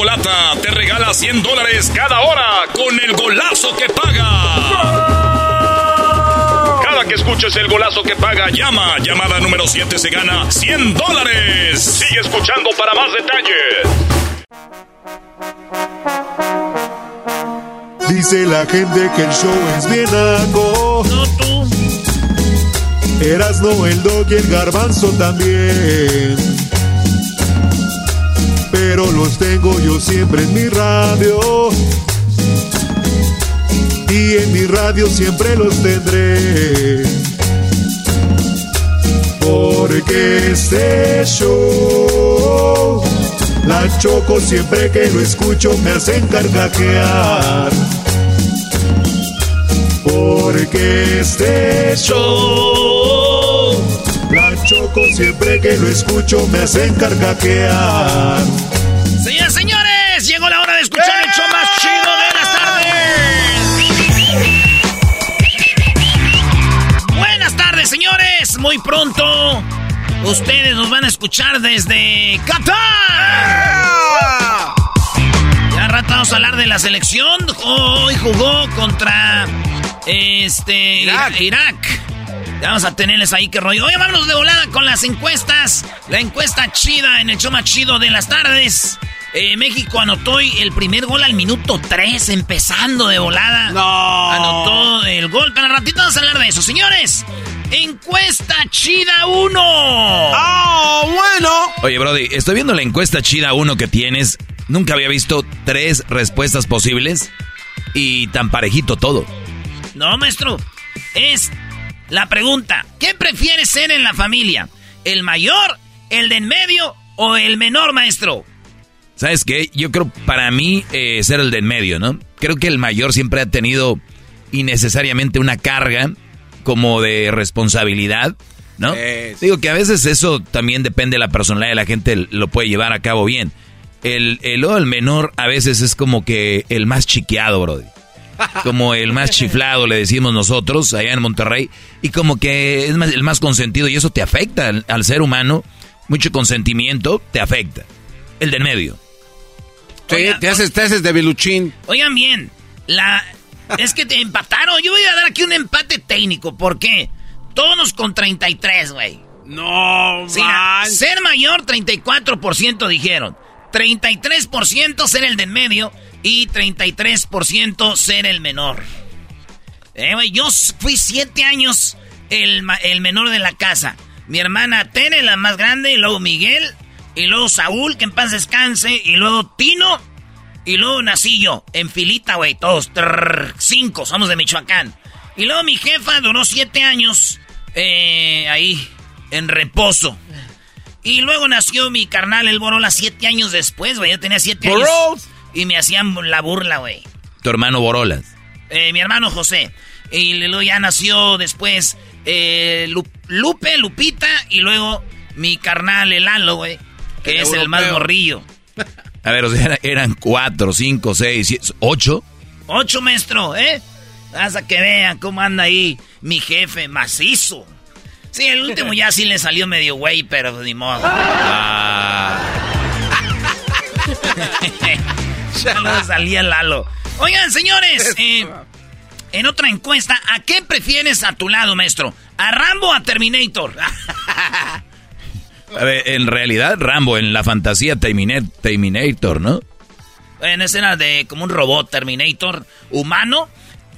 Chocolata te regala 100 dólares cada hora con el golazo que paga. Cada que escuches el golazo que paga, llama. Llamada número 7 se gana 100 dólares. Sigue escuchando para más detalles. Dice la gente que el show es bien algo. No tú. Eras no el dog y el garbanzo también. Pero los tengo yo siempre en mi radio. Y en mi radio siempre los tendré. Porque este show, la choco siempre que lo escucho me hacen carcajear. Porque este show, la choco siempre que lo escucho me hacen carcajear. Muy pronto ustedes nos van a escuchar desde Qatar. Ya rato vamos a hablar de la selección. Hoy jugó contra este Irak. Vamos a tenerles ahí que rollo. Oye, vámonos de volada con las encuestas. La encuesta chida en el show más chido de las tardes. Eh, México anotó el primer gol al minuto 3, empezando de volada. No. Anotó el gol. Para ratito vamos a hablar de eso, señores. Encuesta chida 1. ¡Ah, bueno! Oye, Brody, estoy viendo la encuesta chida 1 que tienes. Nunca había visto tres respuestas posibles y tan parejito todo. No, maestro. Es la pregunta. ¿Qué prefieres ser en la familia? ¿El mayor, el de en medio o el menor, maestro? ¿Sabes qué? Yo creo para mí eh, ser el de en medio, ¿no? Creo que el mayor siempre ha tenido innecesariamente una carga como de responsabilidad, ¿no? Digo que a veces eso también depende de la personalidad de la gente, lo puede llevar a cabo bien. El, el, el menor a veces es como que el más chiqueado, brody como el más chiflado, le decimos nosotros, allá en Monterrey, y como que es el más consentido, y eso te afecta al, ser humano, mucho consentimiento te afecta. El del medio. te, haces, te haces de biluchín. Oigan bien, la, es que te empataron. Yo voy a dar aquí un empate técnico. ¿Por qué? Todos con 33, güey. No, Ser mayor, 34% dijeron. 33% ser el del medio y 33% ser el menor. Eh, yo fui siete años el, el, menor de la casa. Mi hermana Tere, la más grande, y luego Miguel, y luego Saúl, que en paz descanse, y luego Tino, y luego nací yo, en filita, güey, todos, cinco, somos de Michoacán. Y luego mi jefa duró siete años eh, ahí, en reposo. Y luego nació mi carnal, el Borola, siete años después, güey, yo tenía siete años. Y me hacían la burla, güey. ¿Tu hermano Borolas? Eh, mi hermano José. Y luego ya nació después eh, Lupe, Lupita, y luego mi carnal, el Lalo, güey, que es el más morrillo. A ver, o sea, eran cuatro, cinco, seis, siete, ocho. Ocho, maestro, ¿eh? Hasta que vean cómo anda ahí mi jefe macizo. Sí, el último ya sí le salió medio güey, pero ni modo. Ah. ya no salía Lalo. Oigan, señores, eh, en otra encuesta, ¿a qué prefieres a tu lado, maestro? ¿A Rambo o a Terminator? A ver, en realidad, Rambo, en la fantasía Terminator, ¿no? En escena de como un robot Terminator humano.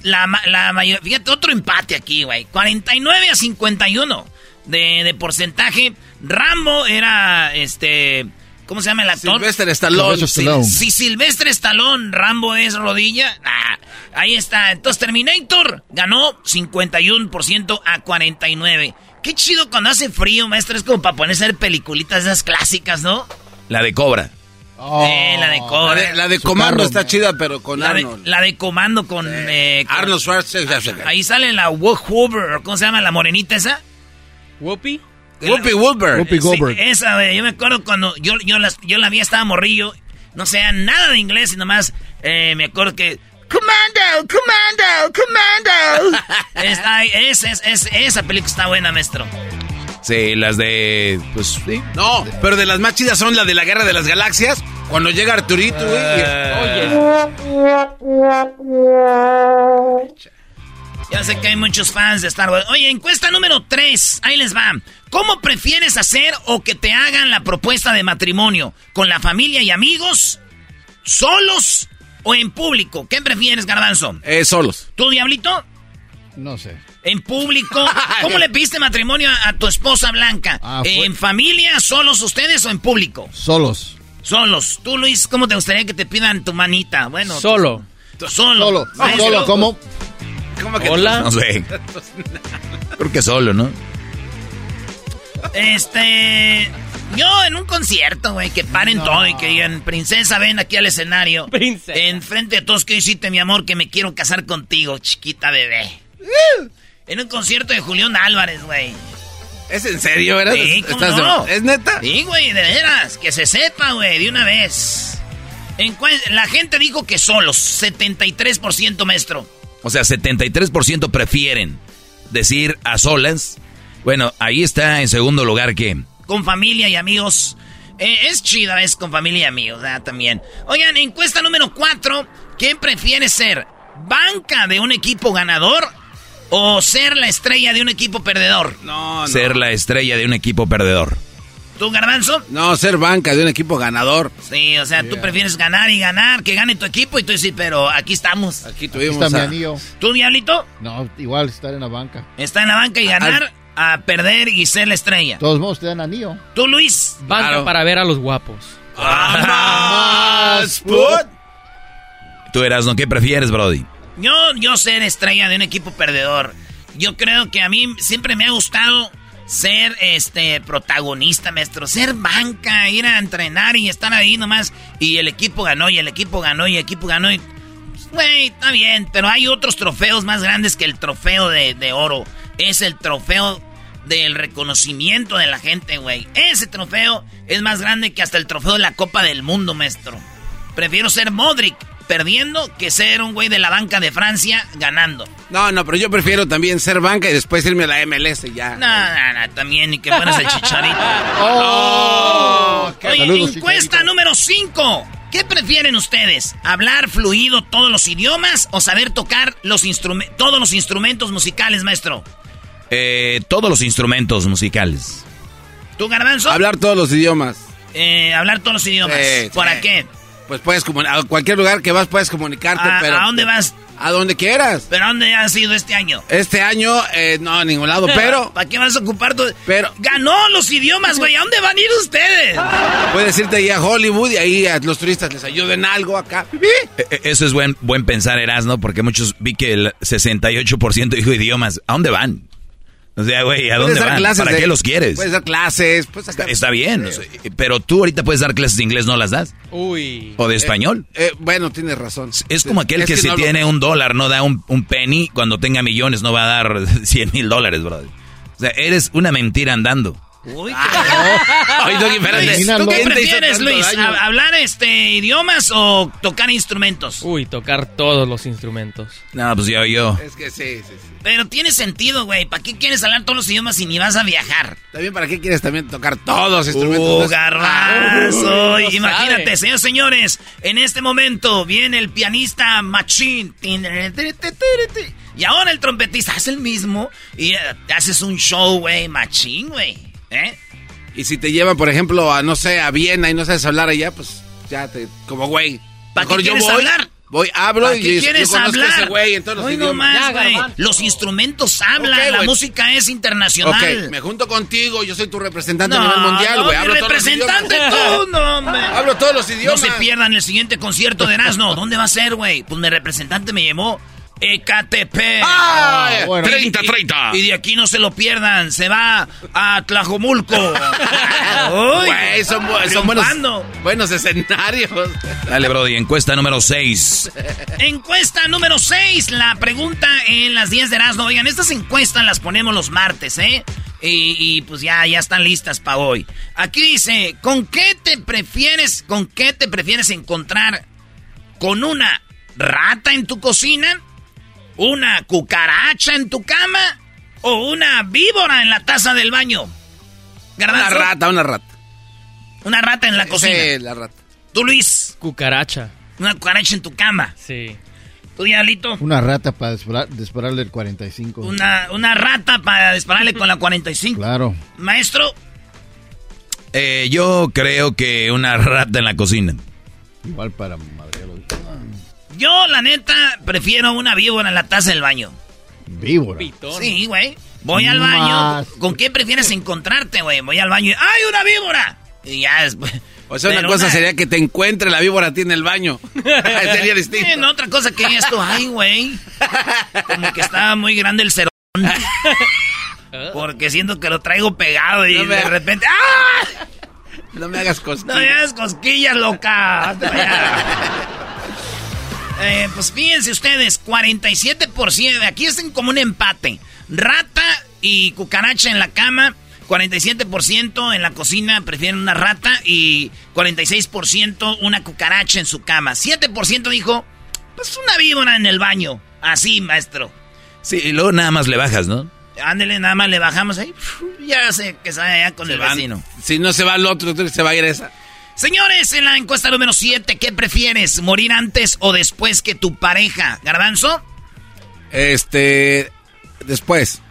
La, la mayor, fíjate, otro empate aquí, güey. 49 a 51 de, de porcentaje. Rambo era, este ¿Cómo se llama el actor? Silvestre Stallone. Si, Silvestre Stallone, Rambo es rodilla, ah, ahí está. Entonces Terminator ganó 51% a 49%. Qué chido cuando hace frío, maestro. Es como para ponerse a ver peliculitas esas clásicas, ¿no? La de Cobra. Oh. eh, la de Cobra. La de, Comando está chida, pero con la Arnold. De, la de Comando con... Eh, Arnold Schwarzenegger. Ahí sale la Hoover, ¿cómo se llama? La morenita esa. Whoopi. Whoopi Goldberg. Whoopi Goldberg. esa, güey. Yo me acuerdo cuando yo, yo, las, yo la vi, estaba morrillo. No sé nada de inglés y nomás eh, me acuerdo que... ¡Commando! ¡Commando! ¡Commando! Está, es, es, es, esa película está buena, maestro. Sí, las de... Pues sí. No, pero de las más chidas son las de la Guerra de las Galaxias Cuando llega Arturito, güey. Ya sé que hay muchos fans de Star Wars. Oye, encuesta número 3. Ahí les va. ¿Cómo prefieres hacer o que te hagan la propuesta de matrimonio? ¿Con la familia y amigos? ¿Solos o en público? ¿Qué prefieres, Garbanzo? Eh, solos. ¿Tú, Diablito? No sé. En público. ¿Cómo le pediste matrimonio a, tu esposa Blanca? Ah, ¿En familia, solos ustedes o en público? Solos. Solos. Tú, Luis, ¿cómo te gustaría que te pidan tu manita? Bueno. Solo. tú- solo. Solo. Solo, ¿cómo? ¿Cómo que Hola. No sé. Creo que solo, ¿no? Este. Yo en un concierto, güey, que paren todo y que digan, princesa, ven aquí al escenario. Princesa. Enfrente de todos, que hiciste, mi amor? Que me quiero casar contigo, chiquita bebé. En un concierto de Julián Álvarez, güey. ¿Es en serio, verdad? Sí, ¿cómo ¿Estás de- no? ¿Es neta? Sí, güey, de veras. Que se sepa, güey, de una vez. Encue- la gente dijo que solos, 73% maestro. O sea, 73% prefieren decir a solas. Bueno, ahí está en segundo lugar que... Con familia y amigos. Eh, es chida, es con familia y amigos, ¿verdad? También. Oigan, encuesta número 4. ¿Quién prefiere ser banca de un equipo ganador o ser la estrella de un equipo perdedor? No, no. Ser la estrella de un equipo perdedor. ¿Tú, Garbanzo? No, ser banca de un equipo ganador. Sí, o sea, tú prefieres ganar y ganar, que gane tu equipo y tú dices, pero aquí estamos. Aquí Aquí tuvimos está mi a- anillo. ¿Tú, Diablito? No, igual estar en la banca. Está en la banca y ganar a perder y ser la estrella. De todos modos, te dan anillo. ¿Tú, Luis? Banca Claro. para ver a los guapos. ¡Más, put! Tú eras, ¿no? ¿Qué prefieres, Brody? Yo, yo ser estrella de un equipo perdedor. Yo creo que a mí siempre me ha gustado ser este protagonista, maestro. Ser banca, ir a entrenar y estar ahí nomás. Y el equipo ganó, y el equipo ganó, y el equipo ganó. Y... Güey, está bien, pero hay otros trofeos más grandes que el trofeo de, de oro. Es el trofeo del reconocimiento de la gente, güey. Ese trofeo es más grande que hasta el trofeo de la Copa del Mundo, maestro. Prefiero ser Modric perdiendo que ser un güey de la banca de Francia ganando. No, no, pero yo prefiero también ser banca y después irme a la MLS y ya. No, no, no, también ni que fueras el chicharito. ¡Oh! Oye, Saludos, encuesta Chicharito. número 5. ¿Qué prefieren ustedes? ¿Hablar fluido todos los idiomas o saber tocar los todos los instrumentos musicales, maestro? Eh, todos los instrumentos musicales. ¿Tú, Garbanzo? Hablar todos los idiomas. Eh, hablar todos los idiomas. Sí, ¿Para sí. qué? Pues puedes comunicar, a cualquier lugar que vas puedes comunicarte, ¿A- pero... a dónde vas? A donde quieras. ¿Pero a dónde has ido este año? Este año, eh, no, a ningún lado, pero ¿Para qué vas a ocupar tu...? Pero- ¡Ganó los idiomas, güey! ¿A dónde van a ir ustedes? puedes irte ahí a Hollywood y ahí a los turistas les ayuden algo acá. Eh, eh, Eso es buen, buen pensar, Erasno, porque muchos vi que el 68% dijo idiomas. ¿A dónde van? O sea, güey, ¿a Puedes dónde dar van? clases ¿Para de- qué los quieres? Puedes dar clases, puedes Está, sacar- está bien, o sea, pero tú ahorita puedes dar clases de inglés, ¿no las das? Uy. ¿O de español? Eh, bueno, tienes razón. Es como aquel Es que, si no lo- tiene un dólar no da un, un penny, cuando tenga millones no va a dar 100 mil dólares, brother. O sea, eres una mentira andando. Uy, Ay, Doggy, espérate. Luis, ¿tú qué ¿Quién te hizo prefieres, Luis? ¿Hablar este idiomas o tocar instrumentos? Uy, tocar todos los instrumentos. No, pues yo, yo. Es que sí, sí, sí. Pero tiene sentido, güey. ¿Para qué quieres hablar todos los idiomas si ni vas a viajar? También, ¿para qué quieres también tocar todos los instrumentos? ¡Uh, garbanzo! Uy, no Imagínate, sabe. señores, señores, en este momento viene el pianista Machín. Y ahora el trompetista hace el mismo y eh, haces un show, güey, Machín, güey. ¿Eh? Y si te llevan, por ejemplo, a, no sé, a Viena y no sabes hablar allá, pues ya te, como güey. ¿Para qué yo quieres voy, hablar? Voy, hablo ¿Para y qué yo quieres hablar? a ese güey en todos los Hoy no idiomas. más, Ya. Los instrumentos hablan, la música es internacional. Ok, me junto contigo, yo soy tu representante no, a nivel mundial, no, güey. mi Hablo todos los representante idiomas. tú, no, hombre. Hablo todos los No idiomas. se pierdan el siguiente concierto de Erasmo. ¿Dónde va a ser, güey? Pues mi representante me llamó Ecatepec. ¡Ah! bueno. 30-30. Y de aquí no se lo pierdan. Se va a Tlajomulco. Uy, son, bu- son buenos, buenos escenarios. Dale, Brody, encuesta número 6. Encuesta número 6. La pregunta en las 10 de Erasmo. Oigan, estas encuestas las ponemos los martes, ¿eh? Y, y, pues ya, ya están listas para hoy. Aquí dice, ¿con qué te prefieres, con qué te prefieres encontrar? ¿Con una rata en tu cocina? ¿Una cucaracha en tu cama? ¿O una víbora en la taza del baño? Una rata, una rata. Una rata en la cocina. Sí, la rata. Tú, Luis, Cucaracha. una cucaracha en tu cama. Sí. Tú, Diablito, Una rata para disparar- dispararle el 45. una, una rata para dispararle con la 45. Claro. Maestro, Eh, yo creo que una rata en la cocina. Igual para madrearlo. Yo, la neta, prefiero una víbora en la taza del baño. Víbora. Pitón. Sí, güey. Voy al baño. Más. ¿Con qué prefieres encontrarte, güey? Voy al baño y ¡ay, una víbora! Y ya después. O sea, una cosa sería que te encuentre la víbora a ti en el baño. sería distinto. No, otra cosa que esto, ay, güey. Como que estaba muy grande el cerón. Porque siento que lo traigo pegado y No me- de repente. ¡Ah! No me hagas No cosquillas. me hagas cosquillas, loca. Eh, pues fíjense ustedes, 47%. Aquí es como un empate. Rata y cucaracha en la cama. 47% en la cocina prefieren una rata y 46% una cucaracha en su cama. 7% dijo, pues una víbora en el baño. Así, maestro. Sí, y luego nada más le bajas, ¿no? Ándele, nada más le bajamos ahí. Ya sé que sale allá con Se el van. vecino. Si no se va el otro, se va a ir esa. Señores, en la encuesta número 7, ¿qué prefieres? ¿Morir antes o después que tu pareja? ¿Garbanzo? Este. Después.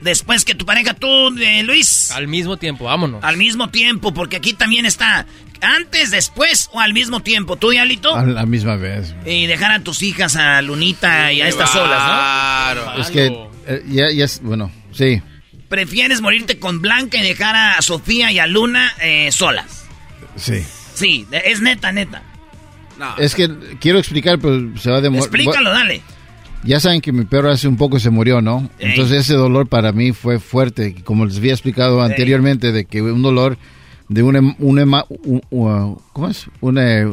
Después que tu pareja, tú, eh, Luis. Al mismo tiempo, vámonos. Al mismo tiempo, porque aquí también está antes, después o al mismo tiempo. ¿Tú, Diablito? A la misma vez. Y dejar a tus hijas, a Lunita y a estas solas, Claro. Es que eh, ya, ya es, bueno, sí. ¿no? ¿Prefieres morirte con Blanca y dejar a Sofía y a Luna eh, solas? Sí. Sí, es neta, neta. No. Es que quiero explicar, pero se va a demorar. Explícalo, dale. Ya saben que mi perro hace un poco se murió, ¿no? Ey. Entonces ese dolor para mí fue fuerte, como les había explicado anteriormente, de que un dolor de un, em- un un- ¿cómo es? Un eh,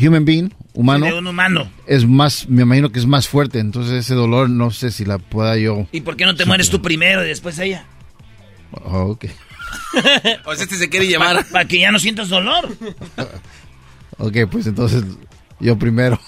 human being, humano, De un humano. es más, me imagino que es más fuerte, entonces ese dolor no sé si la pueda yo... ¿Y por qué no te mueres tú primero y después ella? Oh, ok, O sea, este se quiere llevar. Para que ya no sientas dolor. ok, pues entonces yo primero.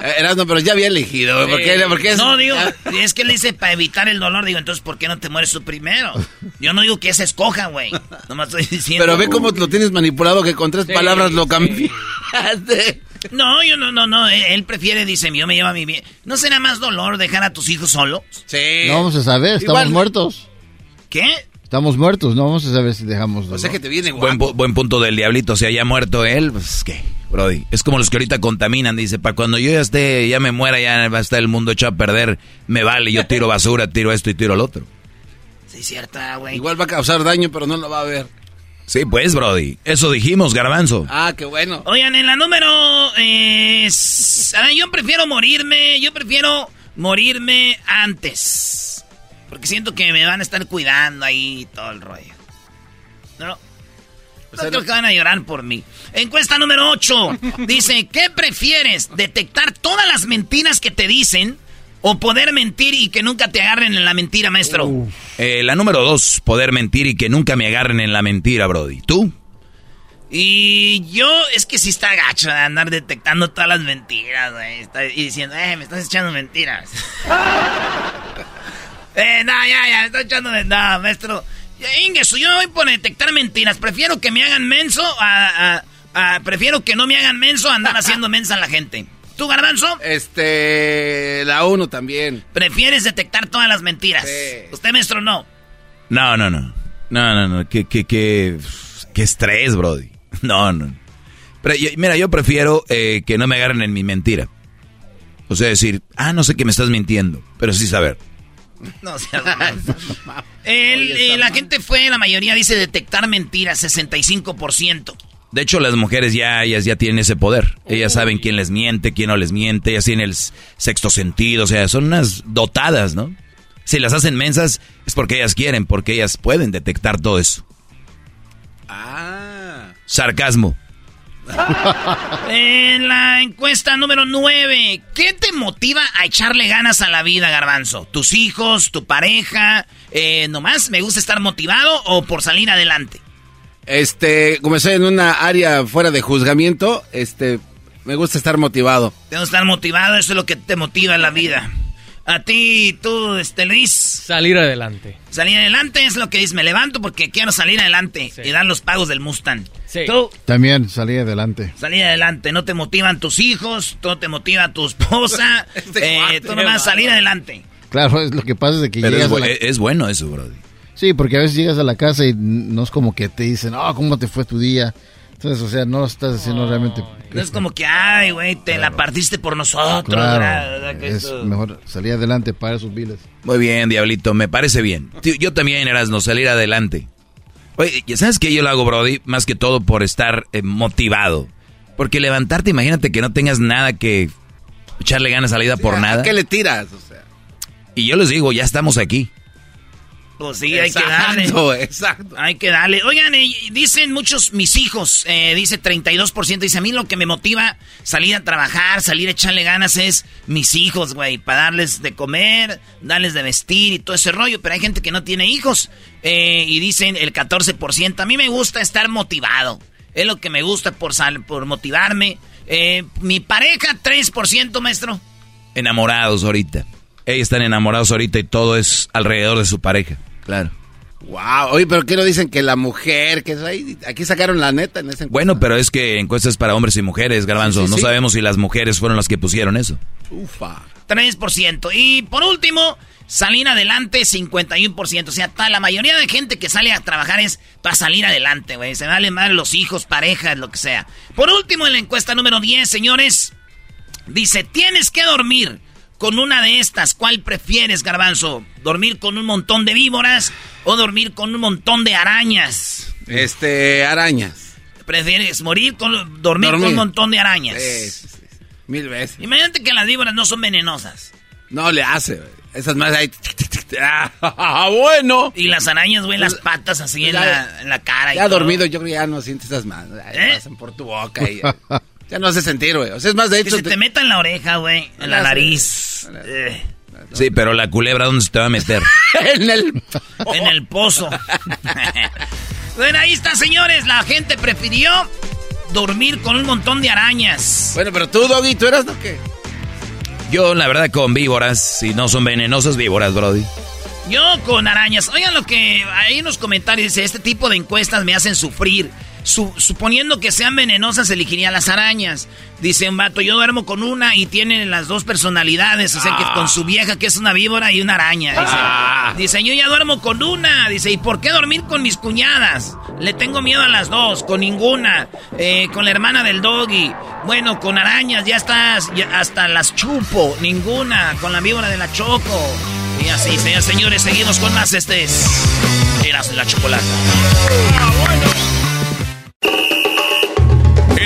Eh, Erasmo, pero ya había elegido. güey, ¿Por qué? Porque es- No, digo, es que le dice para evitar el dolor. Digo, entonces, ¿por qué no te mueres tú primero? Yo no digo que se escoja, güey. Nomás estoy diciendo. Pero ve cómo lo tienes manipulado que con tres Sí, palabras lo sí. cambiaste. No, yo no, no, no. Él, él prefiere, dice, yo me llevo a mi bien. ¿No será más dolor dejar a tus hijos solos? Sí. No vamos a saber, estamos Igual- muertos. ¿Qué? Estamos muertos, no vamos a saber si dejamos O sea que te viene Buen, guapo. pu- buen punto del diablito. Si haya muerto él, pues qué, Brody. Es como los que ahorita contaminan. Dice, para cuando yo ya esté, ya me muera, ya va a estar el mundo hecho a perder. Me vale, yo tiro basura, tiro esto y tiro lo otro. Sí, cierta, güey. Igual va a causar daño, pero no lo va a ver. Sí, pues, Brody. Eso dijimos, garbanzo. Ah, qué bueno. Oigan, en la número... eh, ah, yo prefiero morirme, yo prefiero morirme antes. Porque siento que me van a estar cuidando ahí y todo el rollo. ¿No? No creo que van a llorar por mí. Encuesta número 8. Dice, ¿qué prefieres? ¿Detectar todas las mentiras que te dicen o poder mentir y que nunca te agarren en la mentira, maestro? Eh, la número dos, poder mentir y que nunca me agarren en la mentira, Brody. ¿Tú? Y yo, es que sí está gacho de andar detectando todas las mentiras, güey. Y diciendo, eh, me estás echando mentiras. eh, no, ya, ya, me estás echando mentiras. No, maestro. Ingesu, yo no voy por detectar mentiras. Prefiero que me hagan menso a, a- a- Prefiero que no me hagan menso a andar haciendo mensa a la gente. ¿Tú, Garbanzo? Este. La uno también. Prefieres detectar todas las mentiras. Sí. Usted, maestro, no. No, no, no. No, no, no. Qué, qué, qué, qué estrés, Brody. No, no. Pero yo- mira, yo prefiero eh, que no me agarren en mi mentira. O sea, decir, ah, no sé que me estás mintiendo, pero sí saber. No seas. El- eh, la gente fue, la mayoría dice detectar mentiras, 65%. De hecho, las mujeres ya, ellas ya tienen ese poder. Ellas saben quién les miente, quién no les miente, ellas tienen el sexto sentido, o sea, son unas dotadas, ¿no? Si las hacen mensas es porque ellas quieren, porque ellas pueden detectar todo eso. Ah. Sarcasmo. En la encuesta número 9, ¿qué te motiva a echarle ganas a la vida, Garbanzo? ¿Tus hijos, tu pareja? Eh, ¿Nomás me gusta estar motivado o por salir adelante? Este, como estoy en una área fuera de juzgamiento, este, me gusta estar motivado. Tengo que estar motivado, eso es lo que te motiva en la vida. A ti, tú, este, Luis. Salir adelante. Salir adelante es lo que dice. Me levanto porque quiero salir adelante y dar los pagos del Mustang. Sí. Tú, También salí adelante. salir adelante. No te motivan tus hijos, no te motiva tu esposa. Este eh, cuate, tú nomás salir adelante. Claro, es lo que pasa es de que Pero es, llegas a bu- la... es bueno eso, Brody. Sí, porque a veces llegas a la casa y no es como que te dicen, oh, ¿cómo te fue tu día? Entonces, o sea, no lo estás haciendo realmente. No es como que, ay, güey, te la partiste por nosotros. Claro, ¿verdad? Que es eso- mejor salir adelante para sus biles. Muy bien, Diablito, me parece bien. Yo también, Erasmo, salir adelante. Oye, ¿sabes qué yo lo hago, Brody? Más que todo por estar eh, motivado. Porque levantarte, imagínate que no tengas nada que echarle ganas a la vida por ¿A nada. ¿Qué le tiras? O sea. Y yo les digo, ya estamos aquí. Pues sí, hay que darle. Exacto, exacto. Hay que darle. Oigan, eh, dicen muchos mis hijos, eh, dice 32%, dice a mí lo que me motiva salir a trabajar, salir a echarle ganas es mis hijos, güey, para darles de comer, darles de vestir y todo ese rollo, pero hay gente que no tiene hijos eh, y dicen el 14%, a mí me gusta estar motivado, es lo que me gusta por, sal, por motivarme. Eh, mi pareja, 3%, maestro. Enamorados ahorita. Ellos están enamorados ahorita y todo es alrededor de su pareja. Claro. Wow, oye, pero ¿qué no dicen que la mujer, que es ahí? Aquí sacaron la neta en ese Bueno, pero es que encuestas para hombres y mujeres, Garbanzo. Sí, sí, no sí. sabemos si las mujeres fueron las que pusieron eso. Ufa. 3%. Y por último, salir adelante 51%. O sea, ta- la mayoría de gente que sale a trabajar es para salir adelante, güey. Se vale mal los hijos, parejas, lo que sea. Por último, en la encuesta número 10, señores, dice, tienes que dormir con una de estas. ¿Cuál prefieres, garbanzo? ¿Dormir con un montón de víboras o dormir con un montón de arañas? Este, arañas. ¿Prefieres morir con dormir, con un montón de arañas? Sí, sí, sí. Mil veces. Imagínate que las víboras no son venenosas. No le hace. Esas más ahí. Ah, bueno. Y las arañas, güey, las patas así en la, en la cara. y Ya todo. dormido, yo creo que ya no sientes esas. Ahí ¿Eh? Pasan por tu boca y ya, no hace sentir, güey. O sea, es más, de Que hecho. se te meta en la oreja, güey, en la sé. nariz. eh, Sí, pero la culebra, ¿dónde se te va a meter? en el. en el pozo. bueno, ahí está, señores. La gente prefirió dormir con un montón de arañas. Bueno, pero tú, Doggy, ¿tú eras no qué? Yo, la verdad, con víboras, si no son venenosas, víboras, Brody. Yo con arañas. Oigan lo que hay en los comentarios. Dice, este tipo de encuestas me hacen sufrir. Su- suponiendo que sean venenosas, elegiría las arañas. Dice un vato, yo duermo con una y tiene las dos personalidades. O sea, que con su vieja, que es una víbora, y una araña. Dice, dice, yo ya duermo con una. Dice, ¿y por qué dormir con mis cuñadas? Le tengo miedo a las dos, con ninguna. Eh, con la hermana del doggy. Bueno, con arañas, ya estás, ya hasta las chupo. Ninguna. Con la víbora de la choco. Y así, señores, señores, seguimos con más este es Eras la chocolate.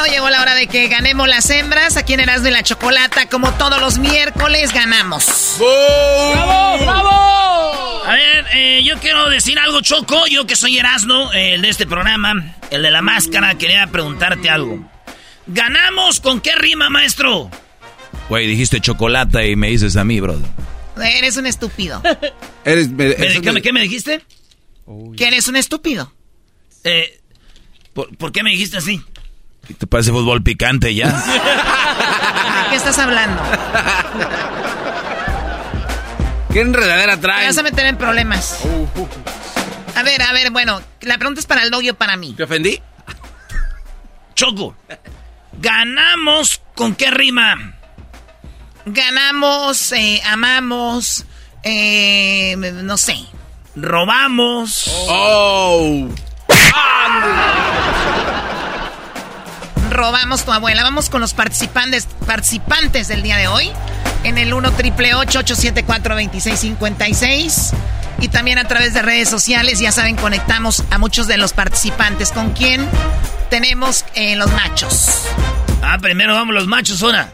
Bueno, llegó la hora de que ganemos las hembras. Aquí en Erasmo y la Chocolata, como todos los miércoles, ganamos. A ver, eh, yo quiero decir algo, Choco. Yo que soy Erasmo, eh, el de este programa, el de la máscara, quería preguntarte algo. ¿Ganamos con qué rima, maestro? Güey, dijiste chocolate y me dices a mí, Brody. Eres un estúpido. Eres. me- ¿Me- eso ¿Qué, me- qué me dijiste? Que eres un estúpido. Eh, ¿por, por qué me dijiste así? ¿Te parece fútbol picante ya? ¿De qué estás hablando? ¿Qué enredadera Te traes? vas a meter en problemas. A ver, a ver, bueno, la pregunta es para el doggy o para mí. ¿Te ofendí? Choco, ¿ganamos con qué rima? Ganamos, eh, amamos, eh, no sé. ¿Robamos? ¡Oh! Robamos tu abuela. Vamos con los participantes, participantes del día de hoy. En el 1 triple 874 2656 Y también a través de redes sociales, ya saben, conectamos a muchos de los participantes. ¿Con quién? Tenemos eh, los machos. Ah, primero vamos los machos, ahora.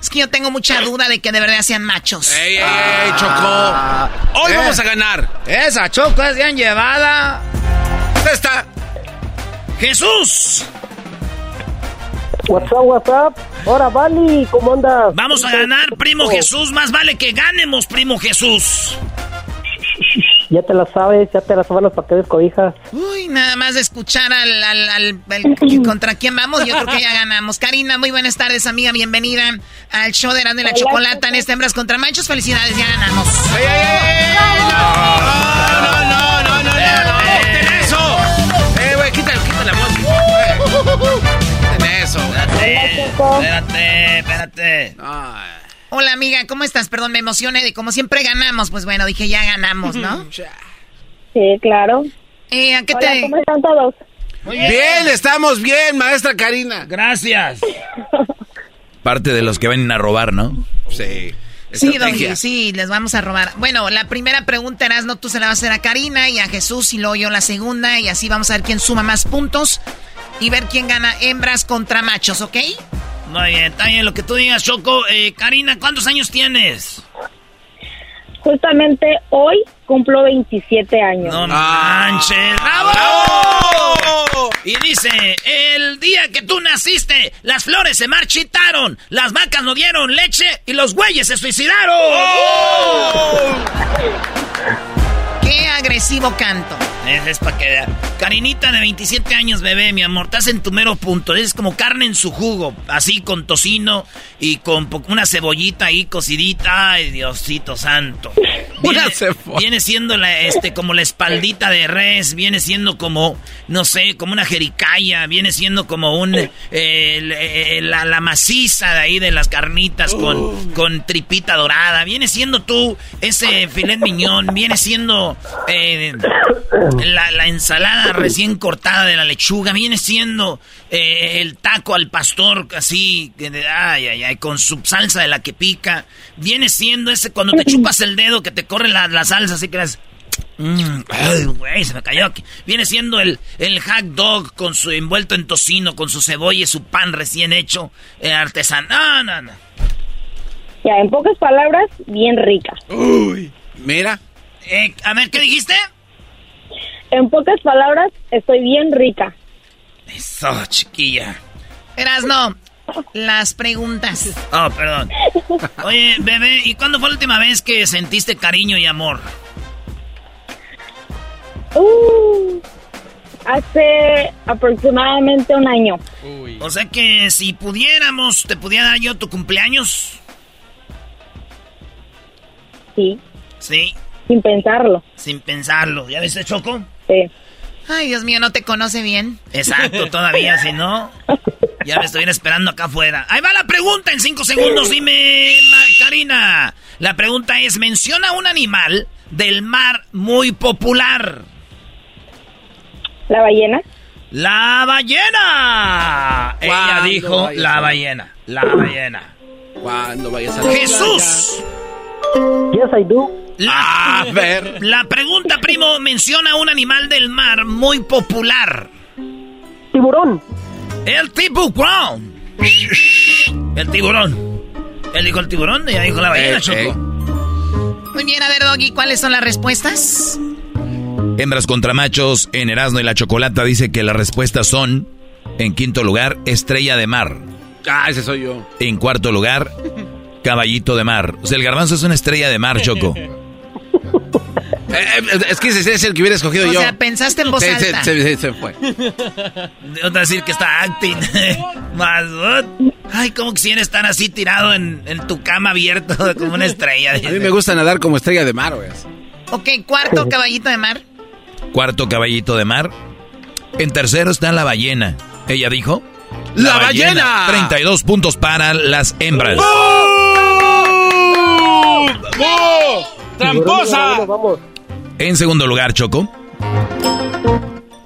Es que yo tengo mucha duda de que de verdad sean machos. ¡Ey, ey, ey, Chocó! Hoy Eh. vamos a ganar. Esa choco es bien llevada. esta. Jesús. What's up, what's up? Hola, Vali, ¿cómo andas? Vamos a ganar, primo Jesús. Más vale que ganemos, primo Jesús. Ya te la sabes, ya te la sabes para que descobijas. Uy, nada más de escuchar al, al, al, contra quién vamos, yo creo que ya ganamos. Karina, muy buenas tardes, amiga, bienvenida al show de Grande la Chocolata en este Hembras contra Machos. Felicidades, ya ganamos. no, no, no, Espérate, espérate, espérate. Hola amiga, ¿cómo estás? Perdón, me emocioné de como siempre ganamos. Pues bueno, dije ya ganamos, ¿no? Sí, claro. Eh, ¿a qué Hola, te... ¿cómo están todos? Muy bien. bien, estamos bien, maestra Karina. Gracias. Parte de los que vienen a robar, ¿no? Sí. Sí, sí, les vamos a robar. Bueno, la primera pregunta, eras, no tú se la vas a hacer a Karina y a Jesús y luego yo la segunda y así vamos a ver quién suma más puntos y ver quién gana hembras contra machos, ¿ok? Muy bien, está bien lo que tú digas, Choco. Eh, Karina, ¿cuántos años tienes? Justamente hoy cumplo 27 años. No manches, ¡bravo! Y dice, el día que tú naciste, las flores se marchitaron, las vacas no dieron leche y los güeyes se suicidaron. ¡Oh! ¡Qué agresivo canto! Es, para que Karinita de 27 años, bebé, mi amor, estás en tu mero punto. Es como carne en su jugo, así con tocino y con una cebollita ahí cocidita. Ay, Diosito santo. Viene, viene siendo la, este, como la espaldita de res, viene siendo como, no sé, como una jericaya, viene siendo como un, eh, la, la, maciza de ahí de las carnitas con, con tripita dorada. Viene siendo tú ese filet miñón, viene siendo eh, la, ensalada recién cortada de la lechuga, viene siendo eh, el taco al pastor, así, ay, ay, ay, con su salsa de la que pica. Viene siendo ese cuando te chupas el dedo que te corre la, salsa, así que eres... Mm, ay, güey, se me cayó aquí. Viene siendo el, el hot dog con su envuelto en tocino, con su cebolla y su pan recién hecho, eh, artesanal. No, no, no. Ya, en pocas palabras, bien rica. Uy, mira. Eh, a ver, ¿qué dijiste? En pocas palabras, estoy bien rica. Eso, chiquilla. Eras no. Las preguntas. Oh, perdón. Oye, bebé, ¿y cuándo fue la última vez que sentiste cariño y amor? Uh, hace aproximadamente un año. O sea que si pudiéramos, ¿te pudiera dar yo tu cumpleaños? Sí. Sí. Sin pensarlo. Sin pensarlo. ¿Ya viste, Choco? Sí. Ay, Dios mío, ¿no te conoce bien? Exacto, todavía, si no, ya me estoy esperando acá afuera. Ahí va la pregunta en cinco segundos, dime, Karina. La pregunta es, menciona un animal del mar muy popular. ¿La ballena? ¡La ballena! Ella dijo la ballena, la ballena. ¿Cuándo vayas a ¡Jesús! Yes, I do. La, a ver. La pregunta, primo, menciona un animal del mar muy popular. Tiburón. El tiburón. El tiburón. Él dijo el tiburón, ella dijo la ballena, Choco. Muy bien, a ver, Doggy, ¿cuáles son las respuestas? Hembras contra machos en Erasmo y la Chocolata dice que las respuestas son, en quinto lugar, estrella de mar. Ah, ese soy yo. En cuarto lugar, caballito de mar. O sea, el garbanzo es una estrella de mar, Choco. Eh, eh, es que ese es el que hubiera escogido yo. O sea, pensaste en voz alta. Se, se, fue. Otra decir que está acting. Más. Ay, ¿cómo quisiera estar así tirado en, en, tu cama abierto como una estrella? A mí me gusta nadar como estrella de mar, güey. Ok, cuarto caballito de mar. Cuarto caballito de mar. En tercero está la ballena. Ella dijo. ¡La, ballena! 32 puntos para las hembras. ¡Tramposa! En segundo lugar, Choco,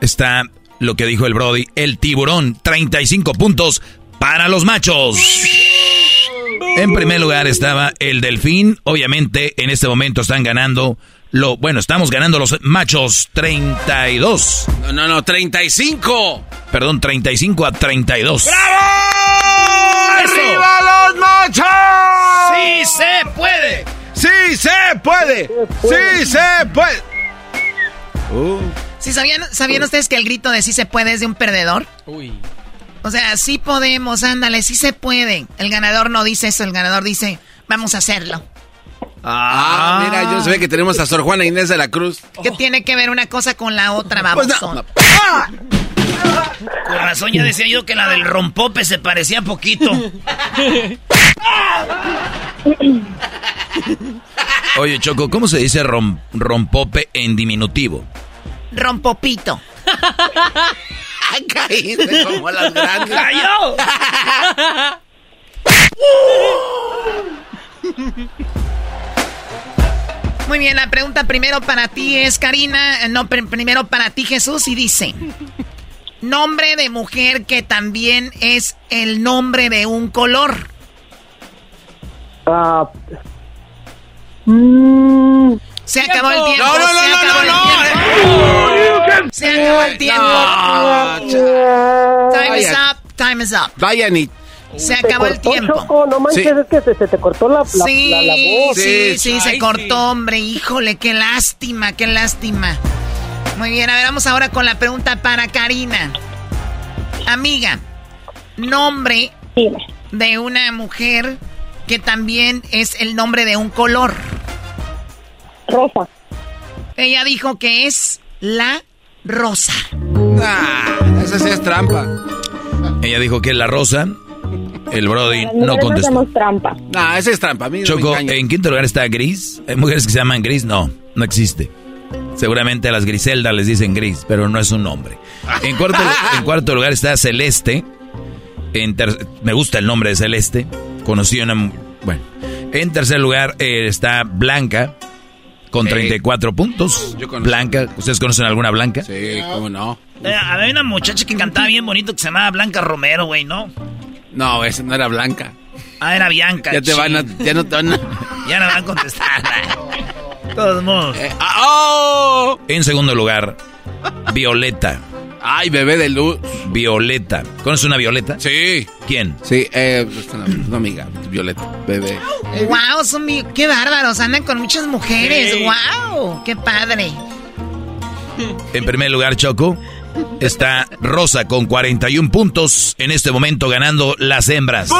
está lo que dijo el Brody, el tiburón, 35 puntos para los machos. En primer lugar estaba el delfín, obviamente en este momento están ganando lo, bueno, estamos ganando los machos 32. No, no, no, 35. Perdón, 35 a 32. ¡Bravo! ¡Arriba los machos! ¡Sí se puede! ¡Sí se puede! ¡Sí se puede! Uh. ¿Sí sabían, ¿Sabían ustedes que el grito de sí se puede es de un perdedor? Uy. O sea, sí podemos, ándale, sí se puede. El ganador no dice eso, el ganador dice, vamos a hacerlo. Ah, mira, yo sé que tenemos a Sor Juana Inés de la Cruz. ¿Qué tiene que ver una cosa con la otra, vamos? Pues no, no. Con razón ya decía yo que la del rompope se parecía poquito. Oye, Choco, ¿cómo se dice rom- rompope en diminutivo? Rompopito. Caíste como las grandes. ¡Cayó! Muy bien, la pregunta primero para ti es, Karina, eh, no, pr- primero para ti, Jesús, y dice, nombre de mujer que también es el nombre de un color. Ah, mm, Se acabó el tiempo. No, no, no, se no, acabó no, el no. tiempo. Se acabó el tiempo. No, Time is Vaya. up, time is up. Vayan y Se acabó el tiempo. Choco, no manches, Sí. es que se, se te cortó la, la, Sí, la- la voz. sí, sí, se Ay, cortó, sí. hombre. Híjole, qué lástima, qué lástima. Muy bien, a ver, vamos ahora con la pregunta para Karina. Amiga, nombre Dime. de una mujer que también es el nombre de un color. Rosa. Ella dijo que es la rosa. Ah, esa sí es trampa. Ella dijo que la rosa. El Brody no mujeres contestó. trampa. No, esa es trampa. Choco. ¿en quinto lugar está Gris? ¿Hay mujeres que se llaman Gris? No, no existe. Seguramente a las Griselda les dicen Gris, pero no es un nombre. En cuarto, en cuarto lugar está Celeste. En ter- me gusta el nombre de Celeste. Conocí una... Bueno. En tercer lugar eh, está Blanca, con Ey. 34 puntos. Yo. Blanca, ¿ustedes conocen alguna Blanca? Sí, cómo no. Eh, había una muchacha que cantaba bien bonito que se llamaba Blanca Romero, güey, ¿no? No, esa no era blanca. Ah, era Bianca. Ya te van a, ya no te van a. Ya no van a contestar. Todos modos. Eh, ah, ¡Oh! En segundo lugar, Violeta. Ay, bebé de luz. Violeta. ¿Conoces una Violeta? Sí. ¿Quién? Sí, eh, pues, una, una amiga, Violeta, bebé. Wow, son mi- qué bárbaros, andan con muchas mujeres. Wow, qué padre. En primer lugar, Choco, está Rosa con 41 puntos. En este momento ganando las hembras.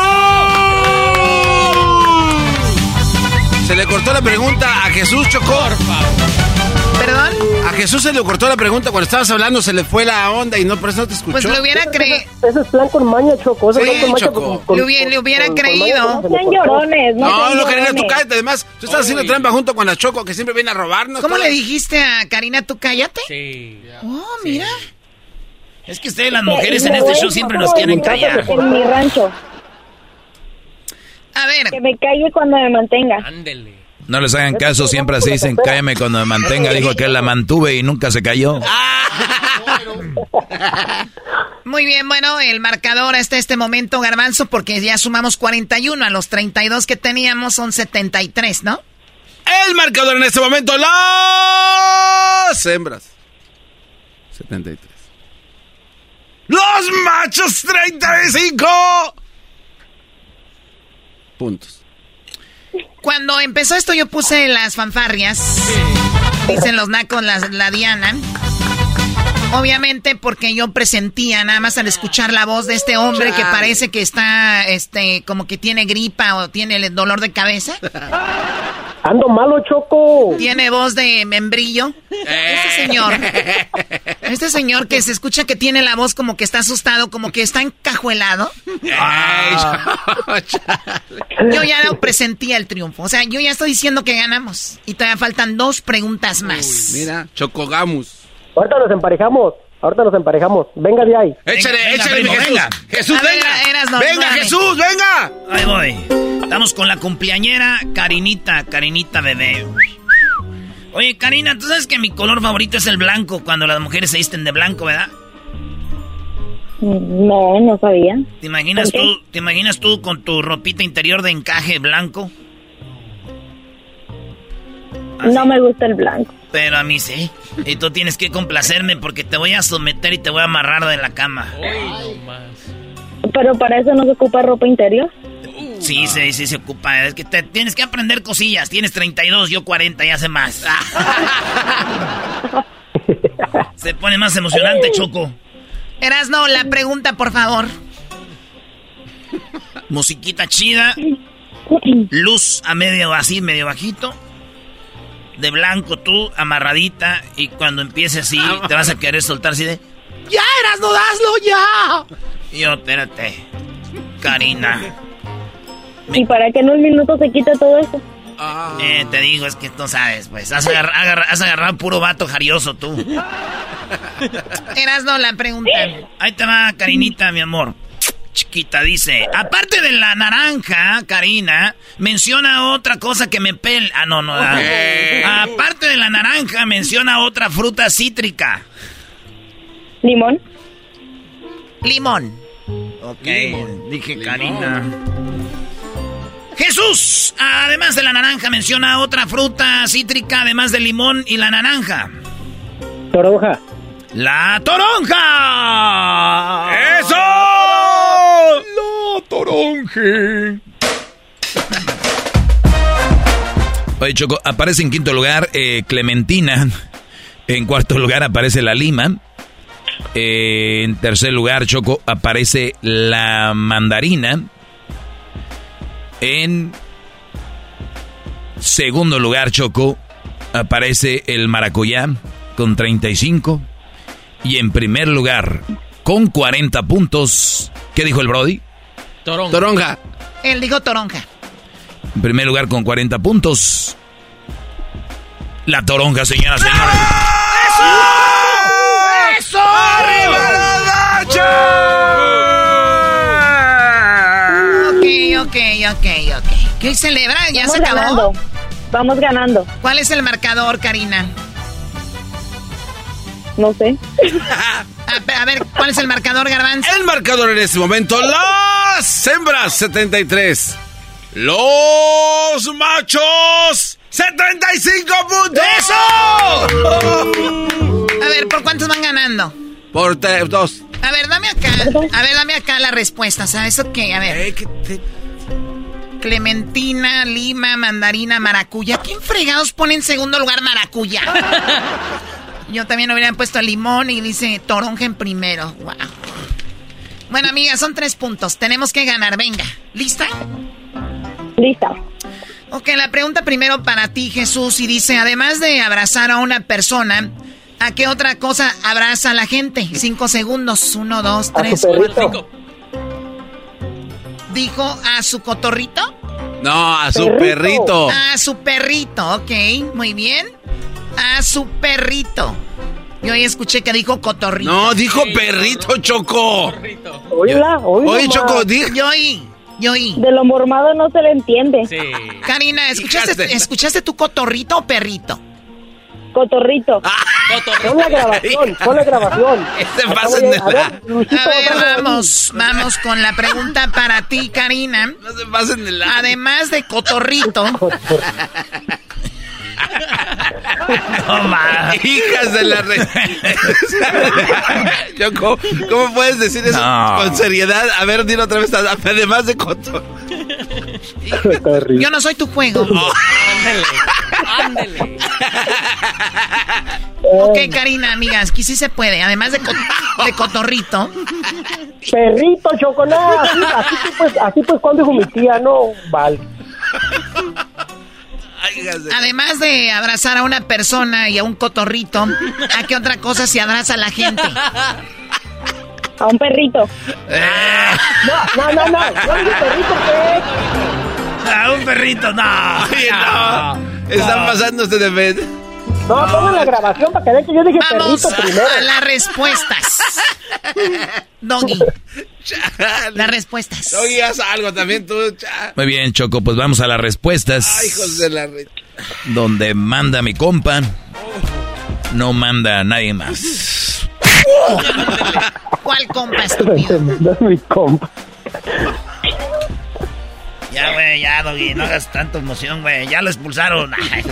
Se le cortó la pregunta a Jesús, Chocó. ¿Perdón? A Jesús se le cortó la pregunta cuando estabas hablando, se le fue la onda y no, por eso no te escuchó. Pues le hubiera creído. Ese es plan con maña, Choco. Ese Sí, plan con maña con- con- Le hubiera- le hubiera con- con creído. maña, No sean llorones. No, No, sean no querías tú cállate. Además, tú estás haciendo trampa junto con la Choco, que siempre viene a robarnos. ¿Cómo todo. le dijiste a Karina, tú cállate? Sí. Oh, mira. Es que ustedes, las mujeres en este show, siempre nos quieren callar. En mi rancho. A ver, Que me calle cuando me mantenga. Ándele. No les hagan caso, siempre así dicen, cállame cuando me mantenga. Dijo que él la mantuve y nunca se cayó. muy bien, bueno, el marcador hasta este momento, Garbanzo, porque ya sumamos 41 a los 32 que teníamos, son 73, ¿no? El marcador en este momento, las hembras. 73. Los machos, 35 puntos. Cuando empezó esto yo puse las fanfarrias, dicen los nacos, la, la Diana. Obviamente porque yo presentía nada más al escuchar la voz de este hombre que parece que está, este, como que tiene gripa o tiene el dolor de cabeza. Ando malo, Choco. Tiene voz de membrillo. Este señor. Este señor que se escucha que tiene la voz como que está asustado, como que está encajuelado. Yo ya lo presentía el triunfo. O sea, yo ya estoy diciendo que ganamos. Y todavía faltan dos preguntas más. Mira, Chocogamus. Ahorita nos emparejamos. Ahorita nos emparejamos. Venga de ahí. Échale, Venga, échale, primo, Jesús. venga. Jesús, venga. venga. Jesús, venga. Ahí voy. Estamos con la cumpleañera Karinita, Karinita bebé. Oye, Karina, tú sabes que mi color favorito es el blanco cuando las mujeres se visten de blanco, ¿verdad? No, no sabía. ¿Te imaginas tú, te imaginas tú con tu ropita interior de encaje blanco? No me gusta el blanco. Pero a mí sí. Y tú tienes que complacerme porque te voy a someter y te voy a amarrar de la cama. Uy, no más. Pero para eso no se ocupa ropa interior. Sí, sí, sí se ocupa. Es que te tienes que aprender cosillas. Tienes 32, yo 40 y hace más. Se pone más emocionante, Choco. Erasno, la pregunta, por favor. Musiquita chida. Luz a medio así, medio bajito. De blanco tú, amarradita. Y cuando empiece así, te vas a querer soltar así de... ¡Ya, Erasno, daslo ya! Y yo, espérate. Karina. ¿Y para que en un minuto se quite todo eso? Eh, te digo, es que tú sabes, pues. Has agarrado, has agarrado puro vato jarioso tú. Erasno, la pregunta. Ahí te va, Karinita, mi amor. Chiquita, dice. Aparte de la naranja, Karina, menciona otra cosa que me pel. Ah, no, no. ah. Aparte de la naranja, menciona otra fruta cítrica. ¿Limón? Limón. Ok, dije Karina. Jesús, además de la naranja, menciona otra fruta cítrica, además del limón y la naranja. Toronja. ¡La toronja! ¡Eso! ¡La toronja! Oye, Choco, aparece en quinto lugar eh, Clementina. En cuarto lugar aparece la lima. Eh, en tercer lugar, Choco, aparece la mandarina. En segundo lugar, Choco, aparece el maracuyá con 35. Y en primer lugar, con 40 puntos, ¿qué dijo el Brody? Toronja. Toronja. Él dijo toronja. En primer lugar, con 40 puntos. La toronja, señoras y señores. ¡Eso! Ok, ok, ok, ok. ¿Qué celebra? ¿Ya Vamos se acabó? ganando. Vamos ganando. ¿Cuál es el marcador, Karina? No sé. A, ver, a ver, ¿cuál es el marcador, Garbanzo? El marcador en este momento, las hembras 73. Los machos 75 puntos. A ver, ¿por cuántos van ganando? Por dos. A ver, dame acá. A ver, dame acá la respuesta. ¿Sabes eso qué? A ver. Eh, que te- Clementina, lima, mandarina, maracuya. ¿Quién fregados pone en segundo lugar maracuya? Yo también hubiera puesto limón y dice toronja en primero. Wow. Bueno, amiga, son tres puntos. Tenemos que ganar. Venga. ¿Lista? Lista. Ok, la pregunta primero para ti, Jesús, y dice, además de abrazar a una persona, ¿a qué otra cosa abraza a la gente? Cinco segundos. Uno, dos, tres, cuatro. perrito. ¿Dijo a su cotorrito? No, a su Perrito. perrito. A su perrito, ok, muy bien. A su perrito. Yo ahí escuché que dijo cotorrito. No, dijo perrito, Choco. Oíla, oíla. Oye. Choco, di- Yo oí, yo oí. De lo mormado no se le entiende. Sí. Karina, ¿escuchaste, ¿escuchaste tu cotorrito o perrito? Cotorrito. Pon la grabación, pon la grabación. Este pasen de a- a la- ver, Luisito, A ver, bájale ahí. vamos, vamos con la pregunta para ti, Karina. No se pasen de la. Además de cotorrito, No más. Hijas de la re... Choco, ¿cómo puedes decir eso No. con seriedad? A ver, dilo otra vez. Además de coto. Cotorrito. yo no soy tu juego. Ándele. Ándele. Ok, Karina, amigas, aquí sí se puede. Además de, co- de cotorrito, Perrito, chocolate. Así, así pues, así pues cuando dijo mi tía, no, vale. Además de abrazar a una persona y a un cotorrito, ¿a qué otra cosa se abraza a la gente? A un perrito. No, no, no, no. Yo dije perrito, ¿qué? A un perrito, no. No. Están pasándose de vez. No, pongan la grabación para que vean que yo dije Vamos perrito primero. a las respuestas. Doggy, las respuestas. No guías algo también tú. cha. Muy bien, Choco, pues vamos a las respuestas. Ay, hijos de la re- Donde manda mi compa, no manda nadie más. ¿Cuál compa estúpido? No es mi compa. Ya, güey, ya, Doggy, no hagas tanta emoción, güey. Ya lo expulsaron. Ay.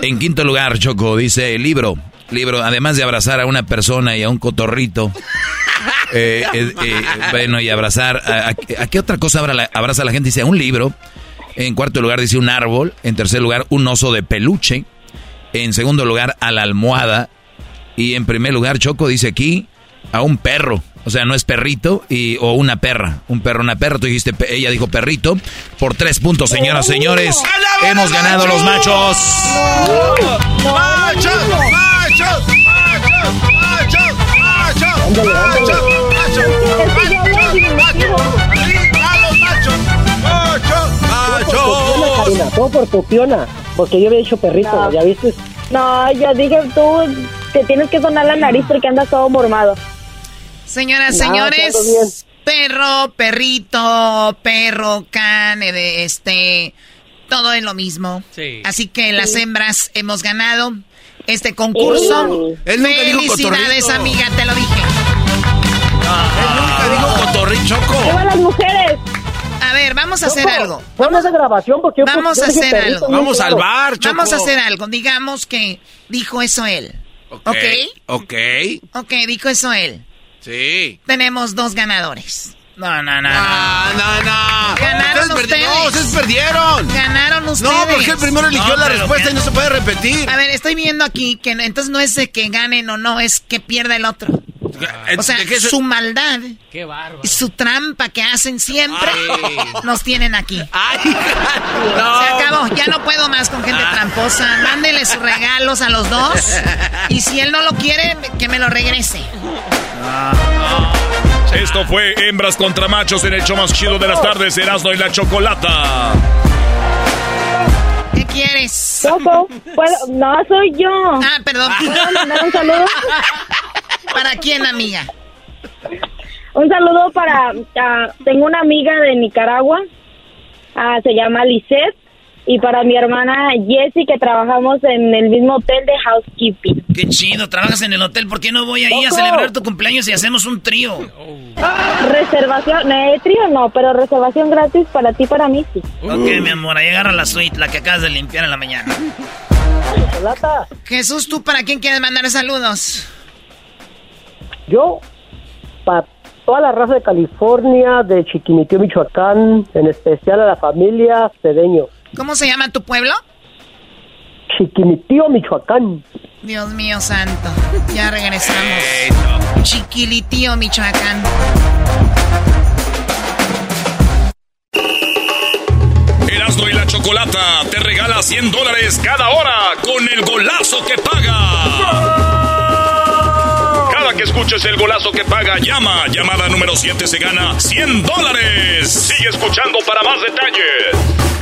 En quinto lugar, Choco, dice el libro. Libro, además de abrazar a una persona y a un cotorrito. eh, eh, eh, bueno, y abrazar. A, a- a qué otra cosa abraza la gente? Dice un libro. En cuarto lugar dice un árbol. En tercer lugar, un oso de peluche. En segundo lugar, a la almohada. Y en primer lugar, Choco dice aquí a un perro. O sea, no es perrito y, o una perra. Un perro, una perra. Tú dijiste, ella dijo perrito. Por tres puntos, señoras, señores. Hemos ganado los machos. ¡Machos! ¡Machos! ¡Machos! Todo por tu piona, porque yo había dicho perrito, ¿ya viste? No, yo dije tú te tienes que sonar la nariz porque andas todo mormado. Señoras, señores, perro, perrito, perro, can, este, todo es lo mismo. Así que las hembras hemos ganado este concurso. Felicidades, amiga, te lo dije. nunca dijo cotorrín, Choco. las mujeres! A ver, vamos a hacer algo. Vamos a grabación porque Vamos a hacer algo. Vamos al bar, Choco. Vamos a hacer algo. Digamos que dijo eso él. ¿Ok? Ok. Ok, dijo eso él. Sí. Tenemos dos ganadores. No, no, no. No, no, no. Ganaron Ustedes No, ustedes perdieron. Ganaron ustedes. No, porque el primero eligió No, la respuesta y no se puede repetir. A ver, estoy viendo aquí que entonces no es de que ganen o no, es que pierda el otro. O sea, ¿De qué se- su maldad Qué y su trampa que hacen siempre Ay. nos tienen aquí. Ay, Se acabó, ya no puedo más con gente tramposa. Mándenle sus regalos a los dos. Y si él no lo quiere, que me lo regrese. Esto fue Hembras contra Machos en el show más chido de las tardes, Erasmo y la Chocolata. ¿Qué quieres? Choco, ¿puedo? No, soy yo. Ah, perdón. ¿Puedo mandar un saludo? ¿Para quién, amiga? Un saludo para... ah, tengo una amiga de Nicaragua. ah, se llama Lisette. Y para mi hermana Jessie, que trabajamos en el mismo hotel de housekeeping. Qué chido, trabajas en el hotel. ¿Por qué no voy ahí a celebrar tu cumpleaños y hacemos un trío? Reservación, no, trío no, pero reservación gratis para ti, para mí, sí. Ok, mi amor, ahí agarra la suite, la que acabas de limpiar en la mañana. Jesús, ¿tú para quién quieres mandar saludos? yo, para toda la raza de California, de Chiquimiquio, Michoacán, en especial a la familia Cedeño. ¿Cómo se llama tu pueblo? Chiquimitío, Michoacán. Dios mío santo. Ya regresamos. Chiquilitío, Michoacán. Erasmo y la Chocolata te regala 100 dólares cada hora con el golazo que paga. Cada que escuches el golazo que paga, llama. Llamada número 7 se gana 100 dólares. Sigue escuchando para más detalles.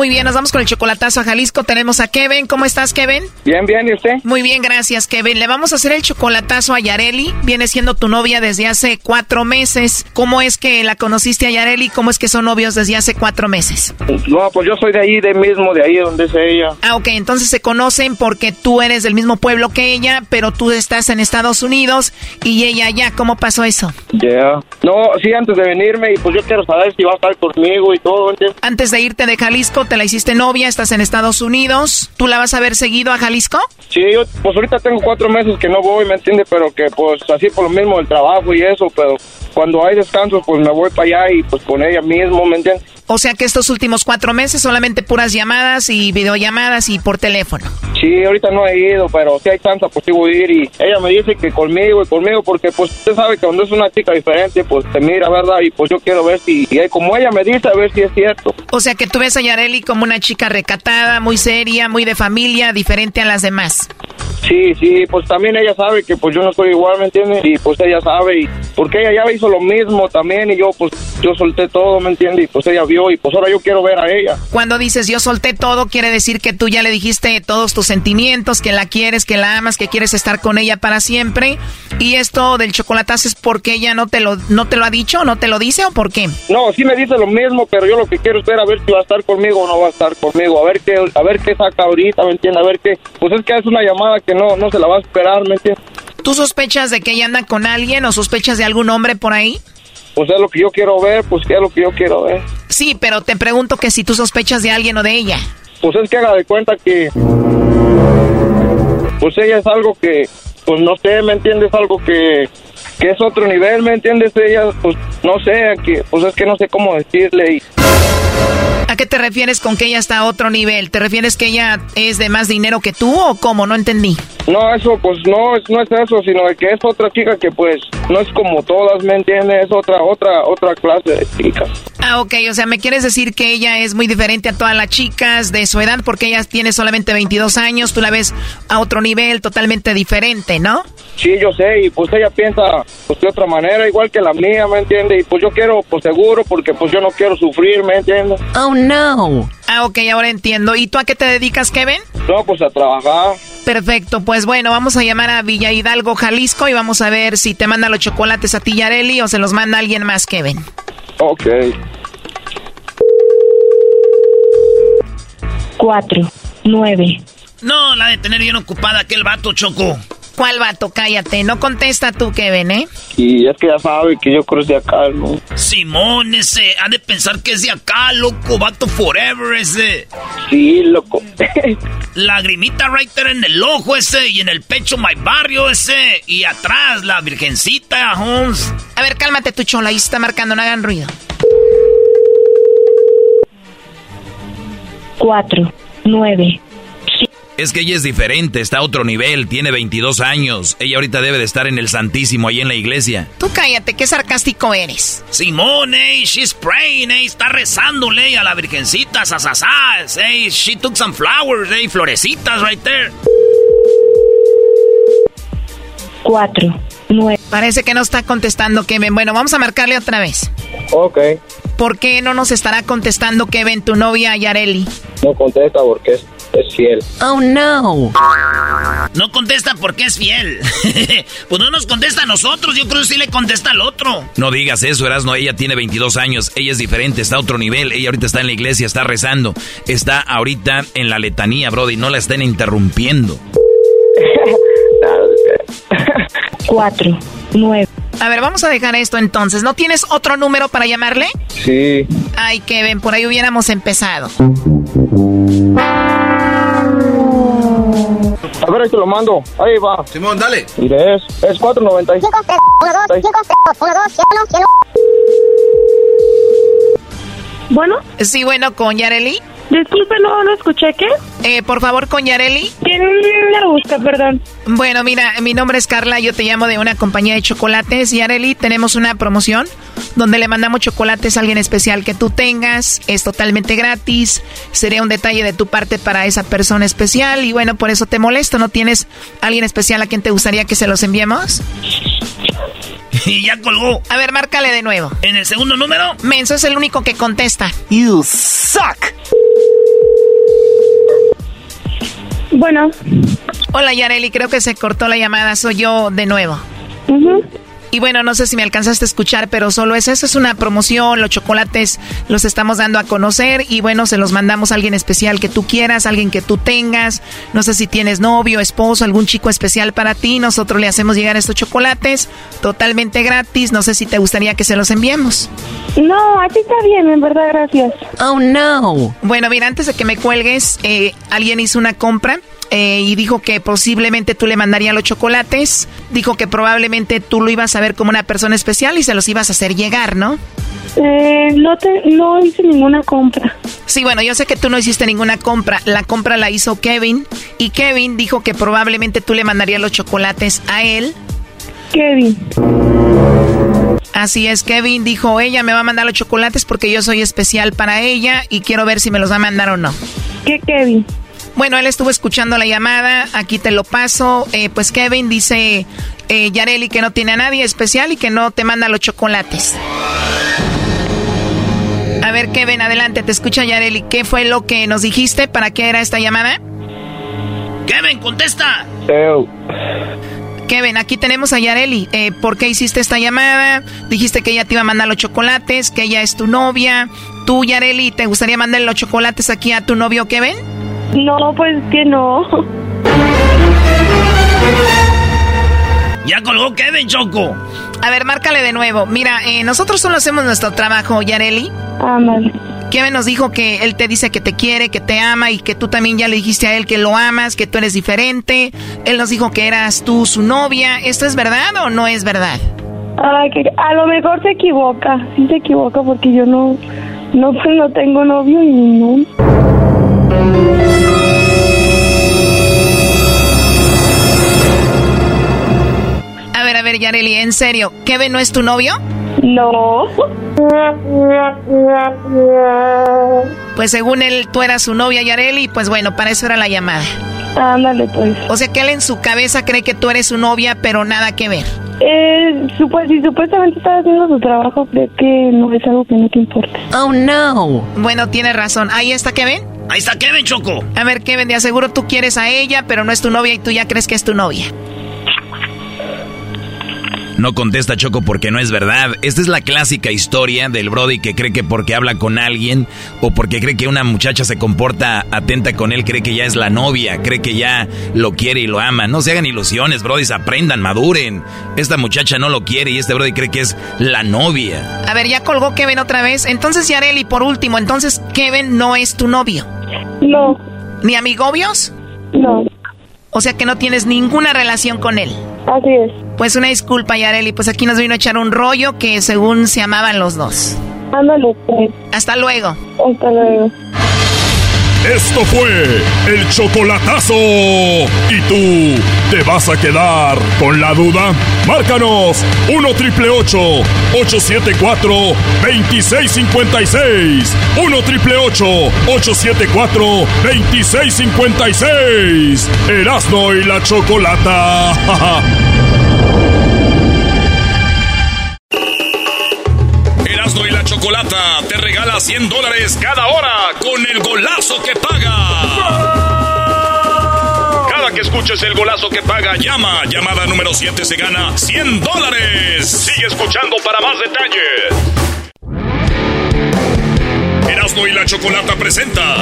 Muy bien, nos vamos con el chocolatazo a Jalisco. Tenemos a Kevin. ¿Cómo estás, Kevin? Bien, bien, ¿y usted? Muy bien, gracias, Kevin. Le vamos a hacer el chocolatazo a Yareli. Viene siendo tu novia desde hace cuatro meses. ¿Cómo es que la conociste a Yareli? ¿Cómo es que son novios desde hace cuatro meses? No, pues yo soy de ahí, de mismo, de ahí donde es ella. Ah, ok, entonces se conocen porque tú eres del mismo pueblo que ella, pero tú estás en Estados Unidos y ella allá. ¿Cómo pasó eso? Ya. No, sí, antes de venirme, y pues yo quiero saber si va a estar conmigo y todo, ¿entiendes? Antes de irte de Jalisco, te la hiciste novia, estás en Estados Unidos. ¿Tú la vas a ver seguido a Jalisco? Sí, yo, pues ahorita tengo cuatro meses que no voy, ¿me entiendes? Pero que pues así por lo mismo el trabajo y eso, pero cuando hay descansos pues me voy para allá y pues con ella mismo, ¿me entiendes? O sea que estos últimos cuatro meses solamente puras llamadas y videollamadas y por teléfono. Sí, ahorita no he ido, pero si hay chance, pues sí voy a ir. Y ella me dice que conmigo y conmigo, porque pues usted sabe que cuando es una chica diferente, pues te mira, ¿verdad? Y pues yo quiero ver si, y como ella me dice, a ver si es cierto. O sea que tú ves a Yareli como una chica recatada, muy seria, muy de familia, diferente a las demás. Sí, sí, pues también ella sabe que pues yo no soy igual, ¿me entiendes? Y pues ella sabe, y porque ella ya hizo lo mismo también, y yo pues yo solté todo, ¿me entiendes? Y pues ella vio, y pues ahora yo quiero ver a ella. Cuando dices yo solté todo, quiere decir que tú ya le dijiste todos tus sentimientos, que la quieres, que la amas, que quieres estar con ella para siempre. Y esto del chocolatazo es porque ella no te lo, no te lo ha dicho, no te lo dice o por qué? No, sí me dice lo mismo, pero yo lo que quiero es ver a ver si va a estar conmigo o no va a estar conmigo, a ver qué, a ver qué saca ahorita, ¿me entiendes? A ver qué, pues es que es una llamada que no, no se la va a esperar, ¿me entiendes? ¿Tú sospechas de que ella anda con alguien o sospechas de algún hombre por ahí? Pues es lo que yo quiero ver, pues es lo que yo quiero ver. Sí, pero te pregunto que si tú sospechas de alguien o de ella. Pues es que haga de cuenta que... Pues ella es algo que... Pues no sé, ¿me entiendes? Algo que... Que es otro nivel, ¿me entiendes? Ella, pues no sé, que, pues es que no sé cómo decirle y... ¿A qué te refieres con que ella está a otro nivel? ¿Te refieres que ella es de más dinero que tú o cómo? No entendí. No, eso pues no, es- no es eso, sino que es otra chica que pues no es como todas, ¿me entiendes? Es otra, otra, otra clase de chica. Ah, ok, o sea, me quieres decir que ella es muy diferente a todas las chicas de su edad porque ella tiene solamente 22 años, tú la ves a otro nivel totalmente diferente, ¿no? Sí, yo sé, y pues ella piensa pues de otra manera, igual que la mía, ¿me entiendes? Y pues yo quiero, pues seguro, porque pues yo no quiero sufrir, ¿me entiendes? Oh, no. Ah, ok, ahora entiendo. ¿Y tú a qué te dedicas, Kevin? No, pues a trabajar. Perfecto, pues bueno, vamos a llamar a Villa Hidalgo, Jalisco y vamos a ver si te manda los chocolates a ti, Yareli, o se los manda alguien más, Kevin. Ok. Cuatro, nueve. No, la de tener bien ocupada aquel vato, Choco. ¿Cuál vato? Cállate, no contesta tú, Kevin, ¿eh? Y es que ya sabe que yo crucé acá, ¿no? Simón, ese, ha de pensar que es de acá, loco, vato forever ese. Sí, loco. Lagrimita right there en el ojo ese y en el pecho my barrio ese y atrás la virgencita, Holmes. A ver, cálmate tu chola, ahí se está marcando, no hagan ruido. Cuatro, nueve. Es que ella es diferente, está a otro nivel, tiene 22 años. Ella ahorita debe de estar en el Santísimo ahí en la iglesia. Tú cállate, qué sarcástico eres. Simón, ey, she's praying, ey, está rezándole a la virgencita, sasasas, ey, she took some flowers, ey, florecitas right there. Cuatro, nueve. Parece que no está contestando Kevin. Bueno, vamos a marcarle otra vez. Ok. ¿Por qué no nos estará contestando Kevin, tu novia Yareli? No contesta porque es, fiel. Oh, no. No contesta porque es fiel. pues no nos contesta a nosotros, yo creo que sí le contesta al otro. No digas eso, Erasno, ella tiene 22 años, ella es diferente, está a otro nivel, ella ahorita está en la iglesia, está rezando, está ahorita en la letanía, Brody, no la estén interrumpiendo. Cuatro, nueve. A ver, vamos a dejar esto entonces. ¿No tienes otro número para llamarle? Sí. Ay, Kevin, por ahí hubiéramos empezado. A ver, ahí te lo mando. Ahí va. Simón, dale. Mire, es, es 495. Bueno. Sí, bueno, con Yareli. Disculpe, no, no escuché, ¿qué? Eh, por favor, con Yareli. ¿Quién me busca, perdón? Bueno, mira, mi nombre es Carla, yo te llamo de una compañía de chocolates. Yareli, tenemos una promoción donde le mandamos chocolates a alguien especial que tú tengas. Es totalmente gratis. Sería un detalle de tu parte para esa persona especial. Y bueno, por eso te molesto. ¿No tienes alguien especial a quien te gustaría que se los enviemos? Y ya colgó. A ver, márcale de nuevo. ¿En el segundo número? Menso es el único que contesta. You suck. Bueno. Hola Yareli, creo que se cortó la llamada, soy yo de nuevo. Y bueno, no sé si me alcanzaste a escuchar, pero solo es eso, es una promoción, los chocolates los estamos dando a conocer y bueno, se los mandamos a alguien especial que tú quieras, alguien que tú tengas, no sé si tienes novio, esposo, algún chico especial para ti, nosotros le hacemos llegar estos chocolates totalmente gratis, no sé si te gustaría que se los enviemos. No, así está bien, en verdad, gracias. Oh no. Bueno, mira, antes de que me cuelgues, eh, alguien hizo una compra eh, y dijo que posiblemente tú le mandarías los chocolates. Dijo que probablemente tú lo ibas a ver como una persona especial y se los ibas a hacer llegar, ¿no? Eh, no, te, no hice ninguna compra. Sí, bueno, yo sé que tú no hiciste ninguna compra. La compra la hizo Kevin y Kevin dijo que probablemente tú le mandarías los chocolates a él. Kevin. Así es, Kevin dijo, ella me va a mandar los chocolates porque yo soy especial para ella y quiero ver si me los va a mandar o no. ¿Qué Kevin? Bueno, él estuvo escuchando la llamada, aquí te lo paso. Eh, pues Kevin dice, eh, Yareli, que no tiene a nadie especial y que no te manda los chocolates. A ver, Kevin, adelante, te escucha Yareli. ¿Qué fue lo que nos dijiste? ¿Para qué era esta llamada? Kevin, contesta. Kevin, aquí tenemos a Yareli. Eh, ¿Por qué hiciste esta llamada? Dijiste que ella te iba a mandar los chocolates, que ella es tu novia. ¿Tú, Yareli, te gustaría mandar los chocolates aquí a tu novio Kevin? No, pues que no. Ya colgó Kevin, Choco. A ver, márcale de nuevo. Mira, eh, nosotros solo hacemos nuestro trabajo, Yareli. Ándale. Kevin nos dijo que él te dice que te quiere, que te ama y que tú también ya le dijiste a él que lo amas, que tú eres diferente. Él nos dijo que eras tú su novia. ¿Esto es verdad o no es verdad? Ay, que a lo mejor se equivoca. Sí se equivoca porque yo no, no, pues no tengo novio y no. Ver, Yareli, en serio, ¿Kevin no es tu novio? No. Pues según él, tú eras su novia, Yareli, pues bueno, para eso era la llamada. Ándale, pues. O sea que él en su cabeza cree que tú eres su novia, pero nada que ver. Eh, si supuestamente estás haciendo su trabajo, creo que no es algo que no te importa. Oh, no. Bueno, tienes razón. Ahí está Kevin. Ahí está Kevin, Choco. A ver, Kevin, de aseguro tú quieres a ella, pero no es tu novia y tú ya crees que es tu novia. No contesta Choco porque no es verdad. Esta es la clásica historia del Brody que cree que porque habla con alguien o porque cree que una muchacha se comporta atenta con él, cree que ya es la novia, cree que ya lo quiere y lo ama. No se hagan ilusiones, Brody, aprendan, maduren. Esta muchacha no lo quiere y este Brody cree que es la novia. A ver, ya colgó Kevin otra vez. Entonces, Yareli, por último, entonces Kevin no es tu novio. No. ¿Ni amigobios? No. O sea que no tienes ninguna relación con él. Así es. Pues una disculpa, Yareli. Pues aquí nos vino a echar un rollo que según se amaban los dos. Ándale, pues. Hasta luego. Hasta luego. Esto fue el chocolatazo. ¿Y tú te vas a quedar con la duda? Márcanos 1 triple 874 2656. 1 triple 874 2656. Erasno y la chocolata. Erasmo y la Chocolata te regala 100 dólares cada hora con el golazo que paga. Cada que escuches el golazo que paga, llama. Llamada número 7 se gana 100 dólares. Sigue escuchando para más detalles. Erasmo y la Chocolata presenta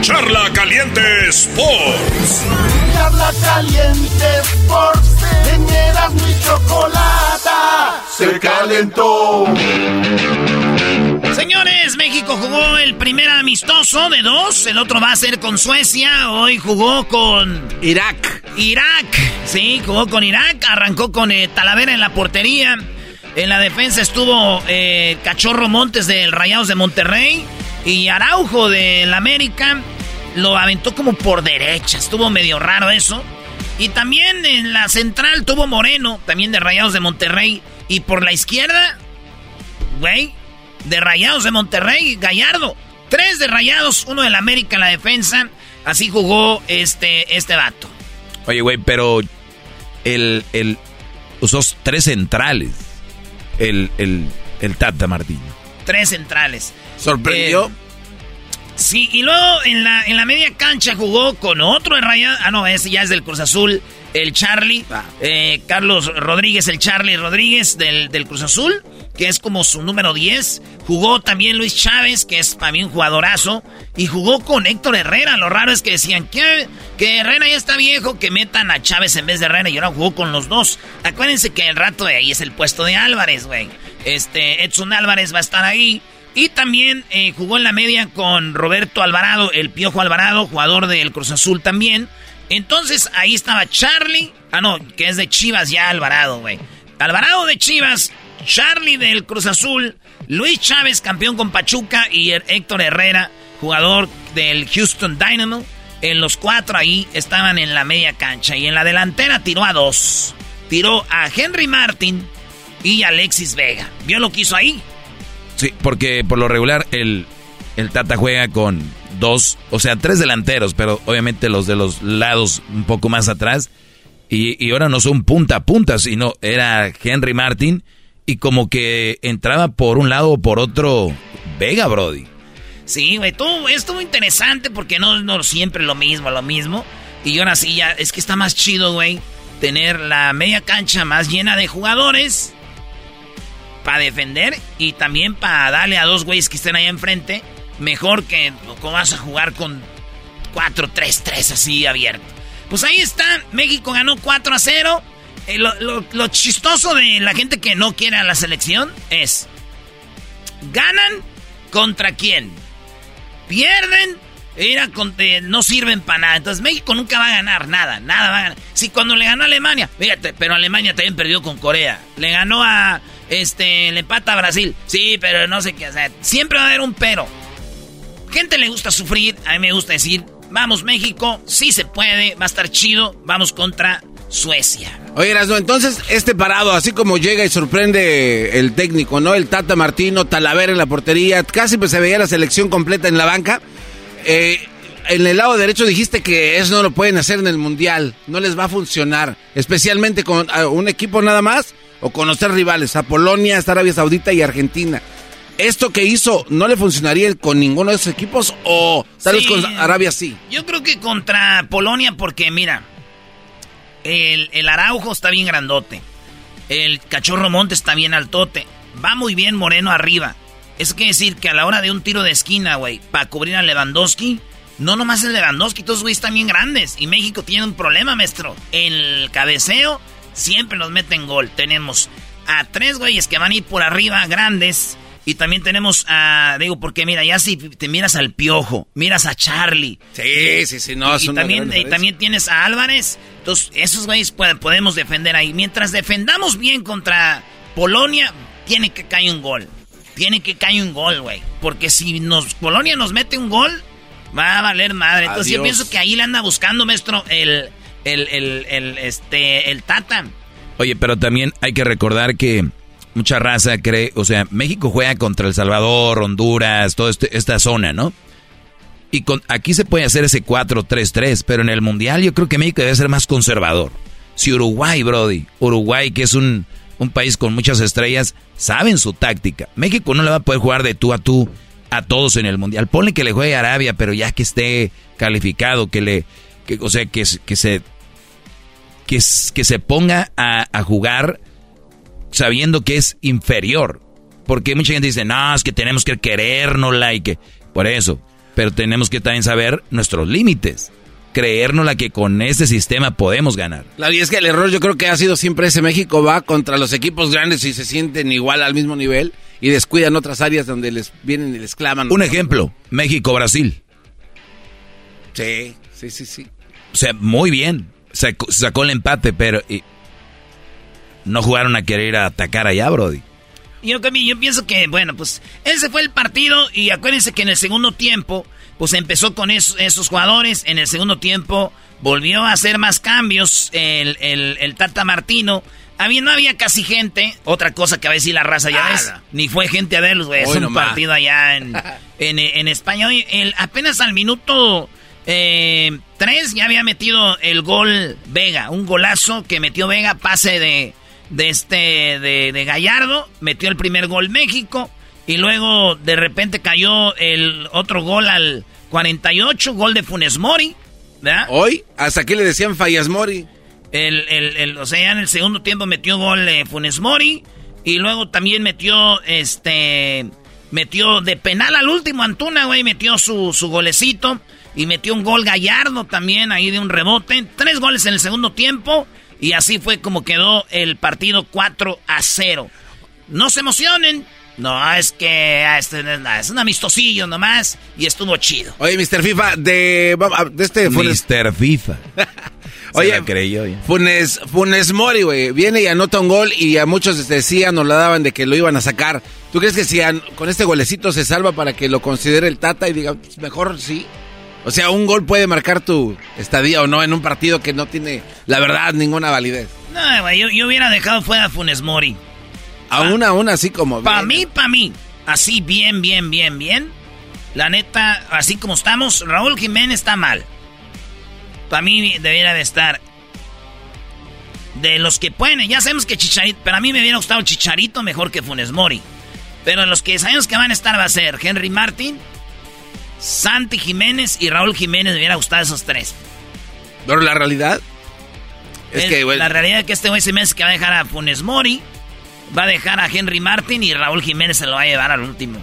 Charla Caliente Sports. Charla caliente Sports. En Erasmo y Chocolata se calentó. Señores, México jugó el primer amistoso de dos. El otro va a ser con Suecia. Hoy jugó con Irak. Irak. Sí, jugó con Irak. Arrancó con eh, Talavera en la portería. En la defensa estuvo eh, Cachorro Montes del Rayados de Monterrey. Y Araujo del América. Lo aventó como por derecha. Estuvo medio raro eso. Y también en la central tuvo Moreno, también de Rayados de Monterrey. Y por la izquierda, güey, de Rayados de Monterrey, Gallardo. Tres de Rayados, uno del América en la defensa. Así jugó este, este vato. Oye, güey, pero el, el usó tres centrales. El, el, el Tata Martino. Tres centrales. ¿Sorprendió? Eh, sí, y luego en la, en la media cancha jugó con otro de Rayados. Ah, no, ese ya es del Cruz Azul, el Charlie. Eh, Carlos Rodríguez, el Charlie Rodríguez del, del Cruz Azul, que es como su número 10. Jugó también Luis Chávez, que es para mí un jugadorazo. Y jugó con Héctor Herrera. Lo raro es que decían que, que Herrera ya está viejo, que metan a Chávez en vez de Herrera. Y ahora jugó con los dos. Acuérdense que el rato de ahí es el puesto de Álvarez, güey. Este, Edson Álvarez va a estar ahí. Y también eh, jugó en la media con Roberto Alvarado, el Piojo Alvarado, jugador del Cruz Azul también. Entonces ahí estaba Charlie. Ah, no, que es de Chivas ya Alvarado, güey. Alvarado de Chivas, Charlie del Cruz Azul, Luis Chávez, campeón con Pachuca, y Héctor Herrera, jugador del Houston Dynamo. En los cuatro ahí estaban en la media cancha. Y en la delantera tiró a dos. Tiró a Henry Martin y Alexis Vega. ¿Vio lo que hizo ahí? Sí, porque por lo regular el, el Tata juega con dos, o sea, tres delanteros, pero obviamente los de los lados un poco más atrás. Y, y ahora no son punta a punta, sino era Henry Martin y como que entraba por un lado o por otro Vega, Brody. Sí, güey, estuvo, estuvo interesante porque no, no siempre lo mismo, lo mismo. Y ahora sí, ya, es que está más chido, güey, tener la media cancha más llena de jugadores para defender y también para darle a dos güeyes que estén ahí enfrente. Mejor que como vas a jugar con 4-3-3 así abierto. Pues ahí está, México ganó 4 a 0. Eh, lo, chistoso de la gente que no quiere a la selección es, ¿ganan contra quién? Pierden, era con- eh, no sirven para nada. Entonces México nunca va a ganar nada, nada. Si cuando le ganó a Alemania, fíjate, pero Alemania también perdió con Corea. Le ganó a, este, le empata a Brasil. Sí, pero no sé qué, sea, siempre va a haber un pero. Gente le gusta sufrir, a mí me gusta decir, vamos México, sí se puede, va a estar chido, vamos contra Suecia. Oye, Erasno, entonces este parado, así como llega y sorprende el técnico, ¿no? El Tata Martino, Talavera en la portería, casi pues se veía la selección completa en la banca. Eh, en el lado derecho dijiste que eso no lo pueden hacer en el Mundial, no les va a funcionar, especialmente con un equipo nada más o con los tres rivales, a Polonia, hasta Arabia Saudita y Argentina. ¿Esto que hizo no le funcionaría con ninguno de esos equipos o tal vez Sí. con Arabia sí? Yo creo que contra Polonia, porque mira, el, el Araujo está bien grandote. El Cachorro Monte está bien altote. Va muy bien Moreno arriba. Eso quiere decir que a la hora de un tiro de esquina, güey, para cubrir a Lewandowski, no nomás es Lewandowski, todos güeyes están bien grandes. Y México tiene un problema, maestro. El cabeceo siempre nos meten gol. Tenemos a tres güeyes que van a ir por arriba, grandes. Y también tenemos a, digo, porque mira, ya si te miras al Piojo, miras a Charlie. Sí, sí, sí, no, Y, es y también, y también tienes a Álvarez. Entonces, esos güeyes pueden- podemos defender ahí. Mientras defendamos bien contra Polonia, tiene que caer un gol. Tiene que caer un gol, güey. Porque si nos Polonia nos mete un gol, va a valer madre. Entonces yo pienso que ahí le anda buscando, maestro, el, el, el, el, este, el Tata. Oye, pero también hay que recordar que mucha raza cree, o sea, México juega contra El Salvador, Honduras, toda este- esta zona, ¿no? Y con, aquí se puede hacer ese 4-3-3, pero en el Mundial yo creo que México debe ser más conservador. Si Uruguay, Brody, Uruguay, que es un, un país con muchas estrellas, saben su táctica. México no le va a poder jugar de tú a tú a todos en el Mundial. Ponle que le juegue a Arabia, pero ya que esté calificado, que le, que, o sea, que, se- que se que, que se ponga a, a jugar sabiendo que es inferior. Porque mucha gente dice, no, es que tenemos que querérnosla y que... Por eso. Pero tenemos que también saber nuestros límites. Creérnosla que con este sistema podemos ganar. Claro, y es que el error yo creo que ha sido siempre ese México va contra los equipos grandes y se sienten igual al mismo nivel y descuidan otras áreas donde les vienen y les claman. Un ejemplo, México-Brasil. Sí, sí, sí, sí. O sea, muy bien. Sacó, sacó el empate, pero y no jugaron a querer ir a atacar allá, Brody. Yo, yo pienso que, bueno, pues ese fue el partido y acuérdense que en el segundo tiempo, pues empezó con esos, esos jugadores, en el segundo tiempo volvió a hacer más cambios el, el- el Tata Martino. Había, no había casi gente, otra cosa que a decir la raza, ya ves, ni fue gente a verlos, güey, es un nomás. partido allá en, en, en España. Oye, el- apenas al minuto eh, 3 ya había metido el gol Vega, un golazo que metió Vega, pase de, de este de, de Gallardo, metió el primer gol México y luego de repente cayó el otro gol al 48, gol de Funes Mori, ¿verdad? Hoy, hasta aquí le decían Fallas Mori. El, el, el- o sea, ya en el segundo tiempo metió gol eh, Funes Mori y luego también metió este metió de penal al último Antuna, güey, metió su, su golecito y metió un gol Gallardo también ahí de un rebote, tres goles en el segundo tiempo y así fue como quedó el partido 4 a 0. No se emocionen. No, es que ah, este es es un amistosillo nomás y estuvo chido. Oye, Mr. FIFA, de, de este Funes, Mr. FIFA. Oye, creyó ya. Funes, Funes Mori, güey, viene y anota un gol y a muchos decían o la daban de que lo iban a sacar. ¿Tú crees que si an- con este golecito se salva para que lo considere el Tata y diga, "Pues, mejor sí? O sea, un gol puede marcar tu estadía o no en un partido que no tiene, la verdad, ninguna validez. No, güey, yo, yo hubiera dejado fuera a Funes Mori. Aún, aún así como... Para mí, para mí, así bien, bien, bien, bien. La neta, así como estamos, Raúl Jiménez está mal. Para mí debería de estar. De los que pueden, ya sabemos que Chicharito, pero a mí me hubiera gustado Chicharito mejor que Funes Mori. Pero los que sabemos que van a estar va a ser Henry Martin, Santi Jiménez y Raúl Jiménez. Me hubiera gustado esos tres. Pero la realidad es El- que, güey, La realidad es que este güey se me hace que va a dejar a Funes Mori, va a dejar a Henry Martin y Raúl Jiménez se lo va a llevar al último.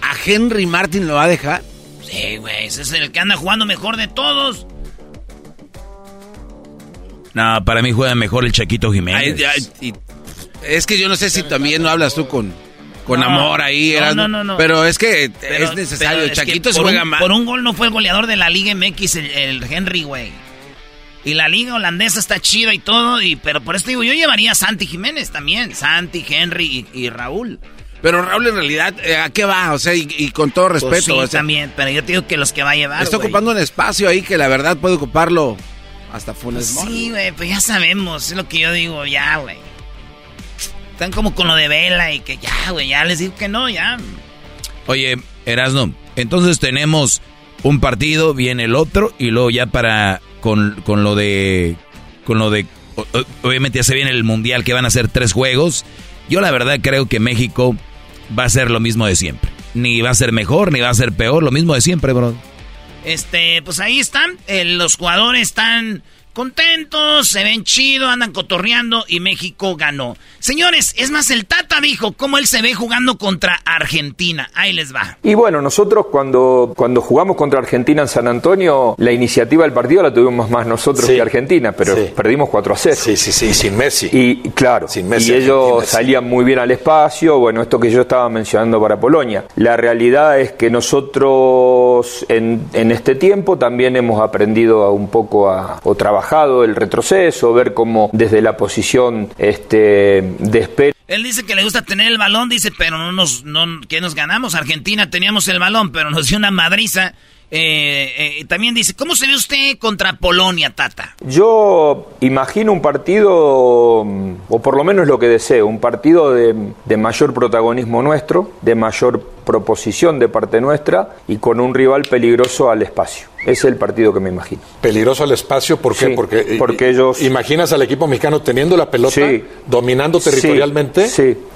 ¿a Henry Martin lo va a dejar? Sí, güey, ese es el que anda jugando mejor de todos. No, para mí juega mejor el Chaquito Jiménez. es que yo no sé si también no hablas tú con, con No, amor ahí. no, no, no, no. Pero es que Pero- es necesario. es Chaquito se juega un- mal. Por un gol no fue el goleador de la Liga MX, el, el Henry, güey. Y la liga holandesa está chida y todo, y, pero por eso digo, yo llevaría a Santi Jiménez también. Santi, Henry y, y Raúl. Pero Raúl, en realidad, eh, ¿a qué va? O sea, y, y con todo respeto. Pues sí, o sea, también, pero yo te digo que los que va a llevar, está güey. ocupando un espacio ahí que la verdad puede ocuparlo hasta Funes Mori. Sí, güey, pues ya sabemos, es lo que yo digo, ya, güey. Están como con lo de Vela y que ya, güey, ya les digo que no, ya. Oye, Erasno, entonces tenemos un partido, viene el otro, y luego ya para con, con lo de. Con lo de. Obviamente ya se viene el mundial que van a ser tres juegos. Yo la verdad creo que México va a ser lo mismo de siempre. Ni va a ser mejor, ni va a ser peor, lo mismo de siempre, bro. Este, pues ahí están, eh, los jugadores están contentos, se ven chido, andan cotorreando y México ganó. Señores, es más, el Tata dijo cómo él se ve jugando contra Argentina. Ahí les va. Y bueno, nosotros cuando, cuando jugamos contra Argentina en San Antonio, la iniciativa del partido la tuvimos más nosotros que Argentina, pero perdimos 4 a 0. Sí, sí, sí, sin Messi. Y claro, Messi, y ellos salían muy bien al espacio, bueno, esto que yo estaba mencionando para Polonia. La realidad es que nosotros en, en este tiempo también hemos aprendido a un poco a, o trabajado el retroceso, ver cómo desde la posición este, de espera Él dice que le gusta tener el balón, dice, pero no nos, no, ¿qué nos ganamos? Argentina teníamos el balón, pero nos dio una madriza. Eh, eh, también dice, ¿cómo se ve usted contra Polonia, Tata? Yo imagino un partido, o por lo menos lo que deseo, un partido de, de mayor protagonismo nuestro, de mayor proposición de parte nuestra y con un rival peligroso al espacio. Es el partido que me imagino. Peligroso al espacio, ¿por qué? Sí, porque, porque ellos... Imaginas al equipo mexicano teniendo la pelota, Sí. dominando Sí, territorialmente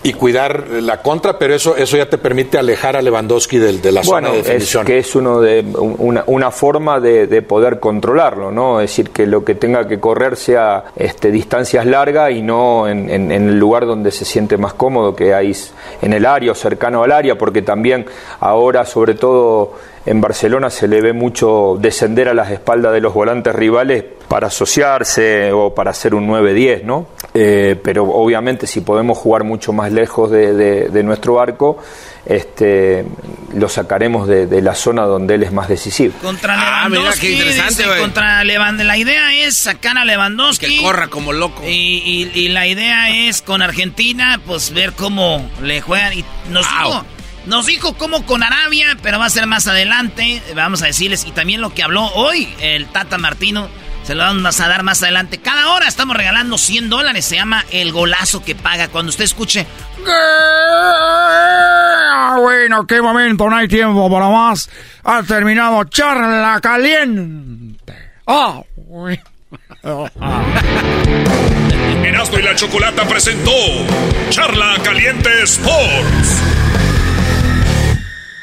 y cuidar la contra, pero eso, eso ya te permite alejar a Lewandowski del- de, la bueno, zona de es definición. que es uno de una, una forma de, de poder controlarlo, ¿no? Es decir, que lo que tenga que correr sea este, distancias largas y no en, en- en el lugar donde se siente más cómodo, que hay s- en el área o cercano al área, porque también ahora, sobre todo en Barcelona, se le ve mucho descender a las espaldas de los volantes rivales para asociarse o para hacer un 9-10, ¿no? Eh, pero obviamente si podemos jugar mucho más lejos de, de- de nuestro arco, este, lo sacaremos de, de la zona donde él es más decisivo. Contra Ah, mira, Lewandowski. qué interesante, dice, güey. contra Lewandowski. La idea es sacar a Lewandowski. Que corra como loco. Y, y- y la idea es con Argentina, pues ver cómo le juegan. Y nos dijo, nos dijo cómo con Arabia, pero va a ser más adelante. Vamos a decirles. Y también lo que habló hoy el Tata Martino. Se lo vamos a dar más adelante. Cada hora estamos regalando 100 dólares. Se llama el golazo que paga. Cuando usted escuche. Ah, bueno, qué momento, no hay tiempo para más. Ha terminado charla caliente. Ah. Erasmo y la Chocolata presentó Charla Caliente Sports.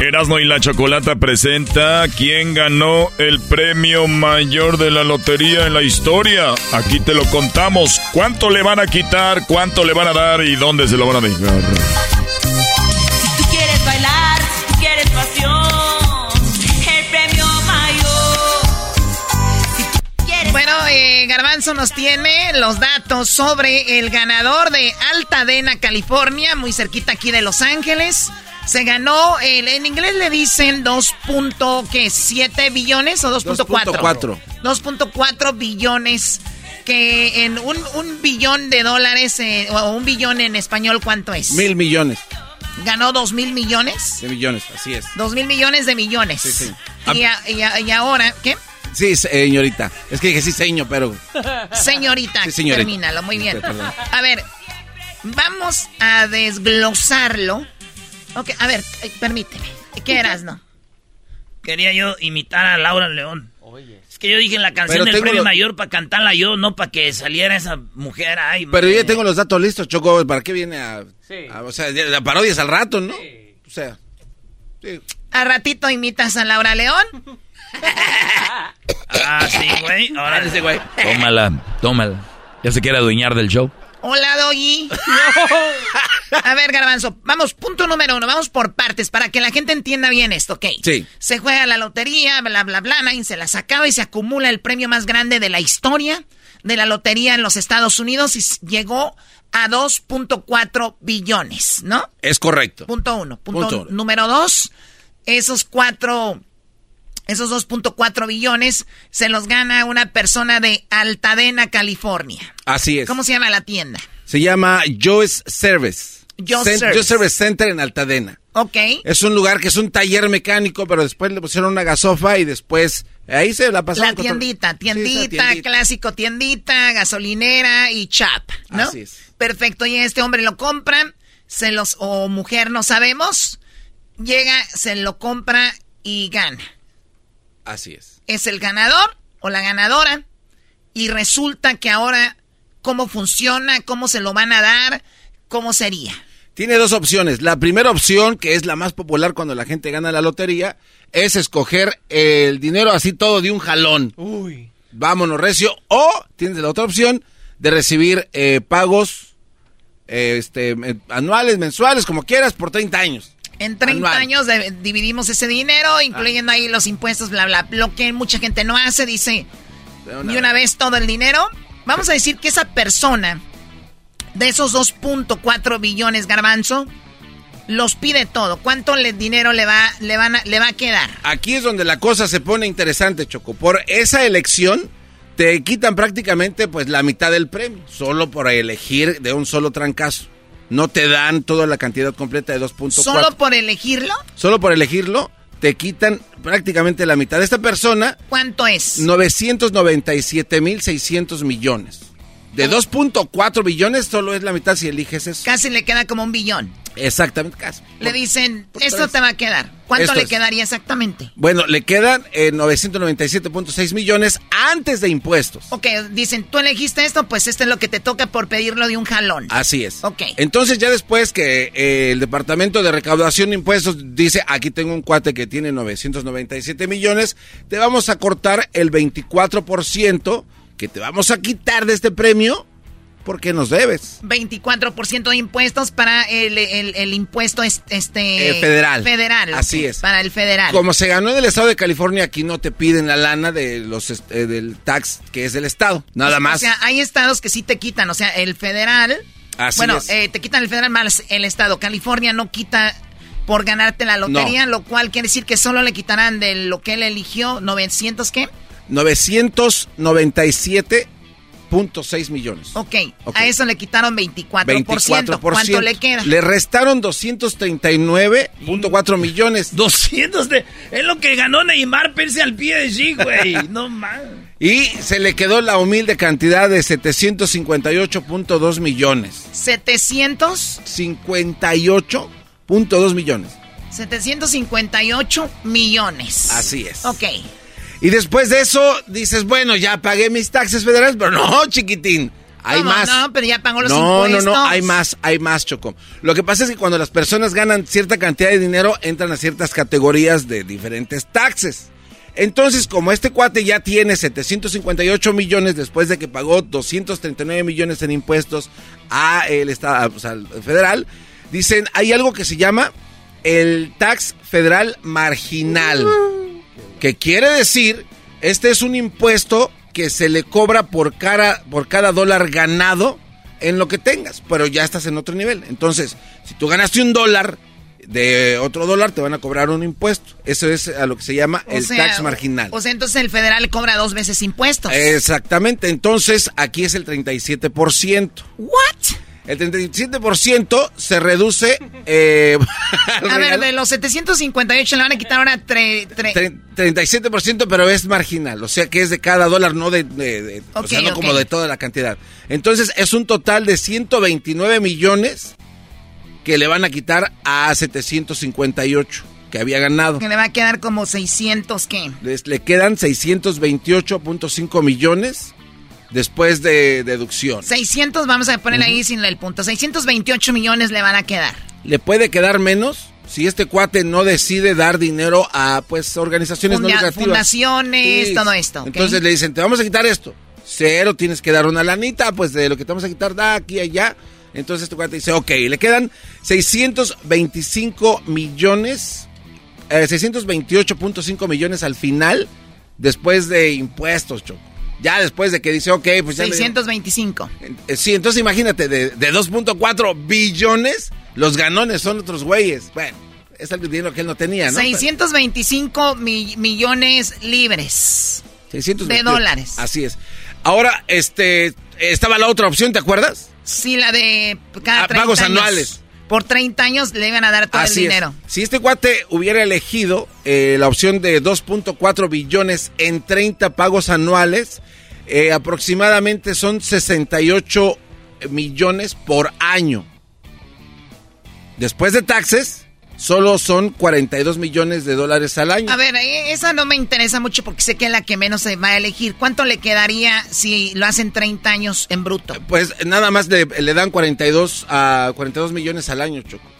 Erasmo y la Chocolata presenta quién ganó el premio mayor de la lotería en la historia. Aquí te lo contamos. ¿Cuánto le van a quitar? ¿Cuánto le van a dar? ¿Y dónde se lo van a dejar? Si tú quieres bailar, si tú quieres pasión, el premio mayor. Bueno, eh, Garbanzo nos tiene los datos sobre el ganador de Altadena, California, muy cerquita aquí de Los Ángeles. Se ganó, el- en inglés le dicen 2.7 billones o 2.4. 2.4. 2.4 billones, que en un, un billón de dólares, eh, o un billón en español, ¿cuánto es? Mil millones Ganó 2 mil millones. de millones, así es. 2 mil millones de millones. Sí, sí. Y, a- y a- y ahora, ¿qué? Sí, señorita. Es que dije sí, señor, pero... Señorita, Sí, señorita. termínalo, muy bien. Perdón. A ver, vamos a desglosarlo. Ok, a ver, eh, permíteme. ¿Qué eras, no? Quería yo imitar a Laura León. Es que yo dije en la canción Pero del premio mayor para cantarla yo, no para que saliera esa mujer. Ay, Pero madre. ya tengo los datos listos, Choco. ¿Para qué viene a...? a- o sea, la parodias al rato, ¿no? O sea... ¿A ratito imitas a Laura León? Ah, sí, güey. Ahora ese güey. Tómala, tómala. Ya se quiere adueñar del show. Hola, Doggy. A ver, Garbanzo, vamos, punto número uno, vamos por partes para que la gente entienda bien esto, ¿ok? Sí. Se juega la lotería, bla, bla, bla, nadie se la sacaba y se acumula el premio más grande de la historia de la lotería en los Estados Unidos y llegó a 2.4 billones, ¿no? Es correcto. Punto uno. Punto, Punto uno. número dos, esos cuatro, esos 2.4 billones se los gana una persona de Altadena, California. Así es. ¿Cómo se llama la tienda? Se llama Joe's Service. Joe's Service. Center en Altadena. Ok. Es un lugar que es un taller mecánico, pero después le pusieron una gasofa y después ahí se la pasaron. La tiendita, Sí, tiendita, tiendita. clásico tiendita, gasolinera y chap, ¿no? Así es. Perfecto, y este hombre lo compra, se los, o mujer, no sabemos, llega, se lo compra y gana. Así es. Es el ganador o la ganadora y resulta que ahora, ¿cómo funciona? ¿Cómo se lo van a dar? ¿Cómo sería? Tiene dos opciones. La primera opción, que es la más popular cuando la gente gana la lotería, es escoger el dinero así todo de un jalón. Uy. Vámonos, recio. O tienes la otra opción de recibir eh, pagos eh, este, anuales, mensuales, como quieras, por 30 años. En 30 Anual. años de- dividimos ese dinero, incluyendo ahí los impuestos, bla, bla. Lo que mucha gente no hace, dice, y una vez todo el dinero. Vamos a decir que esa persona, de esos 2.4 billones garbanzo, los pide todo. ¿Cuánto le, dinero le va, le, van a, le va a quedar? Aquí es donde la cosa se pone interesante, Choco. Por esa elección te quitan prácticamente pues la mitad del premio, solo por elegir de un solo trancazo. No te dan toda la cantidad completa de 2.4. ¿Solo por elegirlo? Solo por elegirlo te quitan prácticamente la mitad. Esta persona, ¿Cuánto es? 997.600 millones. De 2.4 billones solo es la mitad si eliges eso. Casi le queda como un billón. Exactamente, casi. Le dicen, esto te va a quedar. ¿Cuánto Esto le es. quedaría exactamente? Bueno, le quedan eh, 997.6 millones antes de impuestos. Ok, dicen, tú elegiste esto, pues esto es lo que te toca por pedirlo de un jalón. Así es. Ok. Entonces ya después que eh, el Departamento de Recaudación de Impuestos dice, aquí tengo un cuate que tiene 997 millones, te vamos a cortar el 24% que te vamos a quitar de este premio porque nos debes. 24% de impuestos para el, el- el impuesto es- este Eh, federal. Federal. Así es. Para el federal. Como se ganó en el estado de California, aquí no te piden la lana de los eh, del tax que es del estado, nada más. O sea, hay estados que sí te quitan, o sea, el federal. Así bueno, es. eh, te quitan el federal más el estado. California no quita por ganarte la lotería, lo cual quiere decir que solo le quitarán de lo que él eligió 900 qué? 997.6 millones. Ok, Ok. a eso le quitaron 24%. 24%. ¿Cuánto le queda? Le restaron 239.4 millones. 200 de... Es lo que ganó Neymar, pense al pie de G, güey. No mames. Y se le quedó la humilde cantidad de 758.2 millones. 700, 58.2 millones. 758 millones. Así es. Ok. Y después de eso dices, bueno, ya pagué mis taxes federales, pero no, chiquitín. Hay ¿Cómo más. No, pero ya pagó los no, impuestos. no, no, hay más, hay más, Choco. Lo que pasa es que cuando las personas ganan cierta cantidad de dinero, entran a ciertas categorías de diferentes taxes. Entonces, como este cuate ya tiene 758 millones después de que pagó 239 millones en impuestos a el estado, o sea, al federal, dicen, hay algo que se llama el tax federal marginal. Que quiere decir, este es un impuesto que se le cobra por cada, por cada dólar ganado en lo que tengas, pero ya estás en otro nivel. Entonces, si tú ganaste un dólar de otro dólar, te van a cobrar un impuesto. Eso es a lo que se llama O el sea, tax marginal. O sea, entonces el federal cobra dos veces impuestos. Exactamente, entonces aquí es el 37%. ¿What? El 37% se reduce... eh, A ver, de los 758 le van a quitar ahora tre- tre- Tre- 37%, pero es marginal, o sea que es de cada dólar, no de, de- de- o sea, no como de toda la cantidad. Entonces es un total de 129 millones que le van a quitar a 758 que había ganado. que le va a quedar como 600, ¿qué? Les, le quedan 628.5 millones después de deducción. 600, vamos a ponerle ahí sin el punto. 628 millones le van a quedar. Le puede quedar menos si este cuate no decide dar dinero a pues organizaciones no Funda- lucrativas. fundaciones, Sí. todo esto. Entonces le dicen, te vamos a quitar esto. Cero, tienes que dar una lanita, pues de lo que te vamos a quitar, da aquí, allá. Entonces este cuate dice, ok, le quedan 625 millones, eh, 628.5 millones al final, después de impuestos, Choco. Ya después de que dice, ok, pues ya... me- 625. eh, Sí, entonces imagínate, de, de 2.4 billones, los ganones son otros güeyes. Bueno, es el dinero que él no tenía, ¿no? 625 mi- millones libres. 628. de dólares. Así es. Ahora, este, estaba la otra opción, ¿te acuerdas? Sí, la de cada Ah, 30 pagos anuales. Por 30 años le iban a dar todo Así el es. dinero. Si este cuate hubiera elegido eh, la opción de 2.4 billones en 30 pagos anuales, eh, aproximadamente son 68 millones por año. Después de taxes, solo son 42 millones de dólares al año. A ver, eh, esa no me interesa mucho porque sé que es la que menos se va a elegir. ¿Cuánto le quedaría si lo hacen 30 años en bruto? Pues nada más le, le dan 42 a 42 millones al año, Choco.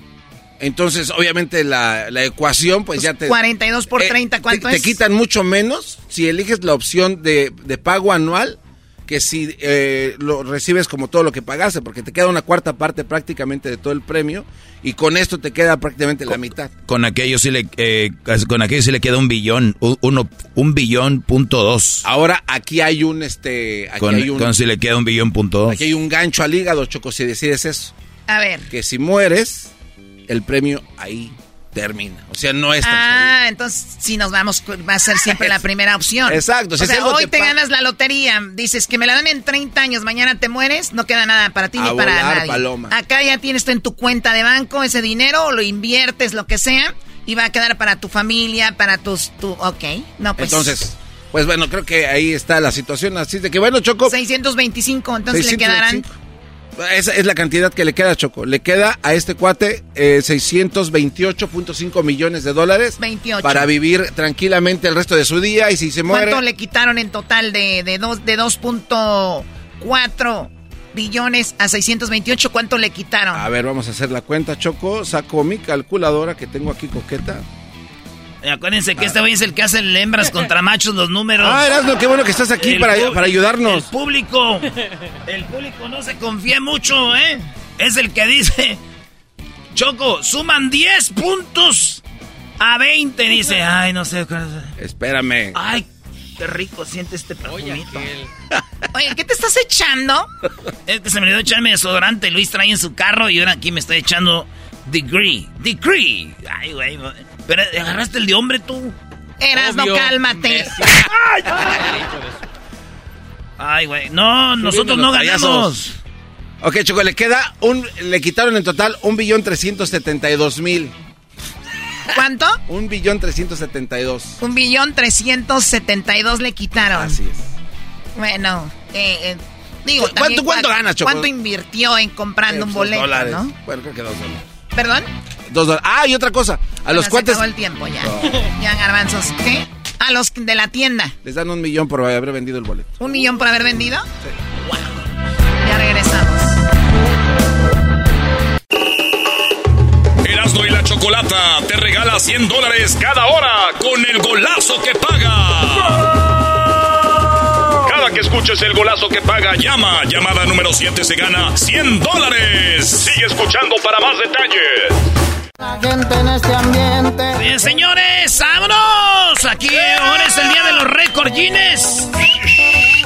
Entonces, obviamente la, la ecuación pues ya te 42 por Eh, 30, ¿cuánto te, es? te quitan mucho menos si eliges la opción de, de pago anual que si eh, lo recibes como todo lo que pagaste, porque te queda una cuarta parte prácticamente de todo el premio y con esto te queda prácticamente la mitad. Con aquello sí le, eh, con aquello sí le queda un billón, un, uno- un billón punto dos. Ahora aquí hay un este, aquí Con, hay un, con si le queda un billón punto dos. aquí hay un gancho al hígado, Choco, si decides eso, A ver. que si mueres el premio ahí termina, o sea no es tan Ah, entonces si nos vamos, va a ser siempre la primera opción. Exacto, si O sea, hoy te ganas la lotería, dices que me la dan en 30 años, mañana te mueres, no queda nada para ti A ni para nadie. paloma. Acá ya tienes tú en tu cuenta de banco ese dinero, lo inviertes, lo que sea, y va a quedar para tu familia, para tus... Tu, ok, no pues... Entonces, pues bueno, creo que ahí está la situación. Así de que bueno, Choco. 625, entonces le quedarán... 625. Esa es la cantidad que le queda Choco. Le queda a este cuate eh, 628.5 millones de dólares 28. para vivir tranquilamente el resto de su día y si se muere... ¿Cuánto le quitaron en total de, de, dos- de 2.4 billones a 628? ¿Cuánto le quitaron? A ver, vamos a hacer la cuenta, Choco. Saco mi calculadora que tengo aquí coqueta. Y acuérdense que este güey es el que hace el hembras contra machos los números. Ah, Erasmo, qué bueno que estás aquí El para, para ayudarnos. El público, el público no se confía mucho, ¿eh? Es el que dice, Choco, suman 10 puntos a 20, dice. Ay, no sé. Espérame. Ay, qué rico siente este perfumito. Oye, ¿qué te estás echando? Es que se me olvidó echarme desodorante. Luis trae en su carro y ahora aquí me estoy echando Degree. Degree. Ay, güey. Pero agarraste el de hombre tú. Eras, no cálmate. Ay, güey. No, nosotros no ganamos. Ok, Choco, le queda un... Le quitaron en total un billón trescientos setenta y dos mil. ¿Cuánto? Un billón trescientos setenta y dos. Un billón trescientos setenta y dos le quitaron. Así es. Bueno, eh, eh, digo, ¿Cu- también cuánto- cuánto cua- gana, Choco? ¿Cuánto invirtió en comprando un Eh, pues, boleto, dólares. no? Bueno, creo que dos dólares. ¿Perdón? Dos dólares. Ah, y otra cosa. A Bueno, los se cuates acabó el tiempo ya. Ya, garbanzos. ¿Qué? A los de la tienda. les dan un millón por haber vendido el boleto. ¿Un millón por haber vendido? Wow. Ya regresamos. Erasmo y la Chocolata te regala 100 dólares cada hora con el golazo que paga. Que escuches el golazo que paga, llama. Llamada número 7 se gana 100 dólares. Sigue escuchando para más detalles. La gente en este ambiente. Bien, señores, vámonos. Aquí ahora es el día de los récord Guinness.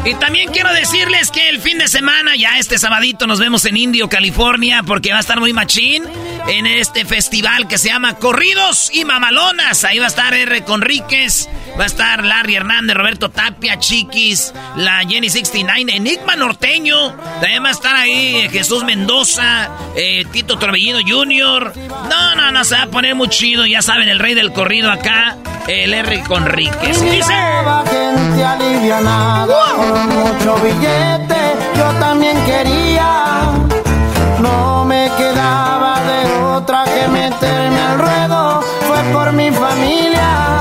Y también quiero decirles que el fin de semana, ya este sabadito, nos vemos en Indio, California, porque va a estar muy machín en este festival que se llama Corridos y Mamalonas. Ahí va a estar R. Conríquez, va a estar Larry Hernández, Roberto Tapia, Chiquis, la Jenny 69, Enigma Norteño. También va a estar ahí Jesús Mendoza, eh, Tito Torbellino Jr. No, no, no, se va a poner muy chido. Ya saben, el rey del corrido acá, el R. Conríquez. Y dice... Gente alivianada mucho billete, yo también quería. No me quedaba de otra que meterme al ruedo, fue por mi familia.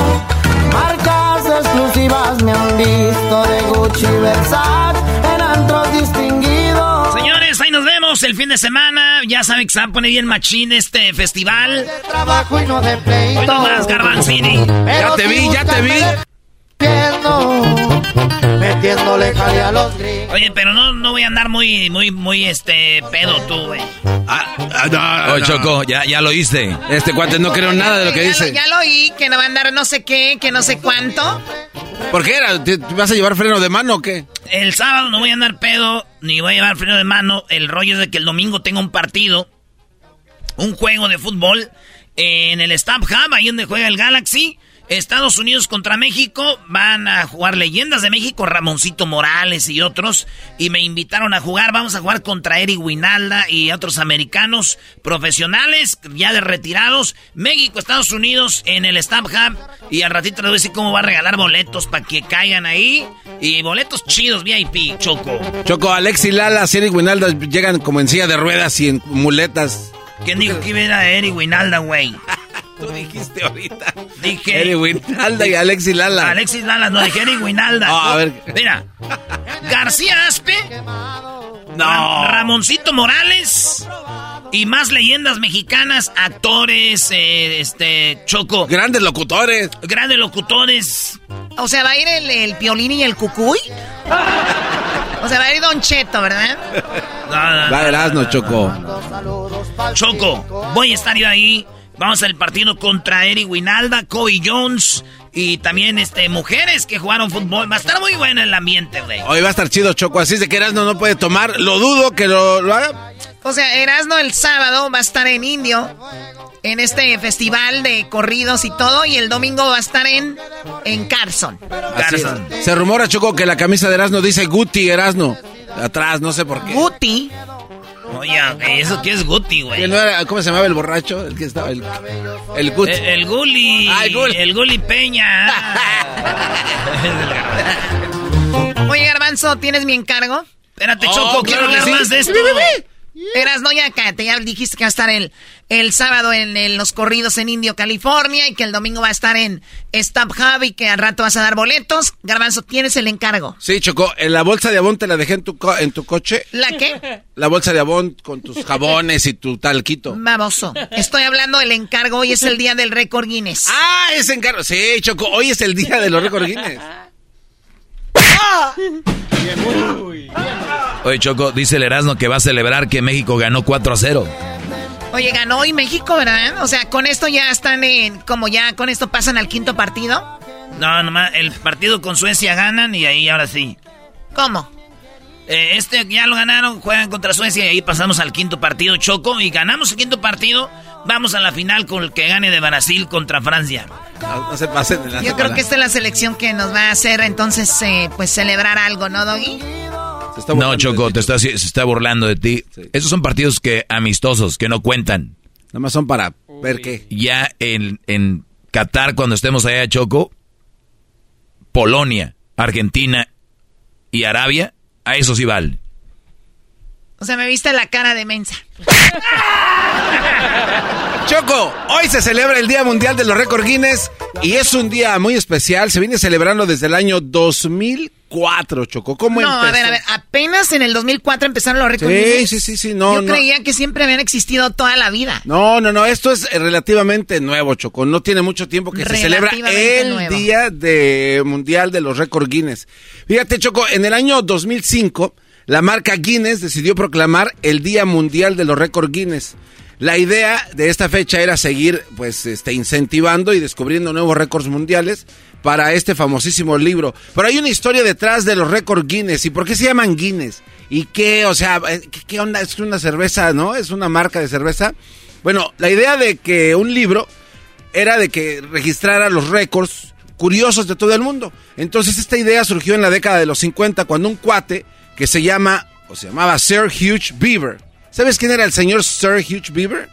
Marcas exclusivas me han visto de Gucci y Versace en antros distinguidos. Señores, ahí nos vemos el fin de de semana, ya saben que se va a poner bien machín este festival. Trabajo y no de pleito. Hoy nomás, Garbanzini. Ya te vi, ya te vi. Metiéndole jale a los gringos. Oye, pero no, no voy a andar muy, muy, muy, este, pedo tú, güey. Ah, Oye, Choco, ya, ya lo oíste. Este cuate no creo nada de lo que Ya dice. lo- Ya lo oí, que no va a andar no sé qué, que no sé cuánto. ¿Por qué era? ¿Te- te ¿Vas a llevar freno de mano o qué? El sábado no voy a andar pedo, ni voy a llevar freno de mano. El rollo es de que el domingo tengo un partido, un juego de fútbol en el Stamp Hub, ahí donde juega el Galaxy. Estados Unidos contra México, van a jugar leyendas de México, Ramoncito Morales y otros, y me invitaron a jugar, vamos a jugar contra Eric Winalda y otros americanos profesionales, ya de retirados, México, Estados Unidos en el Stamp Hub, y al ratito les voy a decir cómo va a regalar boletos para que caigan ahí, y boletos chidos VIP, Choco. Choco, Alex y Lala, y Winalda llegan como en silla de ruedas y en muletas. ¿Quién dijo que iba a ir a Eric Winalda, güey? Tú dijiste ahorita. Dije. Eric Winalda y Alex y Lala. Alexis Lalas, no dije Eric Winalda. Ah, a ver. Mira. García Aspe. No. Ramoncito Morales. Y más leyendas mexicanas, actores, eh, este, Choco. Grandes locutores. Grandes locutores. O sea, va a ir el, el Piolín y el Cucuy. O sea, va a ir Don Cheto, ¿verdad? No, no, no. Va Erasmo, Choco. Choco, voy a estar yo ahí. Vamos al partido contra Eric Winalda, Kobe Jones y también este mujeres que jugaron fútbol. Va a estar muy bueno el ambiente, güey. Hoy va a estar chido, Choco. Así es de que Erasmo no puede tomar. Lo dudo que lo, lo haga. O sea, Erasmo el sábado va a estar en Indio, en este festival de corridos y todo, y el domingo va a estar en, en Carson. Es. Se rumora, Choco, que la camisa de Erasmo dice Guti Erasmo. Atrás, no sé por qué. Guti. Oye, ¿eso qué es Guti, güey? ¿Que no era- ¿Cómo se llamaba el borracho? El que estaba. El, el Guti. El, el Guli. Ah, el Guli. El Guli Peña. Oye, Garbanzo, ¿tienes mi encargo? Espérate, Oh, Choco, quiero claro hablar sí. más de esto. Erasmo, ya cállate, ya dijiste que va a estar el, el sábado en, en los corridos en Indio, California, y que el domingo va a estar en Stamp Hub y que al rato vas a dar boletos. Garbanzo, tienes el encargo. Sí, Choco. En la bolsa de abón te la dejé en tu, co- en tu coche. ¿La qué? La bolsa de abón con tus jabones y tu talquito. Baboso. Estoy hablando del encargo. Hoy es el día del récord Guinness. Ah, ese encargo. Sí, Choco. Hoy es el día de los récords Guinness. Oye, Choco, dice el Erasmo que va a celebrar que México ganó 4 a 0. Oye, ganó hoy México, ¿verdad? O sea, con esto ya están en. Como ya con esto pasan al quinto partido. No, nomás el partido con Suecia ganan y ahí ahora sí. ¿Cómo? Eh, este ya lo ganaron, juegan contra Suecia y ahí pasamos al quinto partido, Choco, y ganamos el quinto partido. Vamos a la final con el que gane de Brasil contra Francia. No, no se pasen de la Yo creo que esta es la selección que nos va a hacer entonces, eh, pues celebrar algo, ¿no, Doggy? No, Choco, te está, se está burlando de ti. Esos son partidos que amistosos, que no cuentan. Nada más son para ver qué. Ya en, en Qatar, cuando estemos allá, Choco, Polonia, Argentina y Arabia, a eso sí vale. O sea, me viste la cara de mensa. Choco, hoy se celebra el Día Mundial de los Récords Guinness y es un día muy especial. Se viene celebrando desde el año 2004, Choco. ¿Cómo No, a ver, a ver, apenas en el 2004 empezaron los récords. Sí, Guinness. sí, sí, sí, no, Yo no. creía que siempre habían existido toda la vida. No, no, no, esto es relativamente nuevo, Choco. No tiene mucho tiempo que se celebra el nuevo. Día de Mundial de los Récords Guinness. Fíjate, Choco, en el año 2005, la marca Guinness decidió proclamar el Día Mundial de los Récords Guinness. La idea de esta fecha era seguir, pues, este, incentivando y descubriendo nuevos récords mundiales para este famosísimo libro. Pero hay una historia detrás de los récords Guinness. ¿Y por qué se llaman Guinness? ¿Y qué? O sea, eh, ¿qué, onda? Es una cerveza, ¿no? Es una marca de cerveza. Bueno, la idea de que un libro era de que registrara los récords curiosos de todo el mundo. Entonces esta idea surgió en la década de los 50 cuando un cuate que se llama, o se llamaba Sir Hugh Beaver. ¿Sabes quién era el señor Sir Hugh Beaver?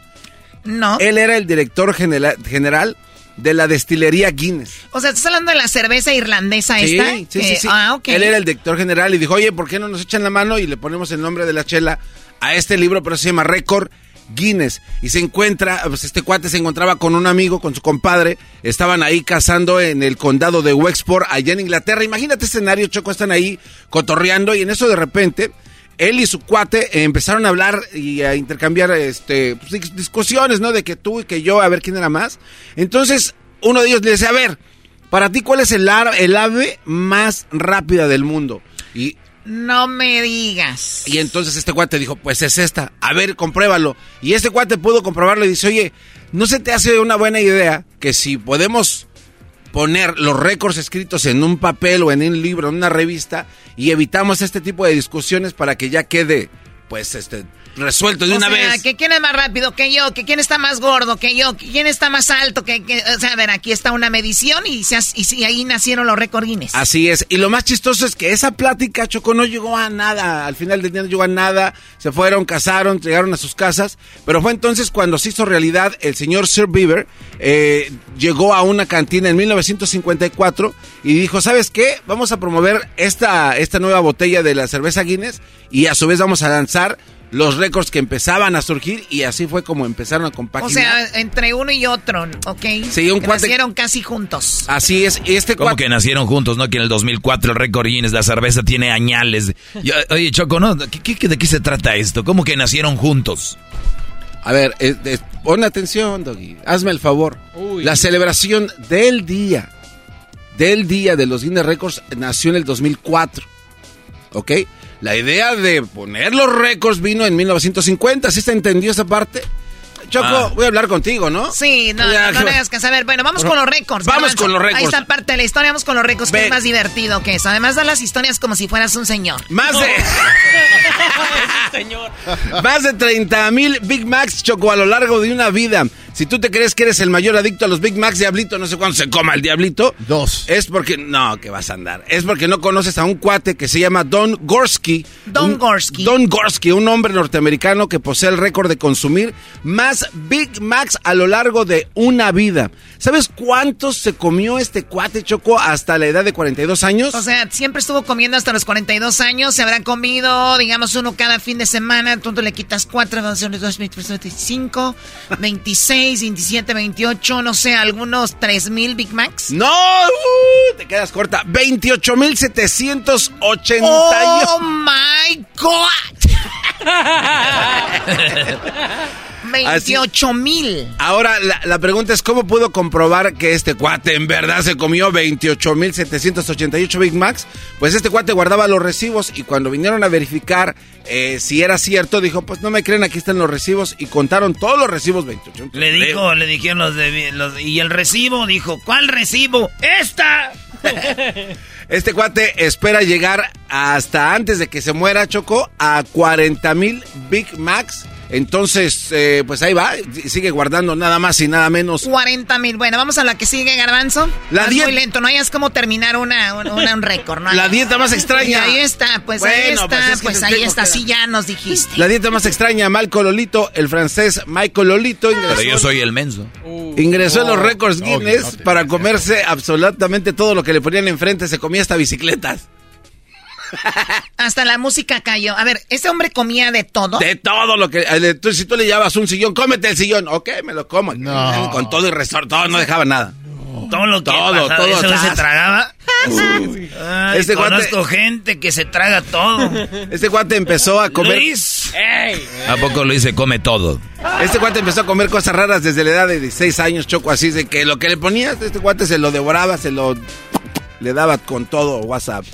No. Él era el director genera- general de la destilería Guinness. O sea, ¿estás hablando de la cerveza irlandesa Sí, esta? sí, sí, Que- sí. Ah, ok. Él era el director general y dijo, oye, ¿por qué no nos echan la mano y le ponemos el nombre de la chela a este libro? Pero se llama Récord Guinness. Y se encuentra, pues este cuate se encontraba con un amigo, con su compadre. Estaban ahí cazando en el condado de Wexford, allá en Inglaterra. Imagínate escenario, Choco, están ahí cotorreando y en eso de repente él y su cuate eh, empezaron a hablar y a intercambiar este, pues, dis- discusiones, ¿no? De que tú y que yo, a ver quién era más. Entonces, uno de ellos le dice, a ver, para ti, ¿cuál es el, el ave más rápida del mundo? Y, No me digas. y entonces este cuate dijo, pues es esta, a ver, compruébalo. Y este cuate pudo comprobarlo y dice, oye, ¿no se te hace una buena idea que si podemos poner los récords escritos en un papel o en un libro, en una revista, y evitamos este tipo de discusiones para que ya quede, pues, este, resuelto de o una sea, vez? que quién es más rápido que yo, que quién está más gordo que yo, que quién está más alto que, que- o sea, a ver, aquí está una medición y, se, y, ahí nacieron los récord Guinness. Así es. Y lo más chistoso es que esa plática, Choco, no llegó a nada. Al final del día no llegó a nada. Se fueron, casaron, llegaron a sus casas. Pero fue entonces cuando se hizo realidad el señor Sir Beaver. eh, llegó a una cantina en 1954 y dijo, ¿sabes qué? Vamos a promover esta, esta nueva botella de la cerveza Guinness y a su vez vamos a lanzar los récords que empezaban a surgir y así fue como empezaron a o compaginar. sea, entre uno y otro, ¿ok? Sí, un Que cuate- Nacieron casi juntos. Así es. Este Como cuate- que nacieron juntos, ¿no? Que en el 2004 el récord Guinness, la cerveza tiene añales. Yo- oye, Choco, ¿no? ¿Qué, qué- de qué se trata esto? ¿Cómo que nacieron juntos? A ver, eh, eh, pon atención, Doggy. Hazme el favor. La celebración del día, del día de los Guinness Records nació en el 2004. ¿Ok? La idea de poner los récords vino en 1950. ¿Sí se entendió esa parte? Choco, Ah. voy a hablar contigo, ¿no? Sí, no, Ya, no, no que- caso. A ver, bueno, vamos con los récords. Vamos Garbanzo. con los Ahí récords. está parte de la historia, vamos con los récords, que es más divertido que eso. Además, da las historias como si fueras un señor. Más de... Señor. Más de 30 mil Big Macs, Choco, a lo largo de una vida. Si tú te crees que eres el mayor adicto a los Big Macs, Diablito, no sé cuándo se coma el Diablito. Dos. Es porque, no, que vas a andar. Es porque no conoces a un cuate que se llama Don Gorsky. Don Un- Gorsky. Don Gorsky, un hombre norteamericano que posee el récord de consumir más Big Macs a lo largo de una vida. ¿Sabes cuántos se comió este cuate, Choco, hasta la edad de 42 años? O sea, siempre estuvo comiendo hasta los 42 años. Se habrá comido, digamos, uno cada fin de semana. Tú le quitas 4, 25, 26, 27, 28, no sé, algunos 3 mil Big Macs. No, uh, te quedas corta. 28.788. ¡Oh, my God! 28 mil. Ahora, la, la pregunta es, ¿cómo pudo comprobar que este cuate en verdad se comió 28.788 Big Macs? Pues este cuate guardaba los recibos y cuando vinieron a verificar eh, si era cierto, dijo, pues no me creen, aquí están los recibos y contaron todos los recibos 28. Le dijo, le dijeron los de los, y el recibo dijo, ¿cuál recibo? ¡Esta! Este cuate espera llegar hasta antes de que se muera Choco a 40 mil Big Macs. Entonces, eh, pues ahí va, sigue guardando nada más y nada menos. 40 mil. Bueno, vamos a la que sigue, Garbanzo. La Vas dieta- muy lento, no hayas como terminar una, una- un récord, ¿no? La dieta más extraña. Y ahí está, pues ahí está, pues pues, es que te ahí está, que- sí ya nos dijiste. La dieta más extraña, Malco Lolito, el francés Michael Lolito ingresó, Pero yo soy el menso. ingresó en los récords Guinness no para comerse absolutamente todo lo que le ponían enfrente. Se comía hasta bicicletas. Hasta la música cayó. A ver, ¿ese hombre comía de todo? De todo lo que... eh, tú- si tú le llevas un sillón, cómete el sillón. Ok, me lo como. Con todo y resort, todo, no dejaba nada. Todo lo que Todo, pasaba, todo, eso se tragaba. Ay, Este cuate- conozco gente que se traga todo. Este cuate empezó a comer... Luis. ¿A poco lo dice come todo? Este cuate empezó a comer cosas raras desde la edad de 16 años, Choco, así de que lo que le ponías, este cuate se lo devoraba, se lo... Le daba con todo WhatsApp.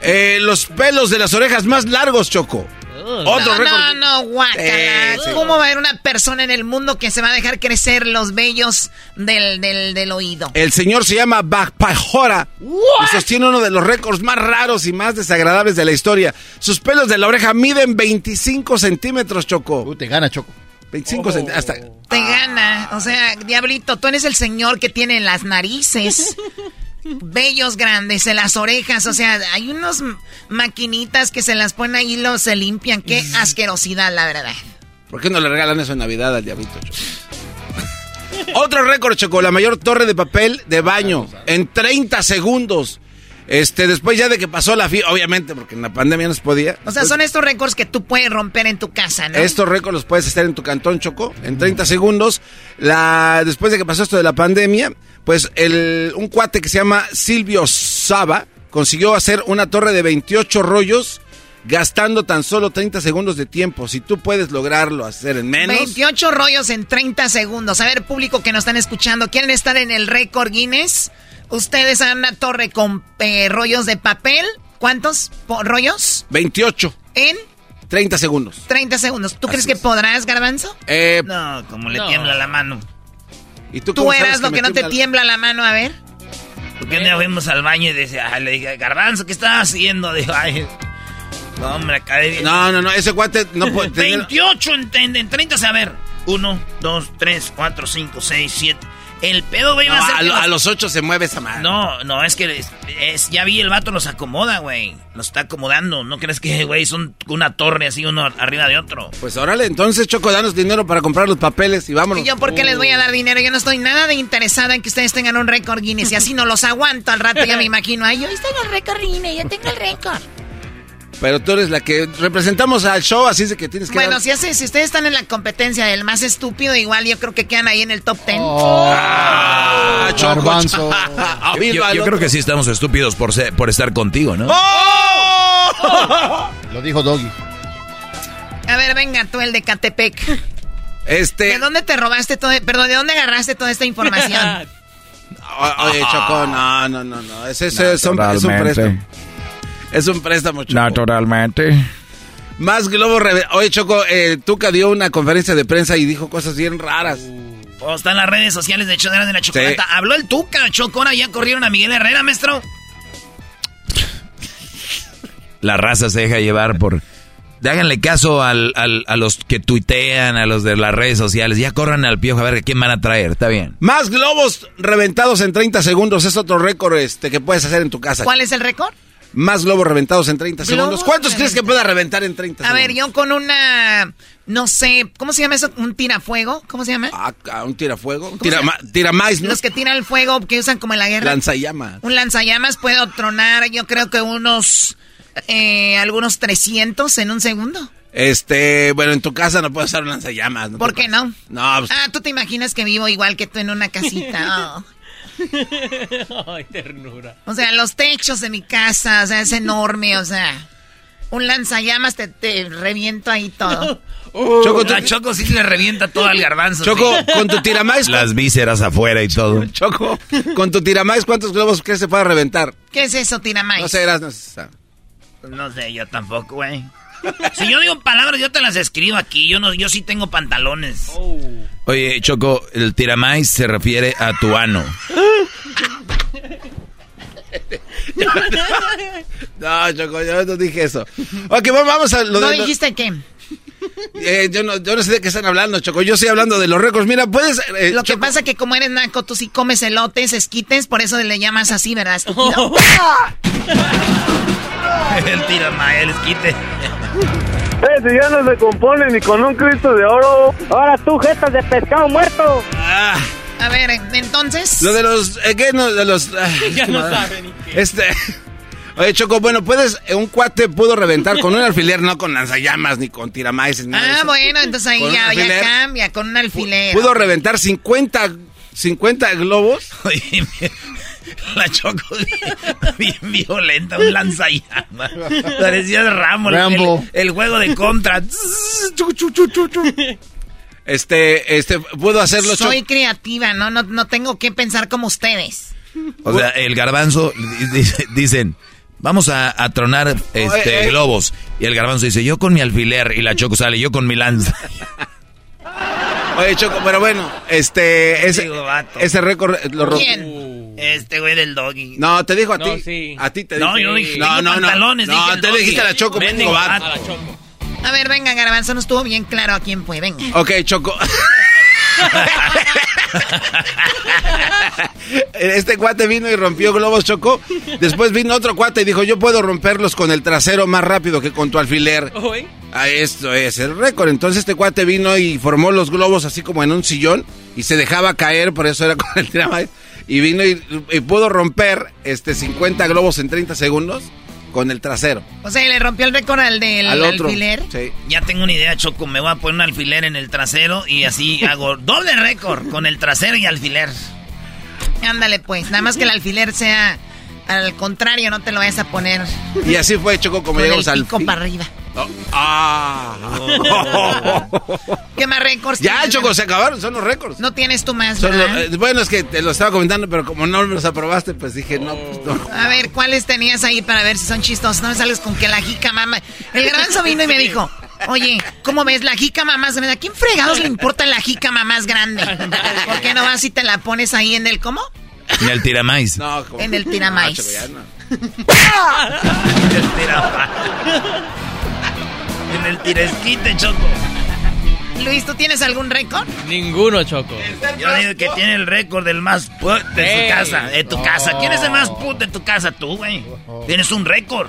Eh, los pelos de las orejas más largos, Choco. Otro no, récord. no, no, guácala. Sí, sí. ¿Cómo va a haber una persona en el mundo que se va a dejar crecer los vellos del, del, del oído? El señor se llama Bagpajora y sostiene uno de los récords más raros y más desagradables de la historia. Sus pelos de la oreja miden 25 centímetros, Choco. te gana, Choco. 25 centímetros. Hasta... Te gana. O sea, Diablito, tú eres el señor que tiene en las narices. Vellos grandes en las orejas, o sea, hay unos maquinitas que se las ponen ahí y lo se limpian. Qué asquerosidad, la verdad. ¿Por qué no le regalan eso en Navidad al diablito, Choco? Otro récord, Choco, la mayor torre de papel de baño en 30 segundos. Este, después ya de que pasó la fi, obviamente, porque en la pandemia no se podía. O sea, son estos récords que tú puedes romper en tu casa, ¿no? Estos récords los puedes hacer en tu cantón, Choco, en 30 segundos. La, después de que pasó esto de la pandemia, pues el, un cuate que se llama Silvio Saba consiguió hacer una torre de 28 rollos gastando tan solo 30 segundos de tiempo. Si tú puedes lograrlo hacer en menos. 28 rollos en 30 segundos. A ver, público que nos están escuchando, ¿quieren estar en el récord Guinness? Ustedes han una torre con eh, rollos de papel. ¿Cuántos rollos? 28. En 30 segundos. 30 segundos. ¿Tú crees que podrás, Garbanzo? Eh, No, como le No. tiembla la mano. ¿Y tú Tú eras lo me que no te tiembla- tiembla la mano, a ver. Porque un día fuimos al baño y decía, ay, le dije, Garbanzo, ¿qué estás haciendo? Dijo, ay, no, hombre, acá de... No, no, no, ese cuate no puede tener... 28 en, en, en 30, a ver. 1, 2, 3, 4, 5, 6, 7. El pedo, güey, va No, a ser a, lo- los- a los 8 se mueve esa madre. No, no, es que es- es- ya vi el vato los acomoda, güey. Los está acomodando. ¿No crees que, güey, son una torre así uno arriba de otro? Pues órale, entonces Choco, danos dinero para comprar los papeles y vámonos. ¿Y yo por qué les voy a dar dinero? Yo no estoy nada de interesada en que ustedes tengan un récord Guinness. Y así no los aguanto al rato, ya me imagino. Ay, yo tengo el récord Guinness, yo tengo el récord. Pero tú eres la que representamos al show, así es de que tienes que... Bueno, dar- si, hace, si ustedes están en la competencia del más estúpido, igual yo creo que quedan ahí en el top 10. Ah, Choco, Garbanzo. Choco. Yo, yo- yo creo que sí estamos estúpidos por, ser- por estar contigo, ¿no? Lo dijo Doggy. A ver, venga, tú el de Catepec. Este... ¿De dónde te robaste todo? Perdón, ¿de dónde agarraste toda esta información? Oye, Choco, no, no, no, no. Ese, ese es, un, es un préstamo. Es un préstamo, Choco. Naturalmente. Más globos... Oye, Choco, eh, Tuca dio una conferencia de prensa y dijo cosas bien raras. O están las redes sociales de Chodera de la Chocolata. Sí. Habló el Tuca, Choco. Ahora ya corrieron a Miguel Herrera, maestro. La raza se deja llevar por... Háganle caso al- al- a los que tuitean, a los de las redes sociales. Ya corran al piojo a ver quién van a traer. Está bien. Más globos reventados en 30 segundos es otro récord este, que puedes hacer en tu casa. ¿Cuál es el récord? Más globos reventados en 30 Globos segundos. ¿Cuántos crees que pueda reventar en 30 A segundos? ver, yo con una, no sé, ¿cómo se llama eso? ¿Un tirafuego? ¿Cómo se llama? Ah, ah, un tirafuego. Un ¿Cómo tira, tiramáis, ¿no? Los que tiran el fuego, que usan como en la guerra. Lanzallamas. Un lanzallamas puedo tronar, yo creo que unos, eh, algunos 300 en un segundo. Este, bueno, en tu casa no puedes usar un lanzallamas. ¿no? ¿Por qué no? No, pues, Ah, tú te imaginas que vivo igual que tú en una casita. Oh. Ay, ternura. O sea, los techos de mi casa, o sea, es enorme, o sea. Un lanzallamas te, te reviento ahí todo. Choco, la Choco sí le revienta todo al garbanzo. Choco, sí. con tu tiramáis. Las vísceras afuera y todo. Choco, con tu tiramáis, ¿cuántos globos crees que se pueda reventar? ¿Qué es eso, Tiramay? No sé, eras, no sé. No sé, yo tampoco, güey. Si yo digo palabras, yo te las escribo aquí. Yo no, yo sí tengo pantalones. Oye, Choco, el tiramais se refiere a tu ano. No, Choco, yo no dije eso. Ok, vamos- vamos a lo ¿No de... lo- dijiste qué? Eh, yo, no, yo no sé de qué están hablando, Choco. Yo estoy hablando de los récords. Mira, puedes... eh, Lo que Choco, pasa que como eres naco, tú sí comes elotes, esquites, por eso le llamas así, ¿verdad, el tira el esquite. Eh, si ya no se compone ni con un Cristo de oro. Ahora tú, jetas de pescado muerto. ah, A ver, entonces... lo de los... eh, ¿Qué? No, de los... ah, Ya no madre. sabe ni qué. Este... Oye, Choco, bueno, puedes... eh, Un cuate pudo reventar con un alfiler, no con lanzallamas ni con tiramaíces. ni Ah, bueno, entonces ahí ya, ya cambia, con un alfiler. Pudo reventar 50, 50 globos. Oye, la Choco bien violenta, un lanzallamas. Parecía el Rambo, el- Rambo. El, el juego de contra. Chu, chu, chu, chu, chu. Este, este, pudo hacerlo. Soy creativa, ¿no? ¿no? No tengo que pensar como ustedes. O sea, el garbanzo, dice- dicen, vamos a, a tronar este, Oye, eh. globos. Y el garbanzo dice, yo con mi alfiler. Y la Choco sale, yo con mi lanza. Oye, Choco, pero bueno, este, ese, ese récord lo rompió. Este güey del doggy. No, te dijo a No, ti. sí. A ti te No, dije. yo dije, no, no, no. pantalones, dije No, el te dijiste a la Choco, vato. A la choco. A ver, venga, Garbanzo, no estuvo bien claro a quién fue, venga. Ok, Choco. Este cuate vino y rompió globos, Choco. Después vino otro cuate y dijo, yo puedo romperlos con el trasero más rápido que con tu alfiler. Ah, esto es el récord. Entonces este cuate vino y formó los globos así como en un sillón y se dejaba caer, por eso era con el tramay. Y vino y, y pudo romper este 50 globos en 30 segundos con el trasero. O sea, le rompió el récord al del Al otro. alfiler. Sí. Ya tengo una idea, Choco. Me voy a poner un alfiler en el trasero y así hago doble récord con el trasero y alfiler. Ándale, pues. Nada más que el alfiler sea al contrario, no te lo vayas a poner. Y así fue, Choco, como con llegamos el al. pico para arriba. Oh, ah. ¿Qué más récords ya? Choco, se acabaron, son los récords. No tienes tú más, Son ¿verdad? los- eh, bueno, es que te lo estaba comentando, pero como no los aprobaste, pues dije, no, pues no. A ver, ¿cuáles tenías ahí para ver si son chistosos? No me sales con que la jica mamá. El garbanzo vino y me dijo, oye, ¿cómo ves la jícama más grande? ¿A quién fregados le importa la jícama más grande? ¿Por qué no vas y te la pones ahí en el cómo? Ni al tiramais. No, como- En el tiramais. No, no. El tiramais. En el tiresquite, Choco. Luis, ¿tú tienes algún récord? Ninguno, Choco. Yo digo que tiene el récord del más put de su casa, de tu casa. ¿Quién es el más put de tu casa? Tú, güey. Tienes un récord.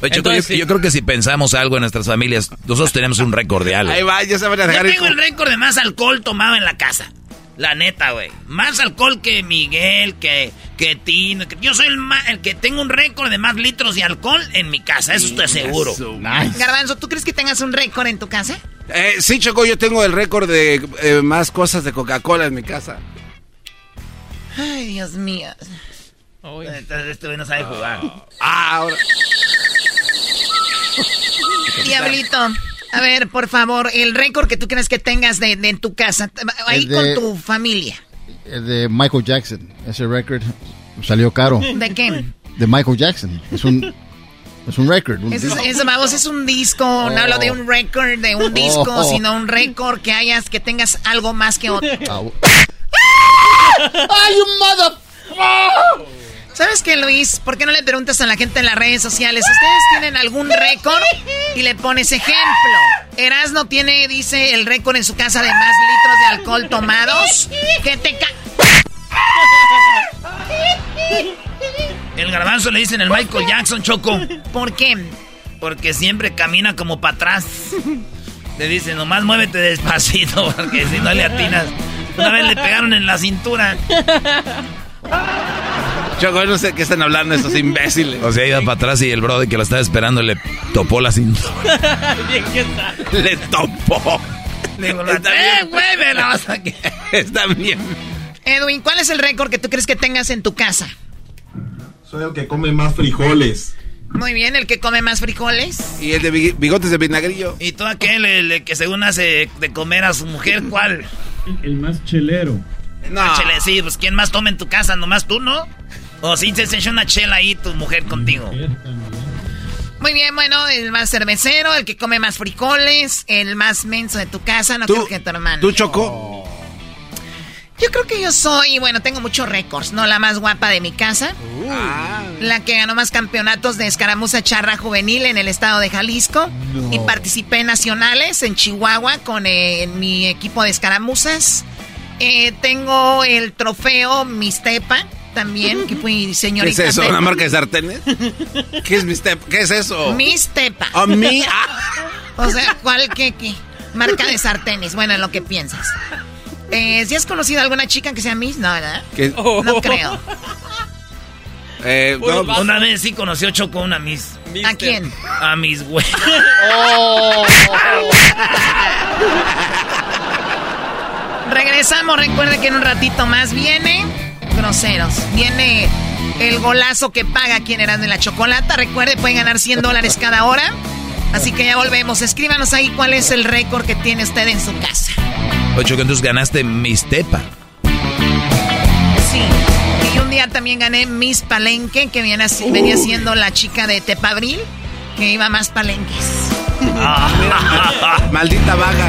Oye, Choco, yo, sí. yo creo que si pensamos algo en nuestras familias, nosotros tenemos un récord de algo. Ahí va, ya se van a Yo dejar ir tengo el récord de más alcohol tomado en la casa. La neta, güey. Más alcohol que Miguel, que, que Tino. que- yo soy el, ma- el que tengo un récord de más litros de alcohol en mi casa. Eso estoy seguro. Garbanzo, ¿tú crees que tengas un récord en tu casa? Eh, sí, Choco, yo tengo el récord de eh, más cosas de Coca-Cola en mi casa. Ay, Dios mío. Entonces, este güey no sabe jugar. Ah, ahora. Diablito, a ver, por favor, el récord que tú crees que tengas de, de en tu casa, ahí de- con tu familia. De Michael Jackson. Ese récord salió caro. ¿De qué? De Michael Jackson. Es un, es un récord. es- vamos, es un disco, no hablo de un récord, de un disco, Oh. sino un récord que hayas, que tengas algo más que otro. ¡Ay, un mother... ¿Sabes qué, Luis? ¿Por qué no le preguntas a la gente en las redes sociales? ¿Ustedes tienen algún récord? Y le pones ejemplo. Erasno tiene, dice, el récord en su casa de más litros de alcohol tomados. ¿Qué te ca... El garbanzo le dicen el Michael Jackson, Choco. ¿Por qué? Porque siempre camina como para atrás. Le dicen, nomás muévete despacito, porque si no le atinas. Una vez le pegaron en la cintura. Choco, no sé qué están hablando estos imbéciles. O sea, iba para atrás y el brother que lo estaba esperando le topó la cintura. Bien, ¿qué tal? Le topó. Le digo, Está ¡eh, bien. güey, me la vas a que-". Está bien. Edwin, ¿cuál es el récord que tú crees que tengas en tu casa? Soy el que come más frijoles. Muy bien, el que come más frijoles. Y el de big- bigotes de vinagrillo. Y tú aquel el, el que según hace de comer a su mujer, ¿cuál? El más chelero. Ah, chele, sí, pues ¿quién más toma en tu casa? ¿Nomás tú, no? O si se echó una chela ahí tu mujer contigo. Muy bien, bueno, el más cervecero, el que come más frijoles, el más menso de tu casa, no creo que tu hermano. ¿Tú, Choco? Yo creo que yo soy, bueno, tengo muchos récords, ¿no? La más guapa de mi casa. Ah, La que ganó más campeonatos de escaramuza charra juvenil en el estado de Jalisco. Y participé en nacionales en Chihuahua con eh, mi equipo de escaramuzas. Eh, tengo el trofeo Mistepa también, que fui ¿Qué señorita. es eso? ¿Una marca de sartenes? ¿Qué es mi step? ¿Qué es eso? Mistepa. ¿A mí? Ah. O sea, ¿cuál qué, qué? Marca de sartenes. Bueno, en lo que piensas. Eh, ¿Si has conocido a alguna chica que sea Miss? No, ¿verdad? ¿Qué? No creo. Eh, no. Una vez sí conoció Choco a una Miss. ¿A quién? A mis güey. Regresamos, recuerde que en un ratito más viene Groseros. Viene el golazo que paga quien era de la chocolata. Recuerde, pueden ganar 100 dólares cada hora. Así que ya volvemos. Escríbanos ahí cuál es el récord que tiene usted en su casa. Oye, Choco, entonces ganaste Mistepa. Sí. Y un día también gané Miss Palenque, que viene así- venía siendo la chica de Tepabril, que iba más palenques. Maldita vaga.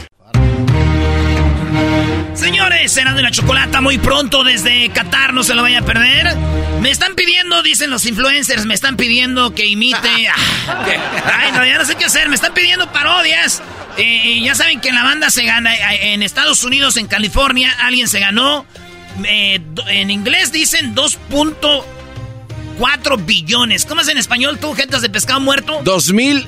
Señores, será de la chocolata muy pronto desde Qatar, no se lo vaya a perder. Me están pidiendo, dicen los influencers, me están pidiendo que imite. Ah, Ay, no, ya no sé qué hacer, me están pidiendo parodias. Eh, y ya saben que en la banda se gana eh, en Estados Unidos, en California, alguien se ganó. eh, en inglés dicen 2.4 billones. ¿Cómo es en español tú, jetas de pescado muerto? Dos mil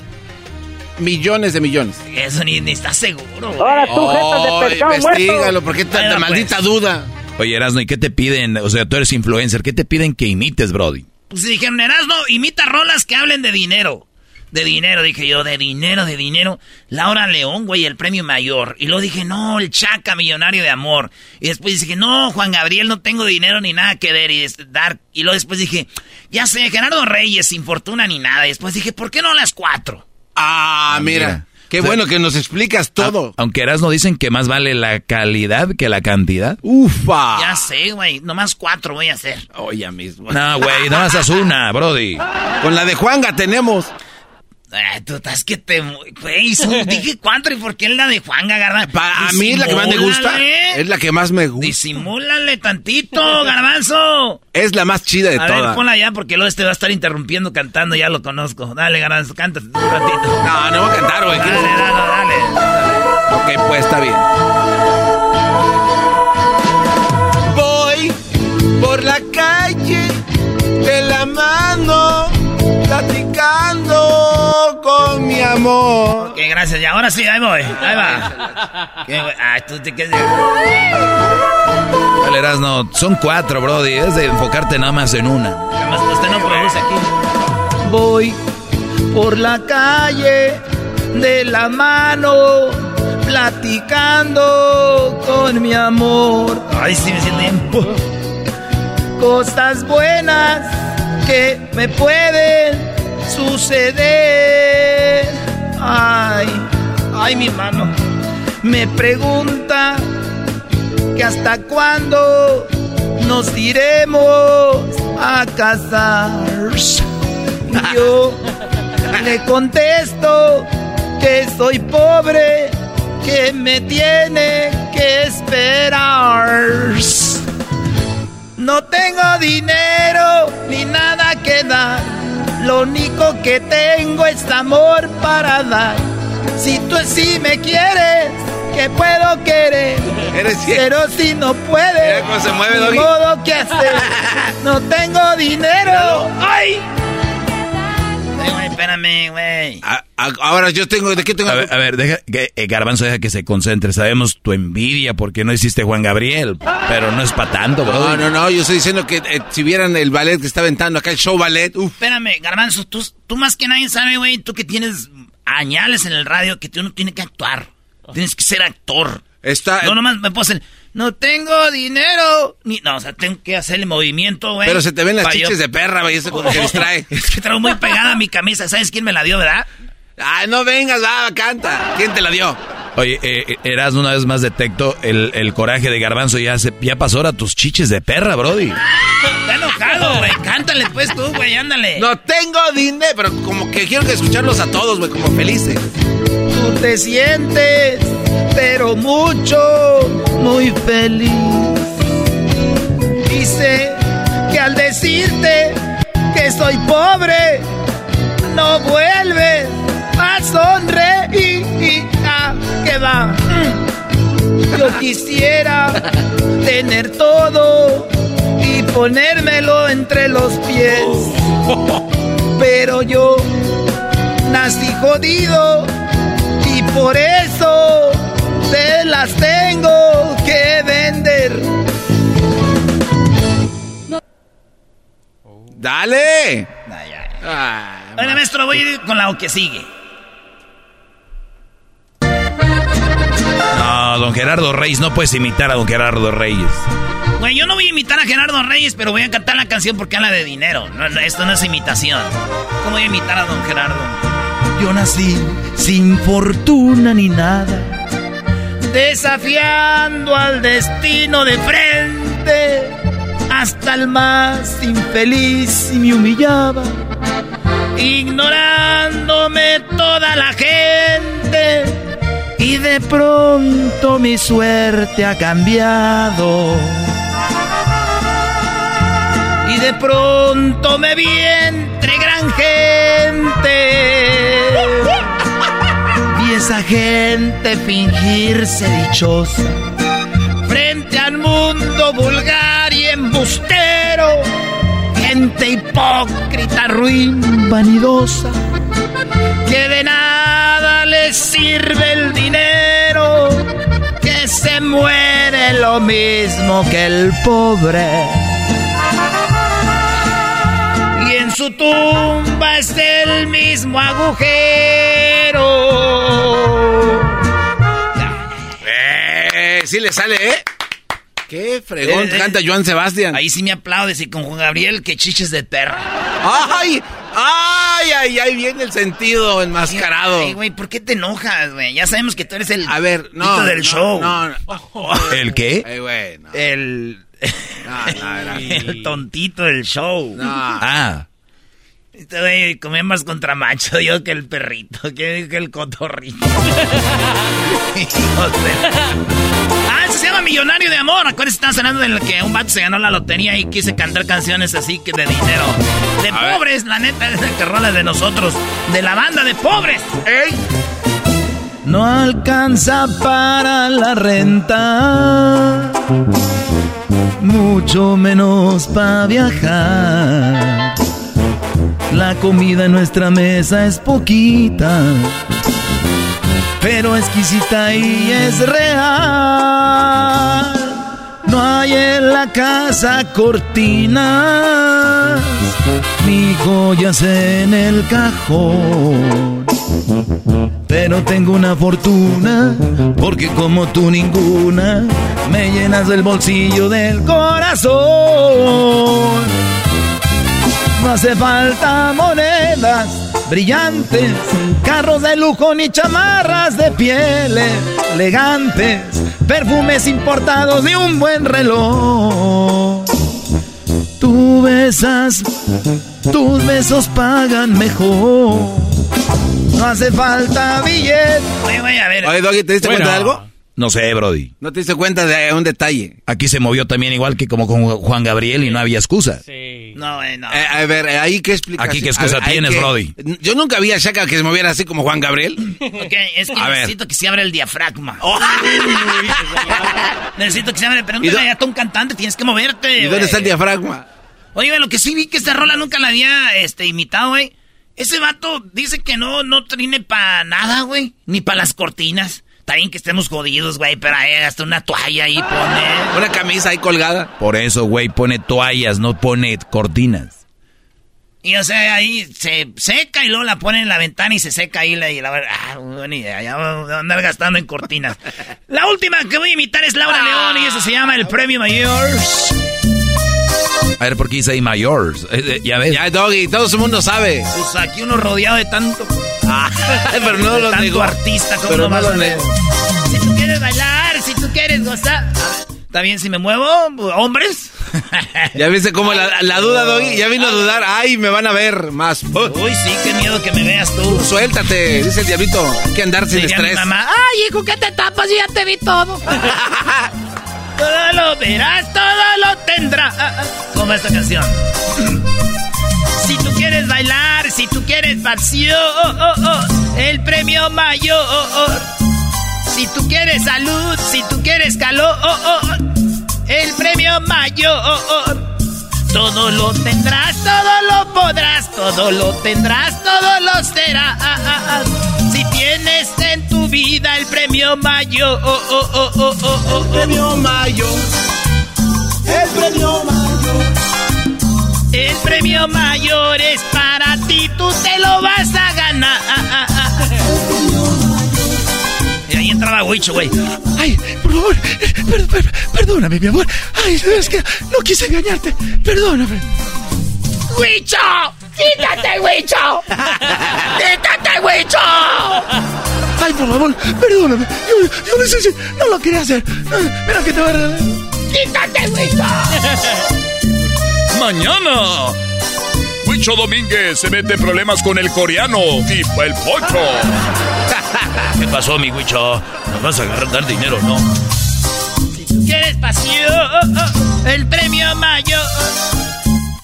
millones de millones. Eso ni, ni está seguro. güey. Ahora tú, jetas de pescado investígalo, muerto. ¿por qué tanta Bueno, pues. maldita duda? Oye, Erasno, ¿y qué te piden? O sea, tú eres influencer, ¿qué te piden que imites, Brody? Pues dijeron, Erasmo, imita rolas que hablen de dinero. De dinero, dije yo, de dinero, de dinero. Laura León, güey, el premio mayor. Y luego dije, no, el Chaca, millonario de amor. Y después dije, no, Juan Gabriel, no tengo dinero ni nada que ver y dar. Y luego después dije, ya sé, Gerardo Reyes, sin fortuna ni nada. Y después dije, ¿por qué no las cuatro? Ah, mira. Qué O sea, bueno que nos explicas todo. A- aunque Erasno dicen que más vale la calidad que la cantidad. Ufa. Ya sé, güey, nomás cuatro voy a hacer. Oye, mismo. No, güey, nada más haz una, Brody. Con la de Juanga tenemos. Ay, tú estás que te... Güey, dije cuatro y por qué la de Juan Garbanzo. Para a mí es la que más me gusta. Es la que más me gusta. Disimúlale tantito, Garbanzo. Es la más chida de A todas. ver, ponla ya porque luego este va a estar interrumpiendo cantando, ya lo conozco. Dale, Garbanzo, canta un ratito. No, no voy a cantar, güey. Dale, dale, dale. Ok, pues está bien. Voy por la calle de la mano, platicando amor. Ok, gracias. Y ahora sí, ahí voy. Ahí va. ¿Qué? Ay, tú te quedas... Dale, Erasno, son cuatro, Brody. Es de enfocarte nada más en una. Además, usted no produce aquí. Voy por la calle de la mano, platicando con mi amor. Ay, sí, me siento bien. Cosas buenas que me pueden suceder. Ay, ay, mi mano. Me pregunta que hasta cuándo nos iremos a casar. Y yo le contesto que soy pobre, que me tiene que esperar. No tengo dinero ni nada que dar. Lo único que tengo es amor para dar. Si tú sí me quieres, que puedo querer. Pero si no puedes, cómo se mueve, ni modo que hacer. No tengo dinero. ¡Ay! Ay, güey, espérame, güey. A- a- ahora yo tengo, ¿de qué tengo? A ver, a ver, deja que eh, Garbanzo deja que se concentre. Sabemos tu envidia porque no hiciste Juan Gabriel, pero no es para tanto, No, Brody. no, no, yo estoy diciendo que eh, si vieran el ballet que está aventando acá, el show ballet, uff. Espérame, Garbanzo, tú, tú más que nadie sabe, güey, tú que tienes añales en el radio, que tú no tienes que actuar. Tienes que ser actor. Está, No, nomás me puedo hacer, no tengo dinero. Ni, no, o sea, tengo que hacer el movimiento, güey. pero se te ven las yo- chiches de perra, güey, eso como que distrae. Es que traigo muy pegada mi camisa. ¿Sabes quién me la dio, verdad? Ay, no vengas, va, canta. ¿Quién te la dio? Oye, eh, Erasmo, una vez más detecto el, el coraje de Garbanzo. Ya, se, ya pasó ahora tus chiches de perra, Brody. Está enojado, güey. Cántale pues tú, güey, ándale. No tengo dinero, pero como que quiero que escucharlos a todos, güey, como felices. Tú te sientes, pero mucho, muy feliz. Dice que al decirte que soy pobre, no vuelves a sonreír. Ah, que va. Mm. Yo quisiera tener todo y ponérmelo entre los pies. Pero yo nací jodido y por eso te las tengo que vender. ¡Dale! Bueno, maestro, voy a ir con la que sigue. No, don Gerardo Reyes, no puedes imitar a don Gerardo Reyes. Güey, yo no voy a imitar a Gerardo Reyes, pero voy a cantar la canción porque habla de dinero. No, no, esto no es imitación. ¿Cómo voy a imitar a don Gerardo? Yo nací sin fortuna ni nada, desafiando al destino de frente. Hasta el más infeliz y me humillaba, ignorándome toda la gente. Y de pronto mi suerte ha cambiado. Y de pronto me vi entre gran gente. Vi esa gente fingirse dichosa frente al mundo vulgar y embustero. Gente hipócrita, ruin, vanidosa. que de nada les sirve el dinero, que se muere lo mismo que el pobre. Y en su tumba es el mismo agujero. Eh, sí le sale, ¿eh? Qué fregón Eh, eh. canta Joan Sebastián. Ahí sí me aplaudes y con Juan Gabriel, que chiches de perra. ¡Ay! ¡Ay, ay, ay! Viene el sentido enmascarado. Ay, güey, ¿por qué te enojas, güey? Ya sabemos que tú eres el A ver, no, tito del no, show. no, no. ¿El qué? Ay, güey, no. El... el tontito del show. Ah. Este güey comía más contra macho yo que el perrito, que, que el cotorrito. Ah, eso se llama Millonario de Amor. Acuérdense, están hablando de que un vato se ganó la lotería y quise cantar canciones así que de dinero. De pobres, la neta, es que rola de nosotros. De la banda de pobres. ¡Ey! No alcanza para la renta, mucho menos para viajar. La comida en nuestra mesa es poquita, pero exquisita y es real. No hay en la casa cortinas, ni joyas en el cajón. Pero tengo una fortuna, porque como tú ninguna, me llenas el bolsillo del corazón. No hace falta monedas brillantes, carros de lujo ni chamarras de pieles elegantes, perfumes importados de un buen reloj. Tú besas, tus besos pagan mejor. No hace falta billete. Oye, a ver. Oye, Doggy, ¿te diste Bueno, cuenta de algo? No sé, Brody. ¿No te diste cuenta de un detalle? Aquí se movió también igual que como con Juan Gabriel y no había excusa. No, güey, no. Eh, a ver, ahí qué explicación. Aquí, ¿qué excusa ver, tienes, Brody? Yo nunca vi a Shaka que se moviera así como Juan Gabriel. Ok, es que A ver. necesito que se abra el diafragma. necesito que se abra. Pregúntale a un cantante, tienes que moverte. ¿Y dónde está el diafragma? Oye, lo que sí vi que esta rola nunca la había este, imitado, güey. Ese vato dice que no, no trine para nada, güey. Ni para las cortinas. Está bien que estemos jodidos, güey, pero ahí hasta una toalla ahí pone. Una camisa ahí colgada. Por eso, güey, pone toallas, no pone cortinas. Y o sea, ahí se seca y luego la pone en la ventana y se seca ahí la, y la ah, buena idea, ya vamos a andar gastando en cortinas. la última que voy a imitar es Laura León y eso se llama el Premio Mayor. A ver, ¿por qué dice ahí mayors? Eh, eh, ya ves. Ya, Doggy, todo el mundo sabe. Pues aquí uno rodeado de tanto. Ah, pero no lo tanto negó. artista como Pero no no vas lo a. Si tú quieres bailar, si tú quieres gozar. ¿Está bien si me muevo, hombres? ¿Ya viste cómo la, la duda, Doggy? Ya vino a dudar. Ay, me van a ver más. Uy, sí, qué miedo que me veas tú. Suéltate, dice el diablito. Hay que andar sin Diría estrés. mamá, ay, hijo, ¿qué te tapas? Yo ya te vi todo. todo lo verás, todo lo tendrás. Ah, ah, esta canción. Si tú quieres bailar, si tú quieres pasión, el premio mayor. Si tú quieres salud, si tú quieres calor, el premio mayor. Todo lo tendrás, todo lo podrás, todo lo tendrás, todo lo serás. Si tienes en tu vida el premio mayor. El premio mayor. El premio mayor. El premio mayor es para ti, tú te lo vas a ganar. Huicho, güey. Ay, por favor, per- per- perdóname, mi amor. Ay, es que no quise engañarte. Perdóname. ¡Huicho! ¡Quítate, Huicho! ¡Quítate, Huicho! Ay, por favor, perdóname. Yo, yo no sé si no lo quería hacer. Mira que te va a regalar. ¡Quítate, Huicho! Mañana. Huicho Domínguez se mete en problemas con el coreano y el pocho. ¿Qué pasó, mi Huicho? ¿Nos vas a agarrar dinero no? Si tú quieres pasión, el premio mayor.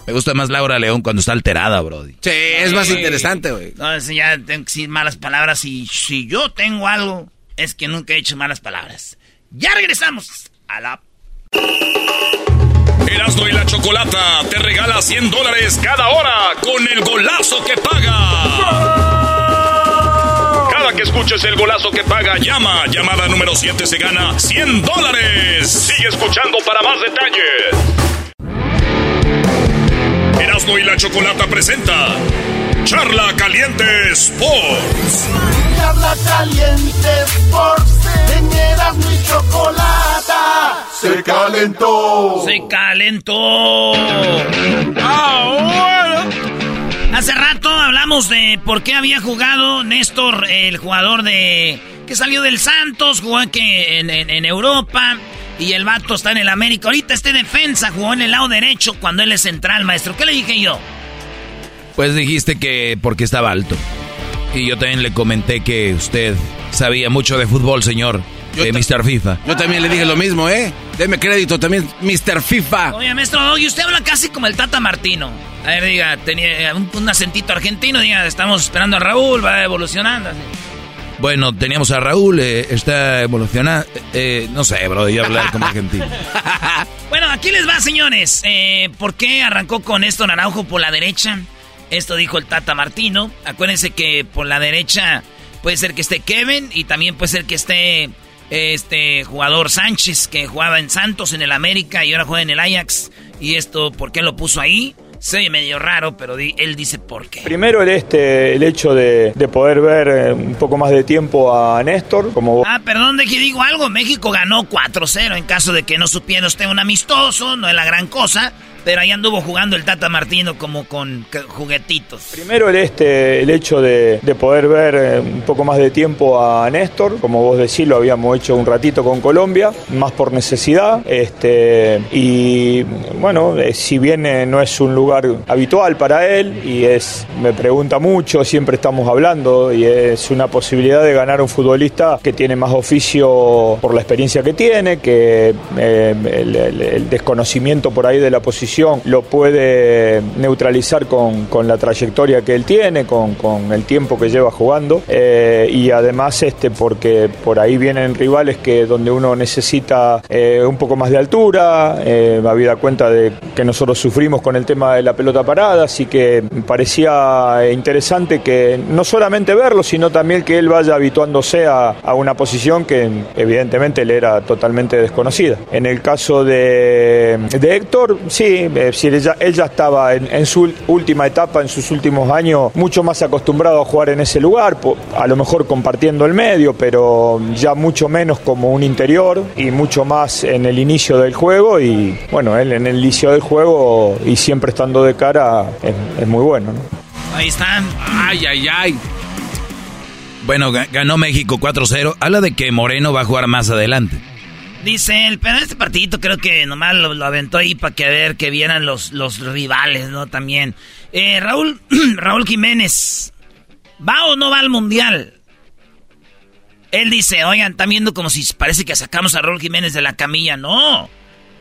Me gusta más Laura León cuando está alterada, Brody. Sí, es más interesante, güey. No, si ya tengo que decir malas palabras y si yo tengo algo, es que nunca he hecho malas palabras. Ya regresamos a la... Erasmo y la Chocolata te regala 100 dólares cada hora con el golazo que paga. Cada que escuches el golazo que paga, llama. Llamada número 7 se gana 100 dólares. Sigue escuchando para más detalles. Erasmo y la Chocolata presenta Charla Caliente Sports. Charla Caliente Sports. En Erasmo y Chocolata. Se calentó. Se calentó. Ah, Hace rato hablamos de por qué había jugado Néstor, el jugador de que salió del Santos, jugó que en, en- en Europa y el vato está en el América. Ahorita este defensa jugó en el lado derecho cuando él es central, maestro. ¿Qué le dije yo? Pues dijiste que porque estaba alto. Y yo también le comenté que usted sabía mucho de fútbol, señor. de Mr. FIFA. Yo también le dije lo mismo, ¿eh? Deme crédito también, Mr. FIFA. Oye, maestro, y usted habla casi como el Tata Martino. A ver, diga, tenía un, un acentito argentino, diga, estamos esperando a Raúl, va evolucionando. así. Bueno, teníamos a Raúl, eh, está evolucionando. eh, no sé, bro, yo hablar como argentino. Bueno, aquí les va, señores. Eh, ¿Por qué arrancó con esto Naranjo por la derecha? Esto dijo el Tata Martino. Acuérdense que por la derecha puede ser que esté Kevin y también puede ser que esté este jugador Sánchez que jugaba en Santos, en el América y ahora juega en el Ajax. Y esto, ¿por qué lo puso ahí? Se oye medio raro, pero di- él dice por qué. Primero el, este, el hecho de, de poder ver eh, un poco más de tiempo a Néstor, como Ah, perdón de que digo algo. México ganó 4-0 en caso de que no supiera usted un amistoso, no es la gran cosa. Pero ahí anduvo jugando el Tata Martino como con juguetitos. Primero el, este, el hecho de, de poder ver eh, un poco más de tiempo a Néstor, como vos decís, lo habíamos hecho un ratito con Colombia, más por necesidad. Este, y bueno, eh, si bien eh, no es un lugar habitual para él y es, me pregunta mucho, siempre estamos hablando y es una posibilidad de ganar un futbolista que tiene más oficio por la experiencia que tiene, que el- el desconocimiento por ahí de la posición lo puede neutralizar con, con la trayectoria que él tiene, con, con el tiempo que lleva jugando eh, y además este porque por ahí vienen rivales que donde uno necesita eh, un poco más de altura, eh, habida cuenta de que nosotros sufrimos con el tema de la pelota parada, así que parecía interesante que no solamente verlo, sino también que él vaya habituándose a, a una posición que evidentemente le era totalmente desconocida. En el caso de, de Héctor, sí, es decir, él ya, estaba en, su última etapa, en sus últimos años, mucho más acostumbrado a jugar en ese lugar, a lo mejor compartiendo el medio, pero ya mucho menos como un interior y mucho más en el inicio del juego y bueno, él en el inicio del juego y siempre estando de cara es, muy bueno. ¿no? Ahí están. Ay, ay, ay. Bueno, ga- ganó México 4-0. Habla de que Moreno va a jugar más adelante. Dice él, pero este partidito creo que nomás lo, lo aventó ahí para que a ver que vieran los, los rivales, ¿no? También. Eh, Raúl, Raúl Jiménez, ¿va o no va al mundial? Él dice, oigan, están viendo como si parece que sacamos a Raúl Jiménez de la camilla. No.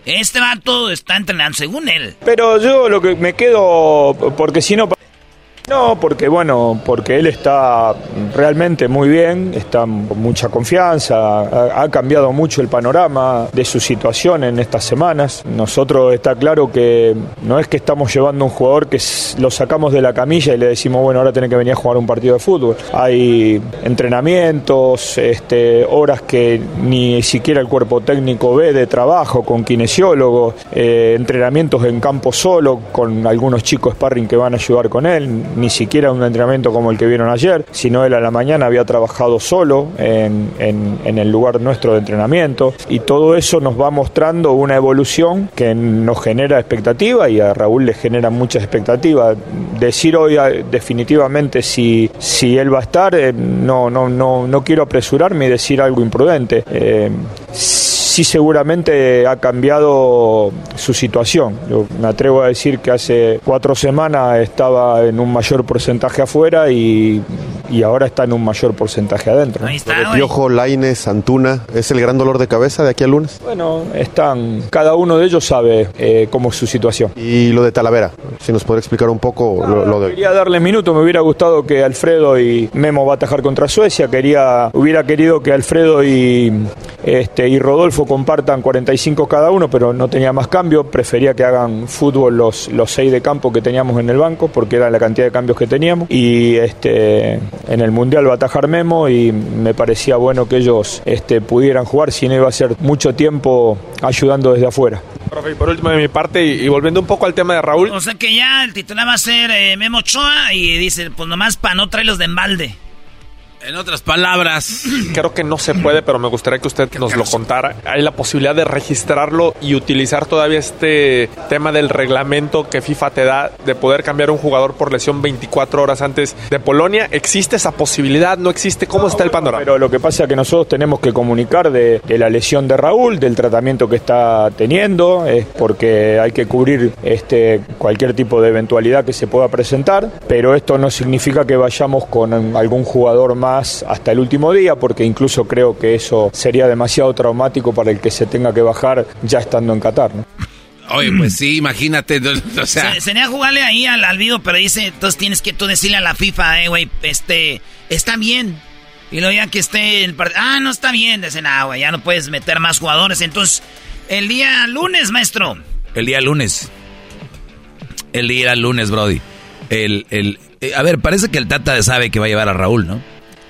Este vato está entrenando según él. Pero yo lo que me quedo, porque si no... No, porque bueno, porque él está realmente muy bien, está con mucha confianza, ha, cambiado mucho el panorama de su situación en estas semanas. Nosotros está claro que no es que estamos llevando un jugador que lo sacamos de la camilla y le decimos, bueno, ahora tiene que venir a jugar un partido de fútbol. Hay entrenamientos, este, horas que ni siquiera el cuerpo técnico ve de trabajo con kinesiólogos, eh, entrenamientos en campo solo con algunos chicos sparring que van a ayudar con él, ni siquiera un entrenamiento como el que vieron ayer, sino él a la mañana había trabajado solo en, en- el lugar nuestro de entrenamiento y todo eso nos va mostrando una evolución que nos genera expectativa y a Raúl le genera mucha expectativa. Decir hoy eh, definitivamente si, si él va a estar, eh, no, no, no, no quiero apresurarme y decir algo imprudente. Eh, sí seguramente ha cambiado su situación. Yo me atrevo a decir que hace cuatro semanas estaba en un mayor porcentaje afuera y, y ahora está en un mayor porcentaje adentro. Ahí de Piojo, Laines, Antuna, ¿es el gran dolor de cabeza de aquí al lunes? Bueno, están, cada uno de ellos sabe eh, cómo es su situación. Y lo de Talavera, si nos podría explicar un poco lo, lo de... Quería darle minuto, me hubiera gustado que Alfredo y Memo va a atajar contra Suecia, quería, hubiera querido que Alfredo y, este, y Rodolfo compartan 45 cada uno, pero no tenía más cambio. Prefería que hagan fútbol los, los seis de campo que teníamos en el banco, porque era la cantidad de cambios que teníamos. Y este, en el Mundial va a atajar Memo y me parecía bueno que ellos este, pudieran jugar, si no iba a ser mucho tiempo ayudando desde afuera. Profe, y por último de mi parte, y, y volviendo un poco al tema de Raúl, O sea que ya el titular va a ser eh, Memo Ochoa y dice, pues nomás para no traerlos de embalde. En otras palabras. creo que no se puede, pero me gustaría que usted nos lo contara. Hay la posibilidad de registrarlo y utilizar todavía este tema del reglamento que FIFA te da de poder cambiar un jugador por lesión 24 horas antes de Polonia. ¿Existe esa posibilidad? ¿No existe? ¿Cómo está el panorama? Pero lo que pasa es que nosotros tenemos que comunicar de, de la lesión de Raúl, del tratamiento que está teniendo, es porque hay que cubrir este, cualquier tipo de eventualidad que se pueda presentar, pero esto no significa que vayamos con algún jugador más hasta el último día, porque incluso creo que eso sería demasiado traumático para el que se tenga que bajar ya estando en Qatar. ¿no? Oye, pues sí, imagínate. O sea, Se, sería jugarle ahí al, al video, pero dice, entonces tienes que tú decirle a la FIFA, eh, güey, este, está bien. Y luego ya que esté el partido, ah, no está bien, dicen, ah, güey, ya no puedes meter más jugadores. Entonces, el día lunes, maestro. El día lunes. El día lunes, Brody. El, el, eh, a ver, parece que el Tata sabe que va a llevar a Raúl, ¿no?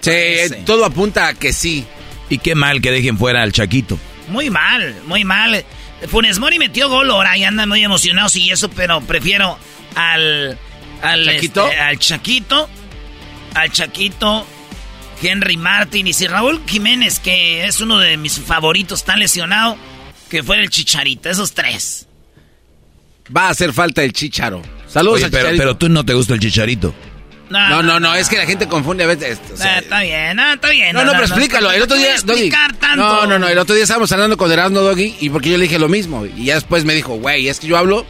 Sí, todo apunta a que sí. Y qué mal que dejen fuera al Chaquito. Muy mal, muy mal. Funes Mori metió gol ahora y andan muy emocionados y eso, pero prefiero al. Al ¿Chaquito? este, al Chaquito. Al Chaquito. Henry Martin y si Raúl Jiménez, que es uno de mis favoritos, está lesionado, que fue el Chicharito, esos tres. Va a hacer falta el chicharo. Saludos Oye, al pero, chicharito. pero tú no te gusta el Chicharito. No, no, no, es que la gente confunde a veces esto. o sea, está bien, no, está bien. no, no, pero explícalo. El otro día, no Doggy. No, no, no. El otro día estábamos hablando con Erasmo Doggy y porque yo le dije lo mismo. Y ya después me dijo, güey, es que yo hablo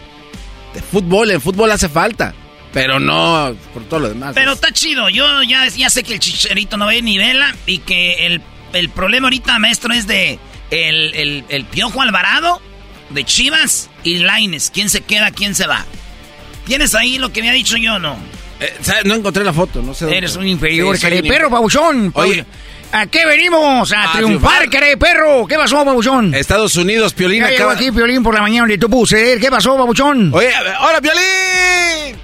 de fútbol. En fútbol hace falta. Pero no por todo lo demás. Pero está chido. Yo ya, ya sé que el chicharito no ve ni vela y que el, el problema ahorita, maestro, es de el, el, el Piojo Alvarado, de Chivas y Laines. ¿Quién se queda, quién se va? ¿Tienes ahí lo que me ha dicho yo no? Eh. No encontré la foto, no sé. dónde- Eres un inferior, Sí, cara de perro, babuchón. Oye. ¿A qué venimos? A A triunfar, triunfar. perro. ¿Qué pasó, babuchón? Estados Unidos, Piolín Ya acaba... aquí Piolín por la mañana donde tú puse. ¿Qué pasó, babuchón? Oye, ¡hola, Piolín!